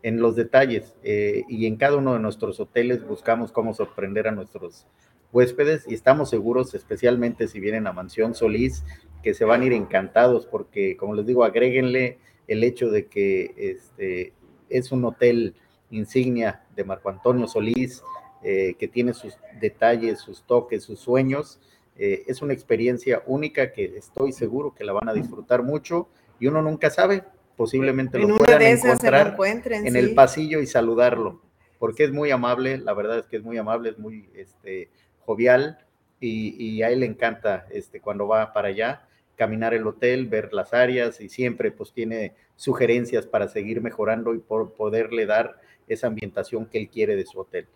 Speaker 20: en los detalles. eh, y en cada uno de nuestros hoteles buscamos cómo sorprender a nuestros huéspedes y estamos seguros, especialmente si vienen a Mansión Solís, que se van a ir encantados porque, como les digo, agréguenle el hecho de que este, es un hotel insignia de Marco Antonio Solís, eh, que tiene sus detalles, sus toques, sus sueños. Eh, es una experiencia única que estoy seguro que la van a disfrutar mucho y uno nunca sabe, posiblemente
Speaker 19: En
Speaker 20: lo puedan
Speaker 19: lo
Speaker 20: encontrar
Speaker 19: encuentren,
Speaker 20: en
Speaker 19: sí.
Speaker 20: el pasillo y saludarlo, porque es muy amable, la verdad es que es muy amable, es muy este, jovial y, y a él le encanta este, cuando va para allá caminar el hotel, ver las áreas y siempre pues tiene sugerencias para seguir mejorando y por poderle dar esa ambientación que él quiere de su hotel.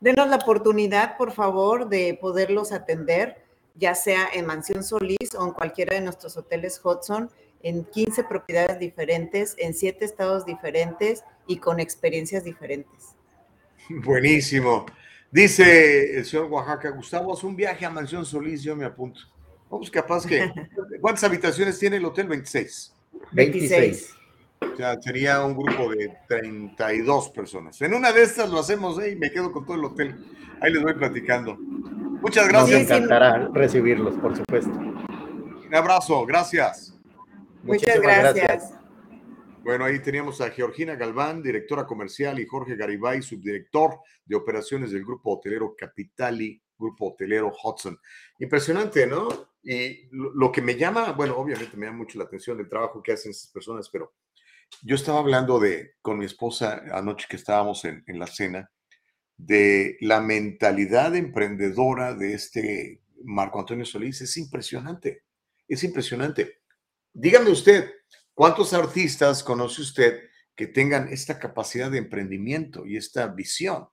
Speaker 19: Denos la oportunidad, por favor, de poderlos atender, ya sea en Mansión Solís o en cualquiera de nuestros hoteles Hudson, en 15 propiedades diferentes, en 7 estados diferentes y con experiencias diferentes.
Speaker 1: Buenísimo. Dice el señor Oaxaca, Gustavo, haz un viaje a Mansión Solís, yo me apunto. Vamos, capaz que. ¿Cuántas habitaciones tiene el hotel? 26.
Speaker 20: 26.
Speaker 1: O sea, sería un grupo de 32 personas. En una de estas lo hacemos ¿eh? y me quedo con todo el hotel. Ahí les voy platicando. Muchas
Speaker 20: Nos
Speaker 1: gracias.
Speaker 20: encantará recibirlos, por supuesto.
Speaker 1: Un abrazo, gracias.
Speaker 19: Muchas
Speaker 20: Muchísimas
Speaker 19: gracias.
Speaker 1: Bueno, ahí teníamos a Georgina Galván, directora comercial, y Jorge Garibay, subdirector de operaciones del grupo hotelero Capitali, grupo hotelero Hudson. Impresionante, ¿no? Y lo, que me llama, bueno, obviamente me llama mucho la atención el trabajo que hacen esas personas, pero yo estaba hablando de, con mi esposa anoche que estábamos en la cena, de la mentalidad emprendedora de este Marco Antonio Solís. Es impresionante, es impresionante. Dígame usted, ¿cuántos artistas conoce usted que tengan esta capacidad de emprendimiento y esta visión?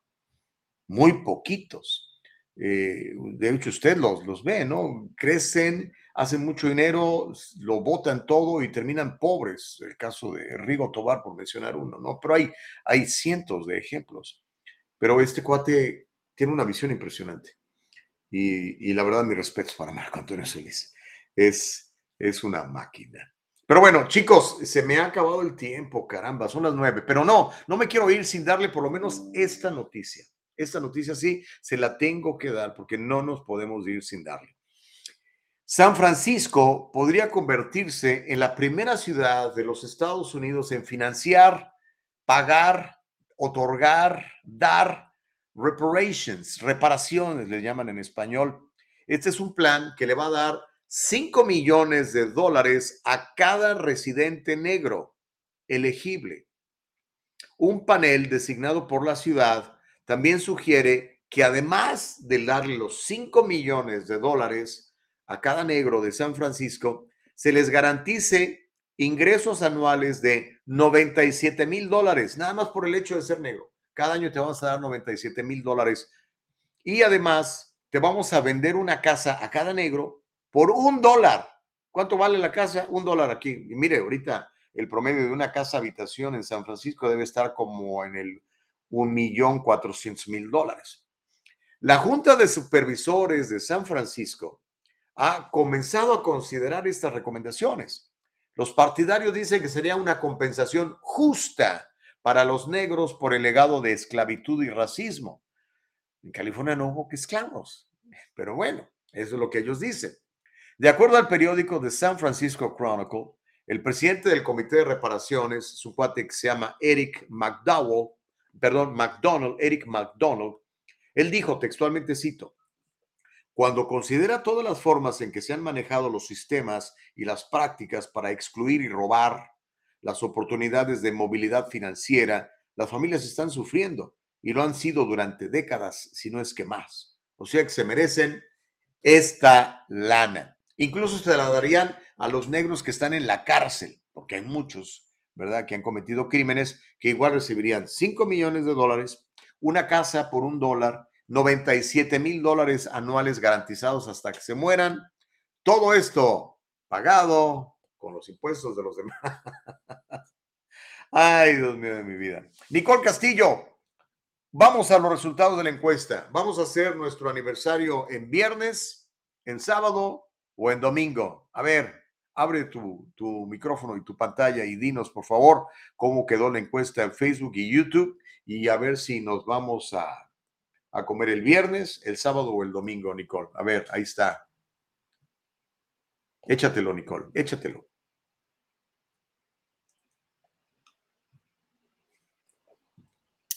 Speaker 1: Muy poquitos. Eh, de hecho, usted los, los ve, ¿no? Crecen, hacen mucho dinero, lo botan todo y terminan pobres. El caso de Rigo Tobar, por mencionar uno, ¿no? Pero hay, hay cientos de ejemplos. Pero este cuate tiene una visión impresionante. Y, la verdad, mi respeto para Marco Antonio Solís. Es, es una máquina. Pero bueno, chicos, se me ha acabado el tiempo, caramba, son las nueve. Pero no, no me quiero ir sin darle por lo menos esta noticia. Esta noticia sí, se la tengo que dar porque no nos podemos ir sin darle. San Francisco podría convertirse en la primera ciudad de los Estados Unidos en financiar, pagar, otorgar, dar reparations, reparaciones, le llaman en español. Este es un plan que le va a dar 5 millones de dólares a cada residente negro elegible. Un panel designado por la ciudad también sugiere que además de darle los 5 millones de dólares a cada negro de San Francisco, se les garantice ingresos anuales de 97 mil dólares, nada más por el hecho de ser negro. Cada año te vamos a dar 97 mil dólares. Y además, te vamos a vender una casa a cada negro por un dólar. ¿Cuánto vale la casa? Un dólar aquí. Y mire, ahorita el promedio de una casa habitación en San Francisco debe estar como en el un millón cuatrocientos mil dólares. La Junta de Supervisores de San Francisco ha comenzado a considerar estas recomendaciones. Los partidarios dicen que sería una compensación justa para los negros por el legado de esclavitud y racismo. En California no hubo que esclavos, pero bueno, eso es lo que ellos dicen. De acuerdo al periódico The San Francisco Chronicle, el presidente del Comité de Reparaciones, su cuate que se llama Eric McDowell, perdón, McDonald, Eric McDonald, él dijo textualmente, cito, cuando considera todas las formas en que se han manejado los sistemas y las prácticas para excluir y robar las oportunidades de movilidad financiera, las familias están sufriendo y lo han sido durante décadas, si no es que más. O sea que se merecen esta lana. Incluso se la darían a los negros que están en la cárcel, porque hay muchos, ¿verdad?, que han cometido crímenes que igual recibirían 5 millones de dólares, una casa por un dólar, 97 mil dólares anuales garantizados hasta que se mueran. Todo esto pagado con los impuestos de los demás. Ay, Dios mío de mi vida. Nicole Castillo, vamos a los resultados de la encuesta. Vamos a hacer nuestro aniversario en viernes, en sábado o en domingo. A ver, abre tu, tu micrófono y tu pantalla y dinos, por favor, cómo quedó la encuesta en Facebook y YouTube y a ver si nos vamos a a comer el viernes, el sábado o el domingo, Nicole. A ver, ahí está. Échatelo, Nicole, échatelo.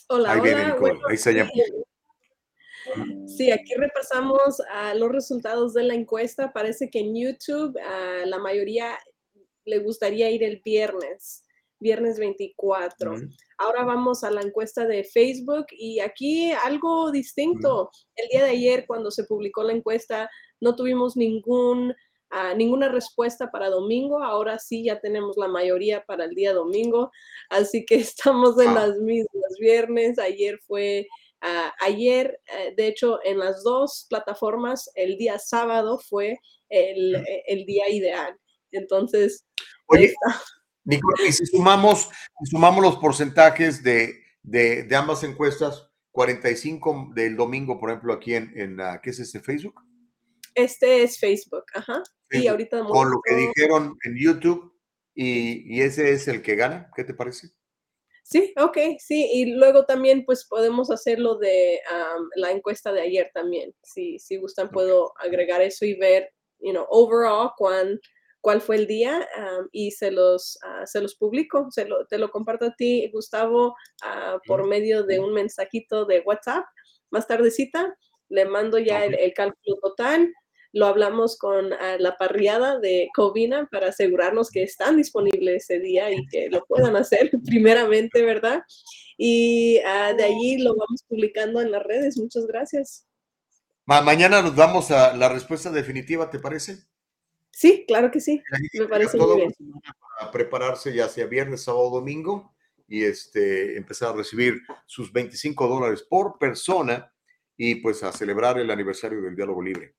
Speaker 2: Hola,
Speaker 1: ahí
Speaker 2: hola.
Speaker 1: Nicole, ahí está ya.
Speaker 2: Sí, aquí repasamos a los resultados de la encuesta. Parece que en YouTube a la mayoría le gustaría ir el viernes viernes 24. Ahora vamos a la encuesta de Facebook y aquí algo distinto. El día de ayer, cuando se publicó la encuesta, no tuvimos ningún, ah, ninguna respuesta para domingo. Ahora sí, ya tenemos la mayoría para el día domingo. Así que estamos en las mismas viernes. Ayer fue... Ayer, eh, de hecho, en las dos plataformas, el día sábado fue el, el día ideal. Entonces,
Speaker 1: Oye, Nicole, y si sumamos, si sumamos los porcentajes de, de, de, ambas encuestas, 45 del domingo, por ejemplo, aquí en, en uh, ¿qué es este Facebook?
Speaker 2: Este es Facebook, ajá. Y ahorita
Speaker 1: Con lo que dijeron en YouTube, y, y, ese es el que gana, ¿qué te parece?
Speaker 2: Sí, ok, sí, y luego también pues podemos hacerlo de um, la encuesta de ayer también. Si, si gustan, puedo agregar eso y ver, you know, overall, cuán cuál fue el día y se los, uh, se los publico, se lo, te lo comparto a ti, Gustavo, uh, por medio de un mensajito de WhatsApp. Más tardecita, le mando ya el, el, cálculo total. Lo hablamos con uh, la parriada de Covina para asegurarnos que están disponibles ese día y que lo puedan hacer primeramente, ¿verdad? Y de allí lo vamos publicando en las redes. Muchas gracias.
Speaker 1: Ma mañana nos damos a la respuesta definitiva, ¿te parece?
Speaker 2: Sí, claro que sí. Me parece muy bien.
Speaker 1: Para prepararse ya sea viernes, sábado, domingo y este, empezar a recibir sus 25 dólares por persona y pues a celebrar el aniversario del diálogo libre.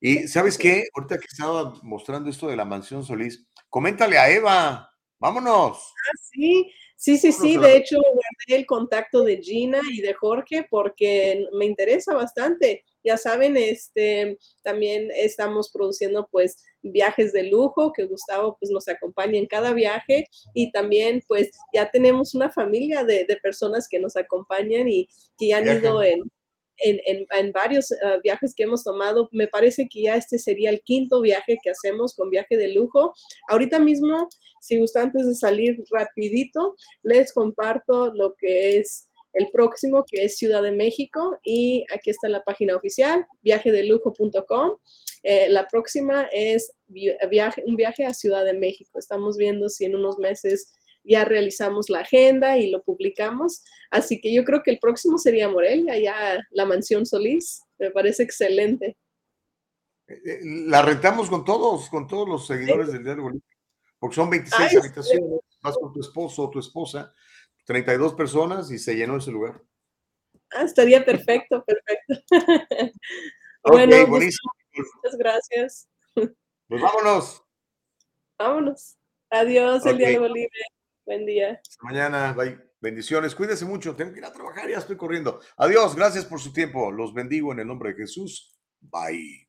Speaker 1: Y sabes qué, ahorita que estaba mostrando esto de la mansión Solís, coméntale a Eva, vámonos.
Speaker 2: Ah, sí, sí, sí, sí, de hecho guardé el contacto de Gina y de Jorge porque me interesa bastante. Ya saben, este, también estamos produciendo pues viajes de lujo, que Gustavo pues nos acompaña en cada viaje y también pues ya tenemos una familia de, de personas que nos acompañan y que han ido en, en, en, en, varios uh, viajes que hemos tomado. Me parece que ya este sería el quinto viaje que hacemos con viaje de lujo. Ahorita mismo, si gusta antes de salir rapidito, les comparto lo que es el próximo, que es Ciudad de México, y aquí está la página oficial, viajedelujo.com. Eh, la próxima es viaje, un viaje a Ciudad de México. Estamos viendo si en unos meses ya realizamos la agenda y lo publicamos. Así que yo creo que el próximo sería Morelia, ya la mansión Solís. Me parece excelente.
Speaker 1: Eh, eh, la rentamos con todos, con todos los seguidores del diario porque son 26
Speaker 2: Ay,
Speaker 1: habitaciones, vas con tu esposo o tu esposa, 32 personas y se llenó ese lugar.
Speaker 2: Ah, estaría perfecto, perfecto. Bueno, pues,
Speaker 1: buenísimo.
Speaker 2: muchas gracias.
Speaker 1: Pues vámonos.
Speaker 2: Vámonos. Adiós, el
Speaker 1: Ok.
Speaker 2: diálogo libre. Buen día.
Speaker 1: Hasta mañana. Bye. Bendiciones. Cuídense mucho. Tengo que ir a trabajar. Ya estoy corriendo. Adiós. Gracias por su tiempo. Los bendigo en el nombre de Jesús. Bye.